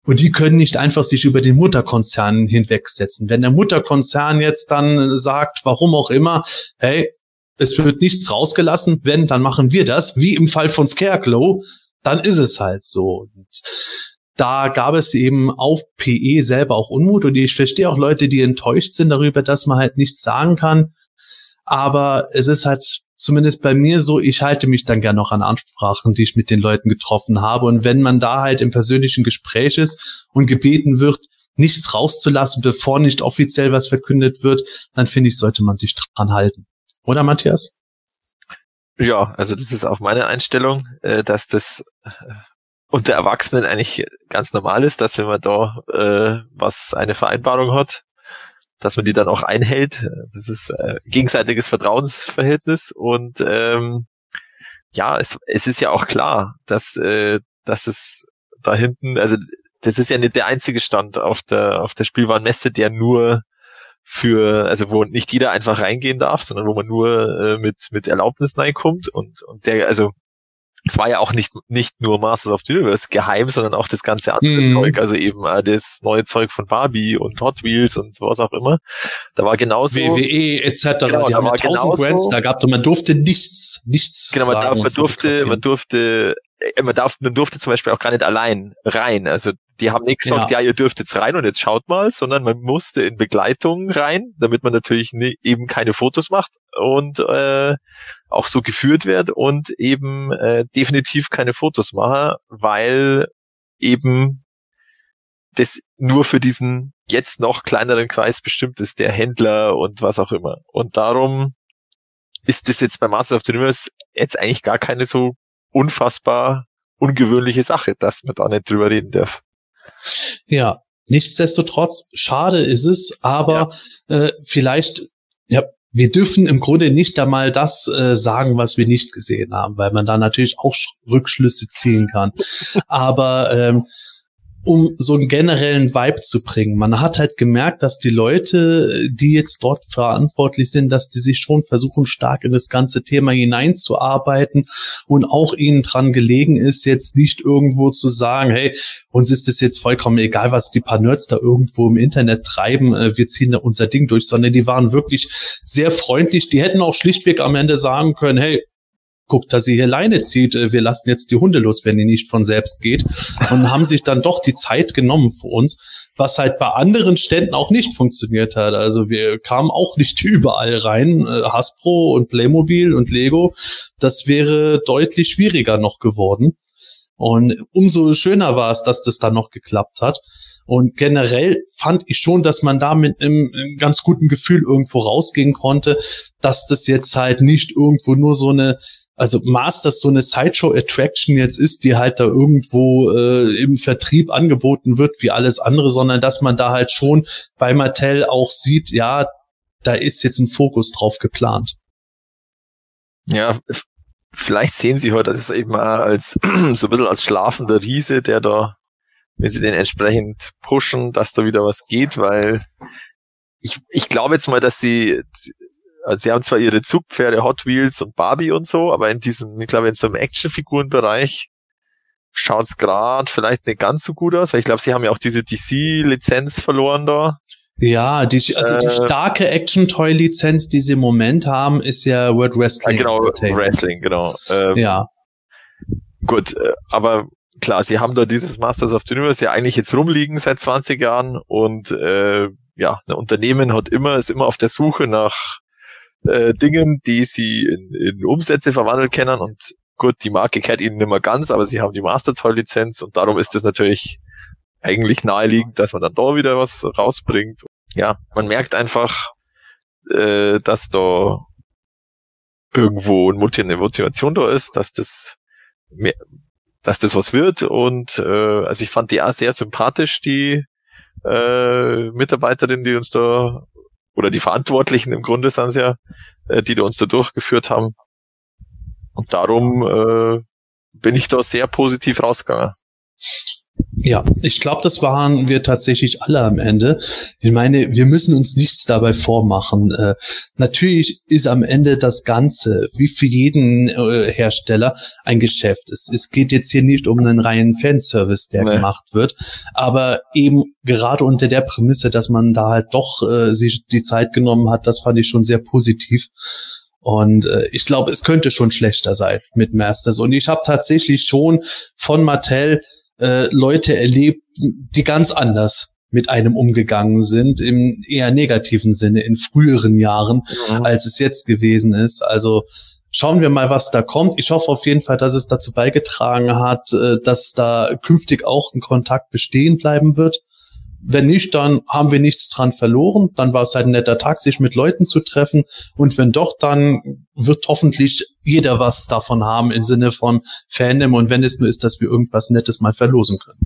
Und die können nicht einfach sich über den Mutterkonzern hinwegsetzen. Wenn der Mutterkonzern jetzt dann sagt, warum auch immer, hey, es wird nichts rausgelassen, wenn, dann machen wir das, wie im Fall von Scarecrow, dann ist es halt so. Und da gab es eben auf PE selber auch Unmut und ich verstehe auch Leute, die enttäuscht sind darüber, dass man halt nichts sagen kann. Aber es ist halt zumindest bei mir so, ich halte mich dann gern noch an Ansprachen, die ich mit den Leuten getroffen habe. Und wenn man da halt im persönlichen Gespräch ist und gebeten wird, nichts rauszulassen, bevor nicht offiziell was verkündet wird, dann finde ich, sollte man sich dran halten. Oder Matthias? Ja, also das ist auch meine Einstellung, äh, dass das äh, unter Erwachsenen eigentlich ganz normal ist, dass wenn man da äh, was eine Vereinbarung hat, dass man die dann auch einhält. Das ist äh, gegenseitiges Vertrauensverhältnis und ähm, ja, es, es ist ja auch klar, dass äh, dass es da hinten, also das ist ja nicht der einzige Stand auf der auf der Spielwarenmesse, der nur für, also wo nicht jeder einfach reingehen darf, sondern wo man nur äh, mit mit Erlaubnis reinkommt und und der, also es war ja auch nicht, nicht nur Masters of the Universe geheim, sondern auch das ganze andere mm. Zeug, also eben äh, das neue Zeug von Barbie und Hot Wheels und was auch immer. Da war genauso. WWE etc. Genau, die haben ja tausend Brands da und man durfte nichts, nichts. Genau, man, darf, man durfte, man durfte, äh, man darf, man durfte zum Beispiel auch gar nicht allein rein. Also die haben nicht gesagt, ja. ja, ihr dürft jetzt rein und jetzt schaut mal, sondern man musste in Begleitung rein, damit man natürlich nie, eben keine Fotos macht und äh, auch so geführt wird und eben äh, definitiv keine Fotos mache, weil eben das nur für diesen jetzt noch kleineren Kreis bestimmt ist, der Händler und was auch immer. Und darum ist das jetzt bei Master of the Universe jetzt eigentlich gar keine so unfassbar ungewöhnliche Sache, dass man da nicht drüber reden darf. Ja, nichtsdestotrotz, schade ist es, aber ja. äh, vielleicht, ja, wir dürfen im Grunde nicht einmal das äh, sagen, was wir nicht gesehen haben, weil man da natürlich auch Rückschlüsse ziehen kann. Aber ähm, um so einen generellen Vibe zu bringen. Man hat halt gemerkt, dass die Leute, die jetzt dort verantwortlich sind, dass die sich schon versuchen, stark in das ganze Thema hineinzuarbeiten und auch ihnen dran gelegen ist, jetzt nicht irgendwo zu sagen, hey, uns ist es jetzt vollkommen egal, was die paar Nerds da irgendwo im Internet treiben, äh, wir ziehen da unser Ding durch, sondern die waren wirklich sehr freundlich. Die hätten auch schlichtweg am Ende sagen können, hey, guckt, dass sie hier Leine zieht, äh, wir lassen jetzt die Hunde los, wenn die nicht von selbst geht. Und haben sich dann doch die Zeit genommen für uns, was halt bei anderen Ständen auch nicht funktioniert hat. Also wir kamen auch nicht [LAUGHS] überall rein, äh, Hasbro und Playmobil und Lego. Das wäre deutlich schwieriger noch geworden. Und umso schöner war es, dass das dann noch geklappt hat. Und generell fand ich schon, dass man da mit einem, einem ganz guten Gefühl irgendwo rausgehen konnte, dass das jetzt halt nicht irgendwo nur so eine also Masters so eine Sideshow-Attraction jetzt ist, die halt da irgendwo äh, im Vertrieb angeboten wird wie alles andere, sondern dass man da halt schon bei Mattel auch sieht, ja, da ist jetzt ein Fokus drauf geplant. Ja, vielleicht sehen Sie heute das eben als [CLEARS THROAT] so ein bisschen als schlafender Riese, der da, wenn Sie den entsprechend pushen, dass da wieder was geht, weil ich, ich glaube jetzt mal, dass sie also sie haben zwar ihre Zugpferde Hot Wheels und Barbie und so, aber in diesem, ich glaube, in so einem Actionfigurenbereich schaut's gerade vielleicht nicht ganz so gut aus, weil ich glaube, sie haben ja auch diese DC-Lizenz verloren da. Ja, die, also äh, die starke Action-Toy-Lizenz, die sie im Moment haben, ist ja World Wrestling. Ja, genau, Wrestling, genau. Ähm, ja. Gut, äh, aber klar, sie haben da dieses Masters of the Universe ja eigentlich jetzt rumliegen seit 20 Jahren und äh, ja, ein Unternehmen hat immer, ist immer auf der Suche nach äh, Dingen, die sie in, in Umsätze verwandelt kennen. Und gut, die Marke kehrt ihnen nicht mehr ganz, aber sie haben die Master Toy Lizenz und darum ist es natürlich eigentlich naheliegend, dass man dann da wieder was rausbringt. Ja, man merkt einfach, äh, dass da irgendwo eine Motivation da ist, dass das mehr, dass das was wird. Und äh, also ich fand die auch sehr sympathisch, die äh, Mitarbeiterin, die uns da oder die Verantwortlichen im Grunde sind ja, äh, die da uns da durchgeführt haben. Und darum äh, bin ich da sehr positiv rausgegangen. Ja, ich glaube, das waren wir tatsächlich alle am Ende. Ich meine, wir müssen uns nichts dabei vormachen. Äh, natürlich ist am Ende das Ganze, wie für jeden äh, Hersteller, ein Geschäft. Es, es geht jetzt hier nicht um einen reinen Fanservice, der nee. gemacht wird, aber eben gerade unter der Prämisse, dass man da halt doch äh, sich die Zeit genommen hat, das fand ich schon sehr positiv. Und äh, ich glaube, es könnte schon schlechter sein mit Masters. Und ich habe tatsächlich schon von Mattel äh, Leute erlebt, die ganz anders mit einem umgegangen sind, im eher negativen Sinne in früheren Jahren, Mhm. als es jetzt gewesen ist. Also schauen wir mal, was da kommt. Ich hoffe auf jeden Fall, dass es dazu beigetragen hat, äh, dass da künftig auch ein Kontakt bestehen bleiben wird. Wenn nicht, dann haben wir nichts dran verloren. Dann war es halt ein netter Tag, sich mit Leuten zu treffen. Und wenn doch, dann wird hoffentlich jeder was davon haben im Sinne von Fandom. Und wenn es nur ist, dass wir irgendwas Nettes mal verlosen können.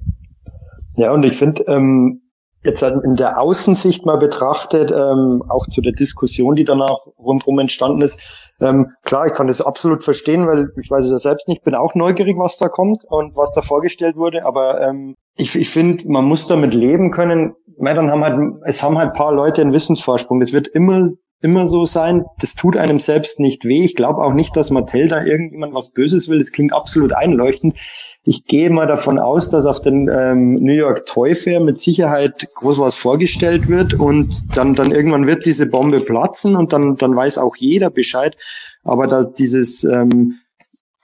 Ja, und ich finde, ähm, jetzt in der Außensicht mal betrachtet, ähm, auch zu der Diskussion, die danach rundherum entstanden ist, ähm, klar, ich kann das absolut verstehen, weil ich weiß es ja selbst nicht, bin auch neugierig, was da kommt und was da vorgestellt wurde, aber ähm, ich, ich finde, man muss damit leben können. Ja, dann haben halt, es haben halt ein paar Leute einen Wissensvorsprung. Das wird immer immer so sein. Das tut einem selbst nicht weh. Ich glaube auch nicht, dass Mattel da irgendjemand was Böses will. Das klingt absolut einleuchtend. Ich gehe mal davon aus, dass auf den ähm, New York Toy Fair mit Sicherheit groß was vorgestellt wird und dann, dann irgendwann wird diese Bombe platzen und dann, dann weiß auch jeder Bescheid. Aber da dieses, ähm,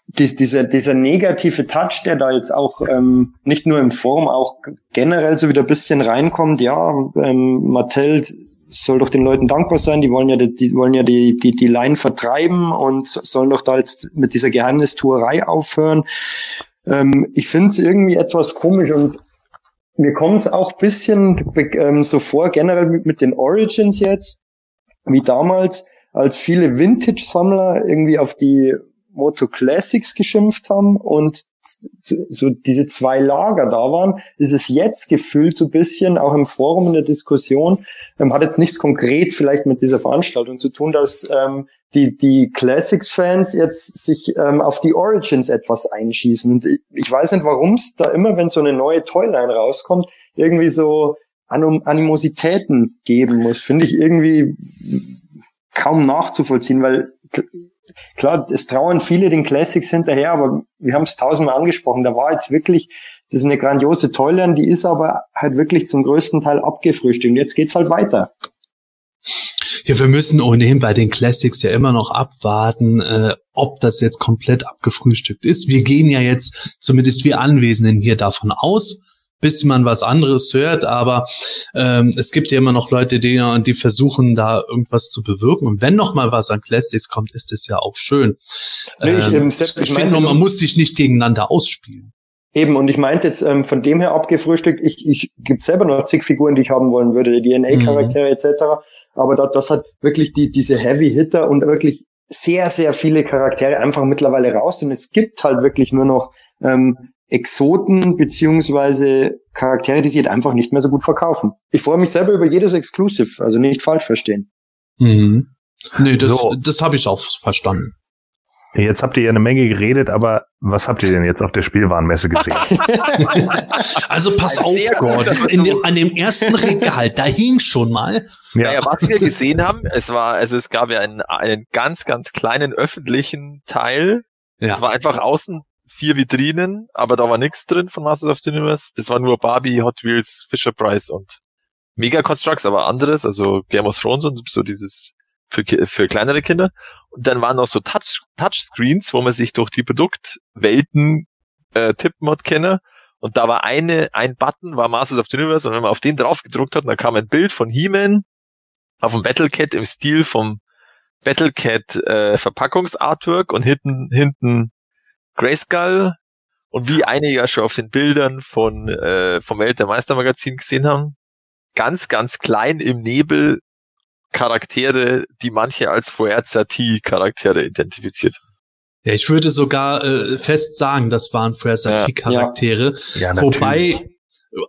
dies, dieser, dieser negative Touch, der da jetzt auch ähm, nicht nur im Forum, auch generell so wieder ein bisschen reinkommt, ja, ähm, Mattel soll doch den Leuten dankbar sein, die wollen ja die, die wollen ja die, die, die Line vertreiben und sollen doch da jetzt mit dieser Geheimnistuerei aufhören. Ähm, ich finde es irgendwie etwas komisch und mir kommt es auch bisschen ähm, so vor, generell mit, mit den Origins jetzt, wie damals, als viele Vintage-Sammler irgendwie auf die Moto Classics geschimpft haben und so diese zwei Lager da waren, ist es jetzt gefühlt so ein bisschen, auch im Forum in der Diskussion, ähm, hat jetzt nichts konkret vielleicht mit dieser Veranstaltung zu tun, dass ähm, die, die Classics-Fans jetzt sich ähm, auf die Origins etwas einschießen. Und ich, ich weiß nicht, warum es da immer, wenn so eine neue Toyline rauskommt, irgendwie so Anim Animositäten geben muss. Finde ich irgendwie kaum nachzuvollziehen, weil klar, es trauern viele den Classics hinterher, aber wir haben es tausendmal angesprochen, da war jetzt wirklich, das ist eine grandiose Toyline, die ist aber halt wirklich zum größten Teil abgefrühstückt. Und jetzt geht's halt weiter. Ja, wir müssen ohnehin bei den Classics ja immer noch abwarten, äh, ob das jetzt komplett abgefrühstückt ist. Wir gehen ja jetzt, zumindest wir Anwesenden hier davon aus, bis man was anderes hört, aber ähm, es gibt ja immer noch Leute, die, die versuchen, da irgendwas zu bewirken. Und wenn noch mal was an Classics kommt, ist es ja auch schön. Nee, ich, ähm, ähm, ich, ich finde nur, man muss sich nicht gegeneinander ausspielen. Eben, und ich meinte jetzt ähm, von dem her abgefrühstückt, ich, ich gibt selber noch zig Figuren, die ich haben wollen würde, DNA-Charaktere etc. Aber da, das hat wirklich die, diese Heavy-Hitter und wirklich sehr, sehr viele Charaktere einfach mittlerweile raus. Und es gibt halt wirklich nur noch ähm, Exoten beziehungsweise Charaktere, die sich halt einfach nicht mehr so gut verkaufen. Ich freue mich selber über jedes Exclusive, also nicht falsch verstehen. Mhm. Nee, das, So. das habe ich auch verstanden. Jetzt habt ihr ja eine Menge geredet, aber was habt ihr denn jetzt auf der Spielwarenmesse gesehen? [LAUGHS] Also pass Ein auf, Gordon. dem, an dem ersten Regal, da hing schon mal. Naja, was wir gesehen haben, es war, also es gab ja einen, einen ganz, ganz kleinen öffentlichen Teil. Ja. Es war einfach außen vier Vitrinen, aber da war nichts drin von Masters of the Universe. Das war nur Barbie, Hot Wheels, Fisher Price und Mega Constructs, aber anderes, also Game of Thrones und so dieses für, Ki- für kleinere Kinder. Und dann waren noch so Touch, Touchscreens, wo man sich durch die Produktwelten äh, tippen hat können. Und da war eine, ein Button, war Masters of the Universe, und wenn man auf den drauf gedruckt hat, dann kam ein Bild von He-Man auf dem Battlecat im Stil vom Battlecat äh, Verpackungsartwork und hinten, hinten Grayskull. Und wie einige ja schon auf den Bildern von, äh, vom Welt der Meistermagazin gesehen haben, ganz, ganz klein im Nebel Charaktere, die manche als Forza T-Charaktere identifiziert. Ja, ich würde sogar äh, fest sagen, das waren Versatilles-Charaktere. Ja, wobei,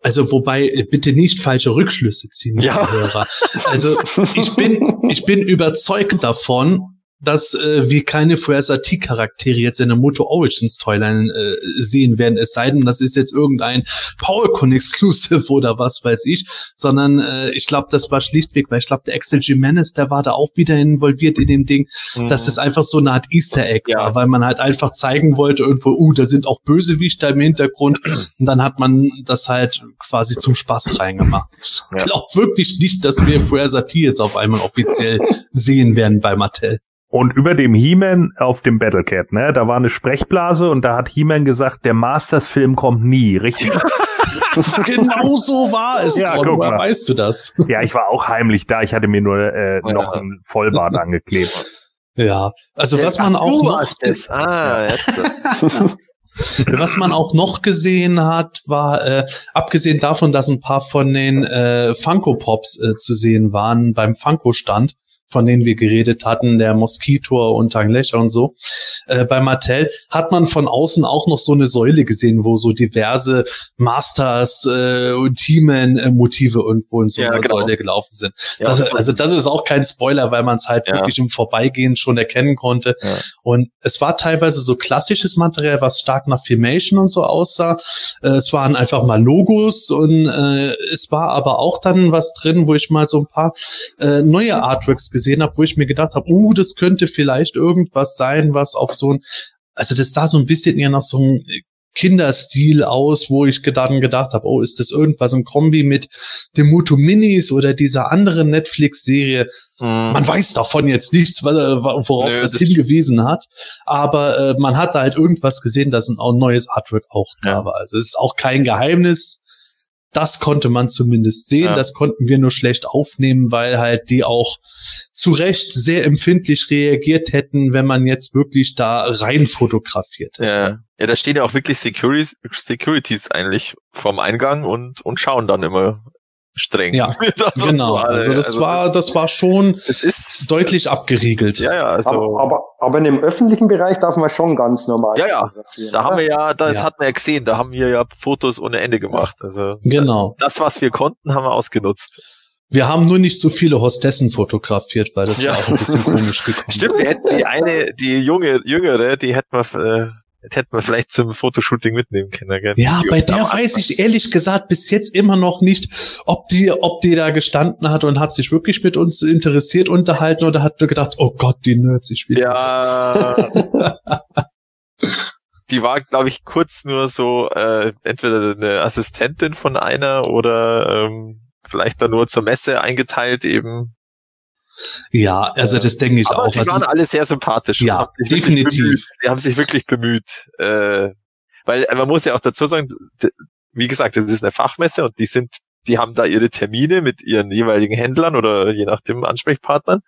also wobei, äh, bitte nicht falsche Rückschlüsse ziehen, Ja. Hörer. Also ich bin, ich bin überzeugt davon, dass äh, wir keine Fuerza-T-Charaktere jetzt in der Moto Origins Toyline äh, sehen werden, es sei denn, das ist jetzt irgendein PowerCon Exclusive [LAUGHS] oder was weiß ich, sondern äh, ich glaube, das war schlichtweg, weil ich glaube, der Axel Jimenez, der war da auch wieder involviert in dem Ding, dass es einfach so eine Art Easter Egg Ja. war, weil man halt einfach zeigen wollte, irgendwo, uh, da sind auch Bösewichter im Hintergrund [CLEARS THROAT] und dann hat man das halt quasi zum Spaß reingemacht. Ich Ja. glaube wirklich nicht, dass wir Fuerza T jetzt auf einmal offiziell sehen werden bei Mattel. Und über dem He-Man auf dem Battlecat, ne, da war eine Sprechblase und da hat He-Man gesagt, der Masters-Film kommt nie, richtig? [LAUGHS] genau so war es. Ja, Gordon. guck Woher mal. weißt du das? ja, ich war auch heimlich da, ich hatte mir nur äh, Ja. noch ein Vollbart angeklebt. Ja, also was man auch du noch. Ah, jetzt. [LAUGHS] was man auch noch gesehen hat, war äh, abgesehen davon, dass ein paar von den äh, Funko Pops äh, zu sehen waren beim Funko Stand, von denen wir geredet hatten, der Moskitor und Tanglöcher und so. Äh, bei Mattel hat man von außen auch noch so eine Säule gesehen, wo so diverse Masters äh, und He-Man äh, Motive irgendwo in so Ja, einer genau. Säule gelaufen sind. Ja, das ist, also das ist auch kein Spoiler, weil man es halt Ja. wirklich im Vorbeigehen schon erkennen konnte. Und es war teilweise so klassisches Material, was stark nach Filmation und so aussah. Äh, es waren einfach mal Logos und äh, es war aber auch dann was drin, wo ich mal so ein paar äh, neue Artworks gesehen habe, wo ich mir gedacht habe, uh, das könnte vielleicht irgendwas sein, was auf so ein, also das sah so ein bisschen eher nach so einem Kinderstil aus, wo ich dann gedacht habe, oh, ist das irgendwas im Kombi mit dem Mutu Minis oder dieser anderen Netflix-Serie? Hm. Man weiß davon jetzt nichts, äh, worauf Nö, das das- hingewiesen hat. Aber äh, man hat da halt irgendwas gesehen, dass ein neues Artwork auch da Ja. war. Also es ist auch kein Geheimnis. Das konnte man zumindest sehen. Ja. Das konnten wir nur schlecht aufnehmen, weil halt die auch zu Recht sehr empfindlich reagiert hätten, wenn man jetzt wirklich da rein fotografiert hätte. Ja. ja, da stehen ja auch wirklich Securities, Securities eigentlich vorm Eingang und, und schauen dann immer streng. Ja, [LAUGHS] Das Genau. so alle- Also das war, das war schon es ist deutlich abgeriegelt. Ja, ja, also aber, aber, aber in dem öffentlichen Bereich darf man schon ganz normal Ja, ja. da haben wir ja, das Ja. hat man ja gesehen, da haben wir ja Fotos ohne Ende gemacht. Also Genau. das, was wir konnten, haben wir ausgenutzt. Wir haben nur nicht so viele Hostessen fotografiert, weil das Ja. war auch ein bisschen [LAUGHS] komisch gekommen. Stimmt, wir hätten die eine, die junge, jüngere, die hätten wir, äh, hätten wir vielleicht zum Fotoshooting mitnehmen können. Gell? Ja, die bei der weiß ich ehrlich gesagt bis jetzt immer noch nicht, ob die, ob die da gestanden hat und hat sich wirklich mit uns interessiert unterhalten oder hat nur gedacht, oh Gott, die Nerds, ich will. Ja. [LAUGHS] die war, glaube ich, kurz nur so äh, entweder eine Assistentin von einer oder ähm, vielleicht dann nur zur Messe eingeteilt eben. Ja, also das denke ich Aber auch. sie Also, waren alle sehr sympathisch. Ja, haben definitiv. Sie haben sich wirklich bemüht. Äh, weil äh, man muss ja auch dazu sagen, wie gesagt, das ist eine Fachmesse und die sind, die haben da ihre Termine mit ihren jeweiligen Händlern oder je nach dem Ansprechpartnern.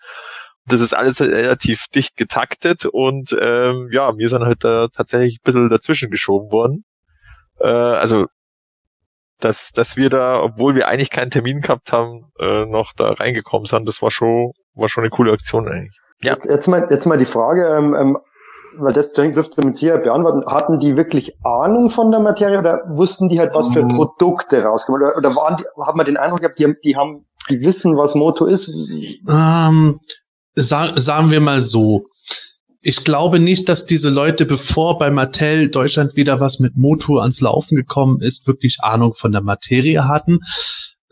Das ist alles relativ dicht getaktet und ähm, ja, wir sind halt da tatsächlich ein bisschen dazwischen geschoben worden. Äh, also dass, dass wir da, obwohl wir eigentlich keinen Termin gehabt haben, äh, noch da reingekommen sind, das war schon, war schon eine coole Aktion eigentlich. Ja. Jetzt, jetzt, mal, jetzt mal die Frage, ähm, ähm, weil das dürfte mit Sicherheit beantworten. Hatten die wirklich Ahnung von der Materie oder wussten die halt, was für Mhm. Produkte rauskommen? Oder, oder waren die, hat man den Eindruck gehabt, die haben, die haben, die wissen, was Moto ist? ähm, sa sagen wir mal so. Ich glaube nicht, dass diese Leute, bevor bei Mattel Deutschland wieder was mit Moto ans Laufen gekommen ist, wirklich Ahnung von der Materie hatten,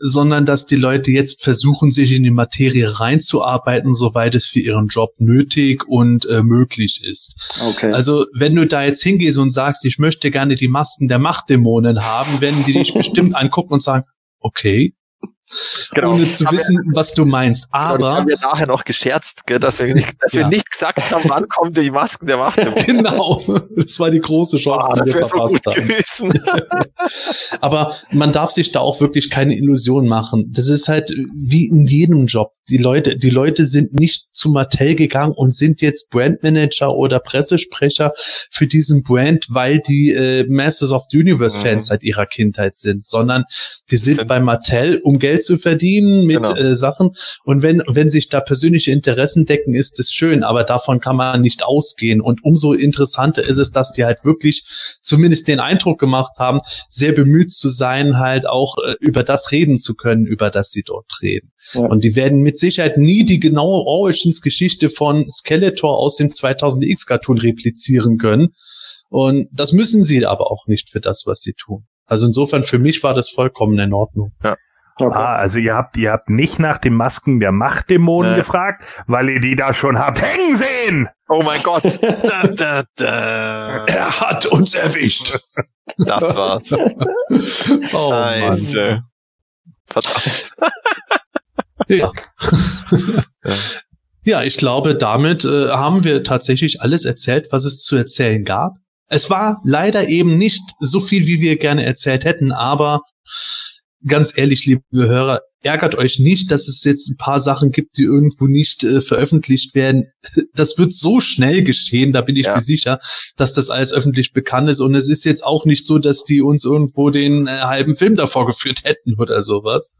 sondern dass die Leute jetzt versuchen, sich in die Materie reinzuarbeiten, soweit es für ihren Job nötig und äh, möglich ist. Okay. Also wenn du da jetzt hingehst und sagst, ich möchte gerne die Masken der Machtdämonen haben, werden die dich [LAUGHS] bestimmt angucken und sagen, okay, ohne zu Haben wir- wissen, was du meinst. Genau, das Aber haben wir nachher noch gescherzt, gell, dass wir nicht, dass Ja. wir nicht gesagt haben, wann kommen die Masken der Macht. [LAUGHS] genau, das war die große Chance, Ah, die wir so verpasst gut haben. gewesen. [LAUGHS] Aber man darf sich da auch wirklich keine Illusion machen. Das ist halt wie in jedem Job. Die Leute, die Leute sind nicht zu Mattel gegangen und sind jetzt Brandmanager oder Pressesprecher für diesen Brand, weil die äh, Masters of the Universe Fans Mhm. seit ihrer Kindheit sind, sondern die sind, Sind- bei Mattel, um Geld zu verdienen mit Genau. äh, Sachen. Und wenn, wenn sich da persönliche Interessen decken, ist es schön, aber davon kann man nicht ausgehen. Und umso interessanter ist es, dass die halt wirklich zumindest den Eindruck gemacht haben, sehr bemüht zu sein, halt auch äh, über das reden zu können, über das sie dort reden. Ja. Und die werden mit Sicherheit nie die genaue Origins-Geschichte von Skeletor aus dem 2000X-Cartoon replizieren können. Und das müssen sie aber auch nicht für das, was sie tun. Also insofern für mich war das vollkommen in Ordnung. Okay. Ah, also ihr habt, ihr habt nicht nach den Masken der Machtdämonen Nee. gefragt, weil ihr die da schon habt hängen sehen. Oh mein Gott. [LAUGHS] Da, da, da. Er hat uns erwischt. Das war's. [LAUGHS] Oh. Scheiße. Verdammt. Ja. Ja. Ja, ich glaube, damit äh, haben wir tatsächlich alles erzählt, was es zu erzählen gab. Es war leider eben nicht so viel, wie wir gerne erzählt hätten, aber ganz ehrlich, liebe Hörer, ärgert euch nicht, dass es jetzt ein paar Sachen gibt, die irgendwo nicht äh, veröffentlicht werden. [LAUGHS] Das wird so schnell geschehen, da bin ich Ja. mir sicher, dass das alles öffentlich bekannt ist. Und es ist jetzt auch nicht so, dass die uns irgendwo den äh, halben Film davor geführt [LAUGHS] hätten oder sowas.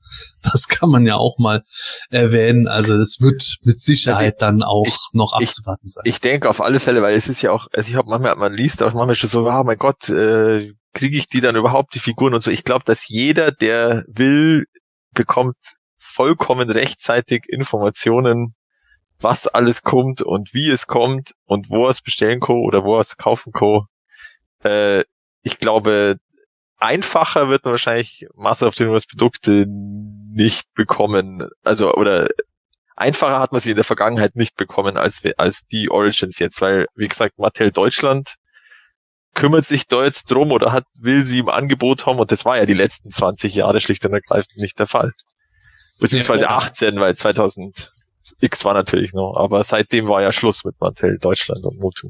Das kann man ja auch mal erwähnen. Also es wird mit Sicherheit dann auch ich- noch ich- abzuwarten sein. Ich denke auf alle Fälle, weil es ist ja auch, also ich habe manchmal, man liest auch manchmal schon so, ah mein Gott, äh, kriege ich die dann überhaupt die Figuren und so. Ich glaube, dass jeder, der will, bekommt vollkommen rechtzeitig Informationen, was alles kommt und wie es kommt und wo es bestellen kann oder wo es kaufen kann. Äh, ich glaube, einfacher wird man wahrscheinlich Masse of the Universe Produkte nicht bekommen. Also, oder einfacher hat man sie in der Vergangenheit nicht bekommen als, als die Origins jetzt, weil, wie gesagt, Mattel Deutschland kümmert sich da jetzt drum oder hat, will sie im Angebot haben und das war ja die letzten 20 Jahre schlicht und ergreifend nicht der Fall. Beziehungsweise Ja. 18, weil 2000 X war natürlich noch, aber seitdem war ja Schluss mit Mattel Deutschland und Motu.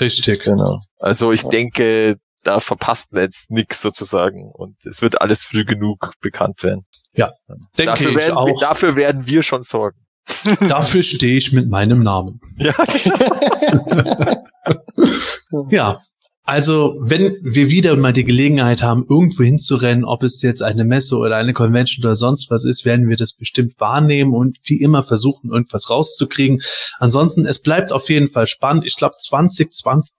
Richtig. Genau. Also ich denke, da verpasst man jetzt nix sozusagen und es wird alles früh genug bekannt werden. Denke Dafür ich werden, wir, auch. dafür werden wir schon sorgen. [LAUGHS] [LAUGHS] Dafür stehe ich mit meinem Namen. Ja, [LAUGHS] Ja, also wenn wir wieder mal die Gelegenheit haben, irgendwo hinzurennen, ob es jetzt eine Messe oder eine Convention oder sonst was ist, werden wir das bestimmt wahrnehmen und wie immer versuchen, irgendwas rauszukriegen. Ansonsten, es bleibt auf jeden Fall spannend. Ich glaube, 2020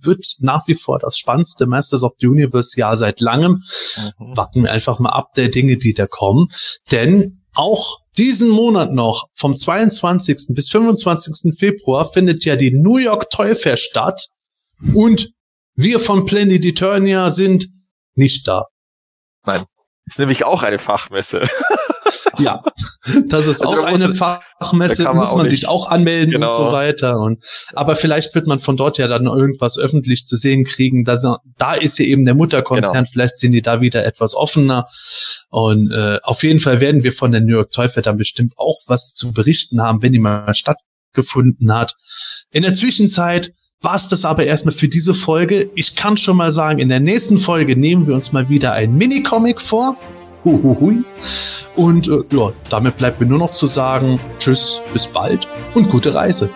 wird nach wie vor das spannendste Masters of the Universe Jahr seit langem. Mhm. Warten wir einfach mal ab der Dinge, die da kommen. Denn auch diesen Monat noch, vom 22. bis 25. Februar, findet ja die New York Toy Fair statt. Und wir von Planet Eternia sind nicht da. Ist nämlich auch eine Fachmesse. [LAUGHS] Ja, das ist Also auch eine Fachmesse, man muss man nicht- sich auch anmelden Genau. und so weiter. Und, aber vielleicht wird man von dort ja dann irgendwas öffentlich zu sehen kriegen. Da, da ist ja eben der Mutterkonzern, Genau. vielleicht sind die da wieder etwas offener. Und äh, auf jeden Fall werden wir von der New York Toy Fair dann bestimmt auch was zu berichten haben, wenn die mal stattgefunden hat. In der Zwischenzeit war es das aber erstmal für diese Folge. Ich kann schon mal sagen, in der nächsten Folge nehmen wir uns mal wieder ein Minicomic vor. Huhuhui. Und äh, ja, damit bleibt mir nur noch zu sagen, tschüss, bis bald und gute Reise.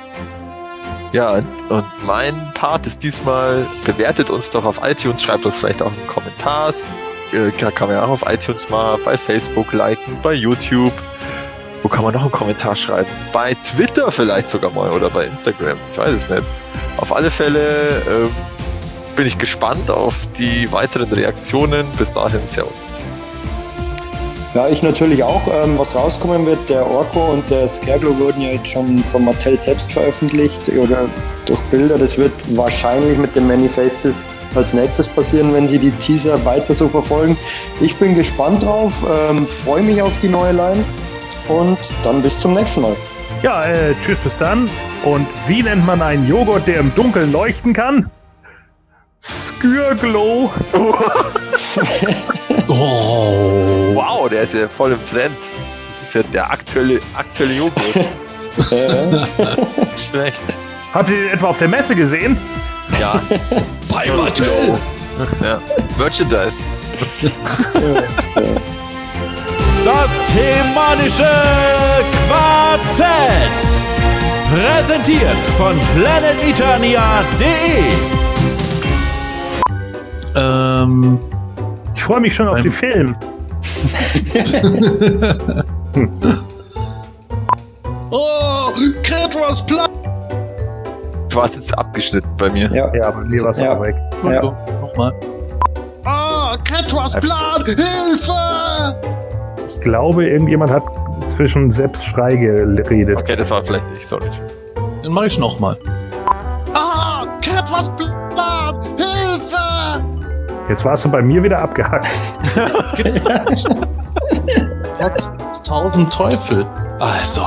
Ja, und, mein Part ist diesmal, bewertet uns doch auf iTunes, schreibt uns vielleicht auch einen Kommentar. Äh, kann kann man ja auch auf iTunes mal, bei Facebook liken, bei YouTube. Wo kann man noch einen Kommentar schreiben? Bei Twitter vielleicht sogar mal oder bei Instagram. Ich weiß es nicht. Auf alle Fälle ähm, bin ich gespannt auf die weiteren Reaktionen. Bis dahin, Servus. Ja, ich natürlich auch. Ähm, was rauskommen wird, der Orko und der Scareglow wurden ja jetzt schon von Mattel selbst veröffentlicht oder durch Bilder. Das wird wahrscheinlich mit dem Manifestus als nächstes passieren, wenn sie die Teaser weiter so verfolgen. Ich bin gespannt drauf, ähm, freue mich auf die neue Line und dann bis zum nächsten Mal. Ja, äh, tschüss, bis dann. Und wie nennt man einen Joghurt, der im Dunkeln leuchten kann? Skürglow. [LAUGHS] Oh. Wow, der ist ja voll im Trend. Das ist ja der aktuelle, aktuelle Joghurt. [LAUGHS] Schlecht. Habt ihr den etwa auf der Messe gesehen? Ja. Mattel. ja. Merchandise. Das Hemanische Quartett. Präsentiert von planeteternia.de. Ähm, Ich freue mich schon auf Beim- den Film. [LAUGHS] oh, Cat was platt. Du warst jetzt abgeschnitten bei mir. ja. Ja, bei mir war es Ja. auch weg. Ja. Nochmal. Ah, Cat was platt. Hilfe! Ich glaube, irgendjemand hat zwischen Selbstschrei geredet. Okay, das war vielleicht ich, sorry. Dann mach ich nochmal. Ah, Cat was platt. Hilfe! Jetzt warst du bei mir wieder abgehackt. Gibt's doch nicht. Cat tausend Teufel. Also.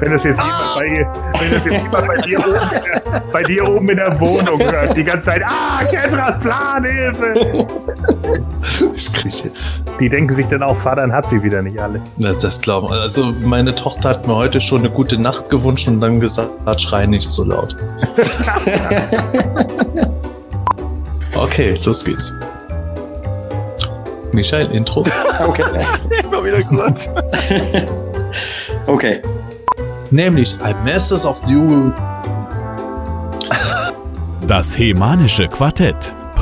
Wenn das jetzt jemand bei, wenn das jetzt jemand bei dir, oben in der, bei dir oben in der Wohnung hört, die ganze Zeit, ah, Ketras Plan, Hilfe! [LAUGHS] Ich kriege Die denken sich dann auch, Vater hat sie wieder nicht alle. Das glauben. Also meine Tochter hat mir heute schon eine gute Nacht gewünscht und dann gesagt, schrei nicht so laut. [LAUGHS] okay, los geht's. Michael, Intro. Okay. [LAUGHS] Immer wieder gut. okay. Nämlich ein Masters of Duel. Das Hemanische Quartett.